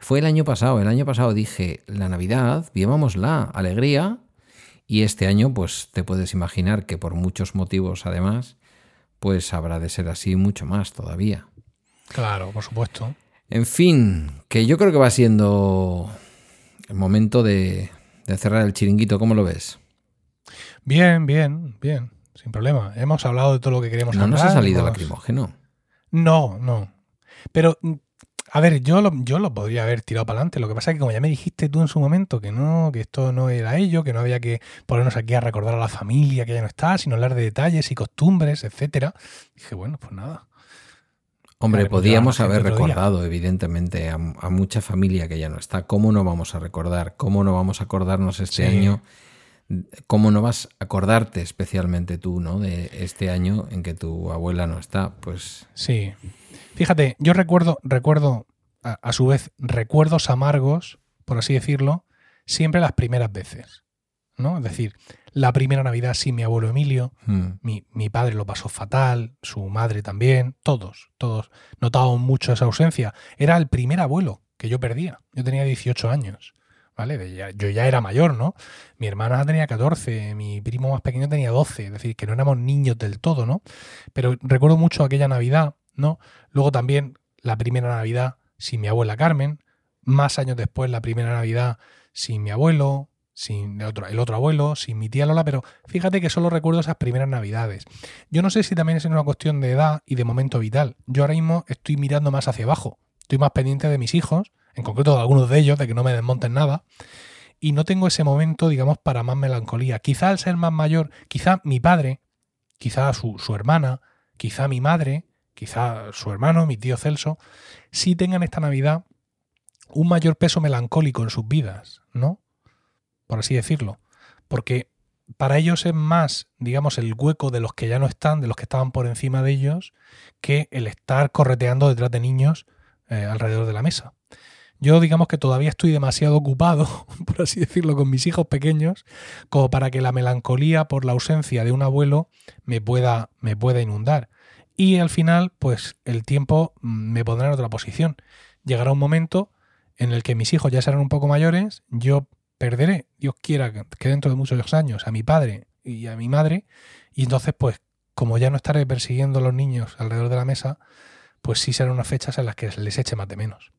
Fue el año pasado, el año pasado dije, la Navidad, la alegría, y este año, pues te puedes imaginar que por muchos motivos además, pues habrá de ser así mucho más todavía. Claro, por supuesto. En fin, que yo creo que va siendo el momento de, cerrar el chiringuito, ¿cómo lo ves? Bien, bien, bien, sin problema. Hemos hablado de todo lo que queremos hablar. ¿No nos ha salido lacrimógeno? No, no. Pero a ver, yo lo, yo lo podría haber tirado para adelante. Lo que pasa es que como ya me dijiste tú en su momento que no, que esto no era ello, que no había que ponernos aquí a recordar a la familia que ya no está, sino hablar de detalles y costumbres, etcétera. Dije, bueno, pues nada. Hombre, podíamos haber recordado, evidentemente, a, mucha familia que ya no está. ¿Cómo no vamos a recordar? ¿Cómo no vamos a acordarnos este año? ¿Cómo no vas a acordarte especialmente tú, ¿no? De este año en que tu abuela no está. Pues. Sí. Fíjate, yo recuerdo, recuerdo, a, su vez, recuerdos amargos, por así decirlo, siempre las primeras veces. ¿no? Es decir, la primera Navidad sin mi abuelo Emilio, hmm. mi, mi, padre lo pasó fatal, su madre también, todos, todos notábamos mucho esa ausencia. Era el primer abuelo que yo perdía. Yo tenía 18 años, ¿vale? Yo ya era mayor, ¿no? Mi hermana tenía 14, mi primo más pequeño tenía 12, es decir, que no éramos niños del todo, ¿no? Pero recuerdo mucho aquella Navidad ¿no? Luego también la primera Navidad sin mi abuela Carmen, más años después la primera Navidad sin mi abuelo, sin el otro, el otro abuelo, sin mi tía Lola, pero fíjate que solo recuerdo esas primeras navidades. Yo no sé si también es una cuestión de edad y de momento vital. Yo ahora mismo estoy mirando más hacia abajo, estoy más pendiente de mis hijos, en concreto de algunos de ellos, de que no me desmonten nada, y no tengo ese momento, digamos, para más melancolía. Quizá al ser más mayor, quizá mi padre, quizá su, su hermana, quizá mi madre, quizá su hermano, mi tío Celso, sí tengan esta Navidad un mayor peso melancólico en sus vidas, ¿no? Por así decirlo. Porque para ellos es más, digamos, el hueco de los que ya no están, de los que estaban por encima de ellos, que el estar correteando detrás de niños eh, alrededor de la mesa. Yo digamos que todavía estoy demasiado ocupado, por así decirlo, con mis hijos pequeños, como para que la melancolía por la ausencia de un abuelo me pueda, me pueda inundar. Y al final, pues el tiempo mm, me pondrá en otra posición. Llegará un momento en el que mis hijos ya serán un poco mayores, yo perderé, Dios quiera, que dentro de muchos años, a mi padre y a mi madre, y entonces, pues, como ya no estaré persiguiendo a los niños alrededor de la mesa, pues sí serán unas fechas en las que les eche más de menos.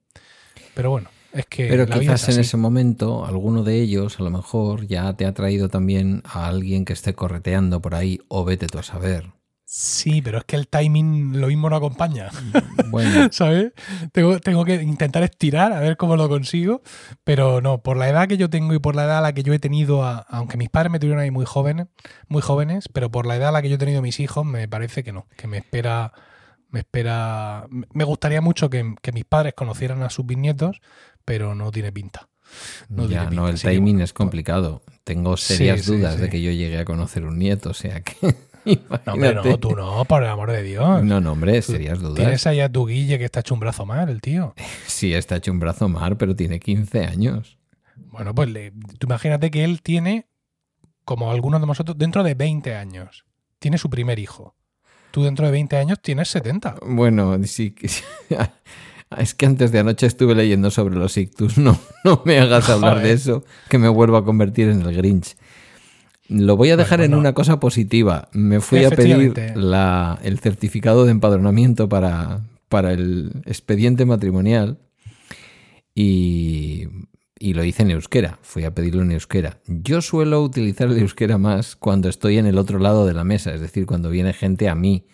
Pero bueno, es que. Pero quizás en ese momento, alguno de ellos, a lo mejor, ya te ha traído también a alguien que esté correteando por ahí, o vete tú a saber. Sí, pero es que el timing lo mismo no acompaña. Bueno. ¿Sabes? Tengo, tengo, que intentar estirar a ver cómo lo consigo. Pero no, por la edad que yo tengo y por la edad a la que yo he tenido, aunque mis padres me tuvieron ahí muy jóvenes, muy jóvenes, pero por la edad a la que yo he tenido mis hijos, me parece que no, que me espera. Me espera. Me gustaría mucho que, mis padres conocieran a sus bisnietos, pero no tiene pinta. No, ya, no el timing es complicado. Tengo serias dudas de que yo llegue a conocer un nieto, o sea que. No, hombre, no, tú no, por el amor de Dios. No, no, hombre, serías dudas. Tienes ahí a tu Guille que está hecho un brazo mar, el tío. Sí, está hecho un brazo mar, pero tiene 15 años. Bueno, pues tú imagínate que él tiene, como algunos de nosotros, dentro de 20 años. Tiene su primer hijo. Tú dentro de 20 años tienes 70. Bueno, sí. Es que antes de anoche estuve leyendo sobre los ictus. No, no me hagas hablar de eso, que me vuelvo a convertir en el Grinch. Lo voy a dejar en una cosa positiva. Me fui a pedir el certificado de empadronamiento para, para el expediente matrimonial y, y, lo hice en euskera. Fui a pedirlo en euskera. Yo suelo utilizar el euskera más cuando estoy en el otro lado de la mesa, es decir, cuando viene gente a mí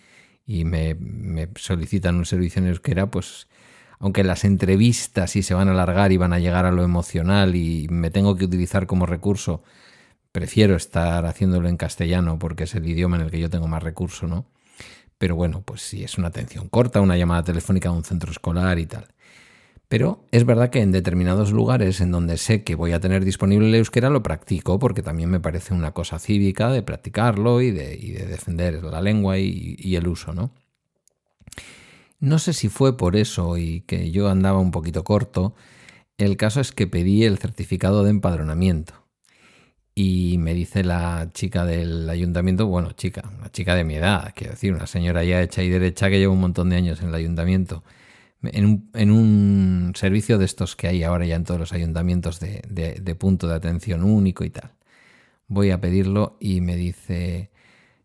y me, me solicitan un servicio en euskera, pues aunque las entrevistas sí se van a alargar y van a llegar a lo emocional y me tengo que utilizar como recurso prefiero estar haciéndolo en castellano porque es el idioma en el que yo tengo más recurso, ¿no? Pero bueno, pues si es una atención corta, una llamada telefónica a un centro escolar y tal. Pero es verdad que en determinados lugares en donde sé que voy a tener disponible el euskera lo practico porque también me parece una cosa cívica de practicarlo y de, defender la lengua y, y, el uso, ¿no? No sé si fue por eso y que yo andaba un poquito corto. El caso es que pedí el certificado de empadronamiento. Y me dice la chica del ayuntamiento, bueno, chica, una chica de mi edad, quiero decir, una señora ya hecha y derecha que lleva un montón de años en el ayuntamiento, en un, en un servicio de estos que hay ahora ya en todos los ayuntamientos de, de punto de atención único y tal. Voy a pedirlo y me dice,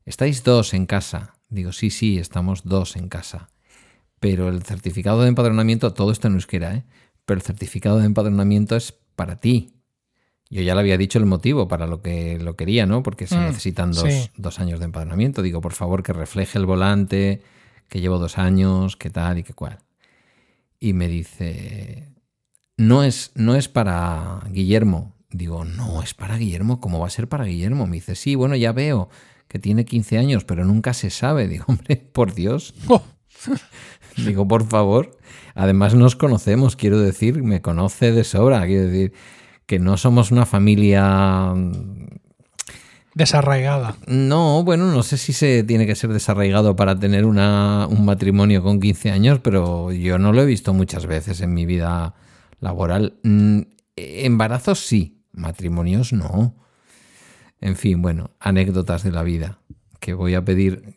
¿estáis dos en casa? Digo, sí, sí, estamos dos en casa. Pero el certificado de empadronamiento, todo esto en euskera, ¿eh? Pero el certificado de empadronamiento es para ti, yo ya le había dicho el motivo para lo que lo quería, ¿no? Porque se mm, necesitan dos, años de empadronamiento. Digo, por favor, que refleje el volante, que llevo dos años, qué tal y qué cual. Y me dice, no es, no es para Guillermo. Digo, no, es para Guillermo. ¿Cómo va a ser para Guillermo? Me dice, sí, bueno, ya veo que tiene 15 años, pero nunca se sabe. Digo, hombre, por Dios. Oh. Digo, por favor. Además nos conocemos, quiero decir, me conoce de sobra. Quiero decir, que no somos una familia desarraigada. No, bueno, no sé si se tiene que ser desarraigado para tener una, un matrimonio con 15 años, pero yo no lo he visto muchas veces en mi vida laboral. Mm, embarazos sí, matrimonios no. En fin, bueno, anécdotas de la vida que voy a pedir.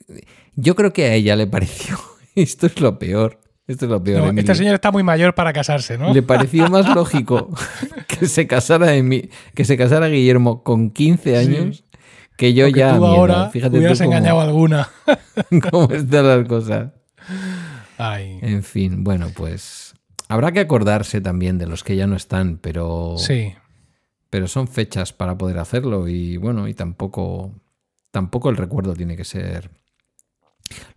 Yo creo que a ella le pareció, esto es lo peor, esto es lo peor. este señor está muy mayor para casarse, ¿no? Le pareció más lógico que se casara que se casara Guillermo con 15 años que yo ya. Tú ahora Fíjate hubieras engañado alguna. ¿Cómo están las cosas? En fin, bueno, pues habrá que acordarse también de los que ya no están, pero. Sí. Pero son fechas para poder hacerlo y bueno, y tampoco. Tampoco el recuerdo tiene que ser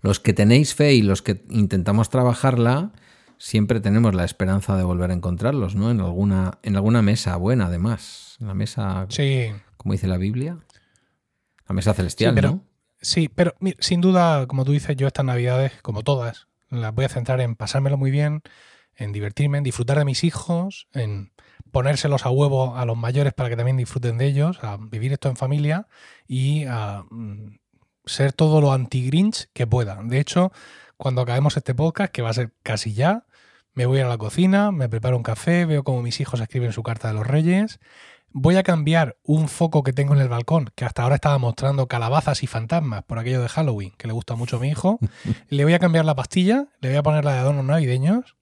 los que tenéis fe y los que intentamos trabajarla, siempre tenemos la esperanza de volver a encontrarlos, ¿no? En alguna, en alguna mesa buena, además. En la mesa, sí. como dice la Biblia. La mesa celestial, ¿no? Sí, pero mi- sin duda, como tú dices, yo estas navidades, como todas, las voy a centrar en pasármelo muy bien, en divertirme, en disfrutar de mis hijos, en ponérselos a huevo a los mayores para que también disfruten de ellos, a vivir esto en familia y a mm, ser todo lo anti-Grinch que pueda. De hecho, cuando acabemos este podcast, que va a ser casi ya, me voy a la cocina, me preparo un café, veo cómo mis hijos escriben su carta de los reyes, voy a cambiar un foco que tengo en el balcón, que hasta ahora estaba mostrando calabazas y fantasmas por aquello de Halloween, que le gusta mucho a mi hijo. le voy a cambiar la pastilla, le voy a poner la de adornos navideños.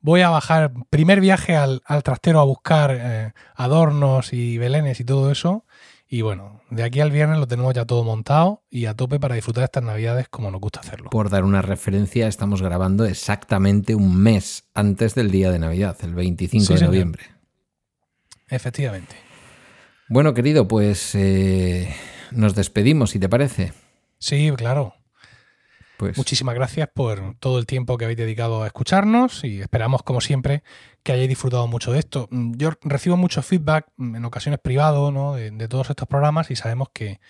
Voy a bajar, primer viaje al, al trastero a buscar eh, adornos y belenes y todo eso. Y bueno, de aquí al viernes lo tenemos ya todo montado y a tope para disfrutar estas navidades como nos gusta hacerlo. Por dar una referencia, estamos grabando exactamente un mes antes del día de Navidad, el 25 Sí, de señor. noviembre. Efectivamente. Bueno, querido, pues eh, nos despedimos, si te parece. Sí, claro. Pues Muchísimas gracias por todo el tiempo que habéis dedicado a escucharnos y esperamos, como siempre, que hayáis disfrutado mucho de esto. Mm, Yo recibo mucho feedback, mm, en ocasiones privado, ¿no? de, todos estos programas y sabemos que,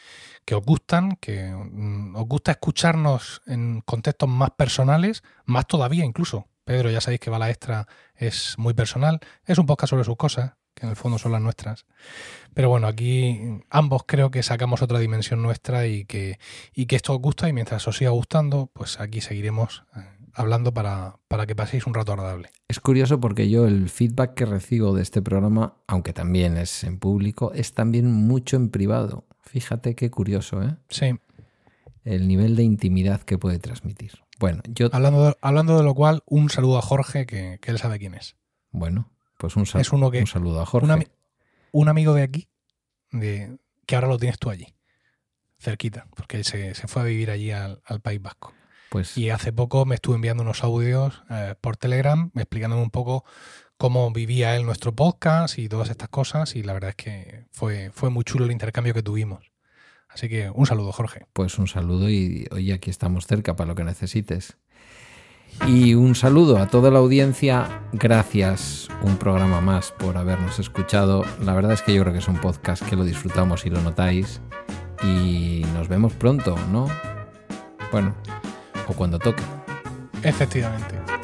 que os gustan, que mm, os gusta escucharnos en contextos más personales, más todavía incluso. Pedro, ya sabéis que Bala Extra es muy personal, es un podcast sobre sus cosas, que en el fondo son las nuestras. Pero bueno, aquí ambos creo que sacamos otra dimensión nuestra y que, y que esto os gusta y mientras os siga gustando, pues aquí seguiremos eh, hablando para, para que paséis un rato agradable. es curioso porque yo el feedback que recibo de este programa, aunque también es en público, es también mucho en privado. Fíjate qué curioso, ¿eh? Sí, El nivel de intimidad que puede transmitir. Bueno, yo... hablando de, hablando de lo cual, un saludo a Jorge, que, que él sabe quién es. Bueno, pues un, sal- Es uno que- un saludo a Jorge. Un, ami- un amigo de aquí, de, que ahora lo tienes tú allí, cerquita, porque él se, se fue a vivir allí al, al País Vasco. Pues Y hace poco me estuvo enviando unos audios eh, por Telegram explicándome un poco cómo vivía él nuestro podcast y todas estas cosas. Y la verdad es que fue, fue muy chulo el intercambio que tuvimos. Así que un saludo, Jorge. Pues un saludo y hoy aquí estamos cerca para lo que necesites. Y un saludo a toda la audiencia. Gracias un programa más por habernos escuchado. La verdad es que yo creo que es un podcast que lo disfrutamos y lo notáis. Y nos vemos pronto, ¿no? Bueno, o cuando toque. Efectivamente.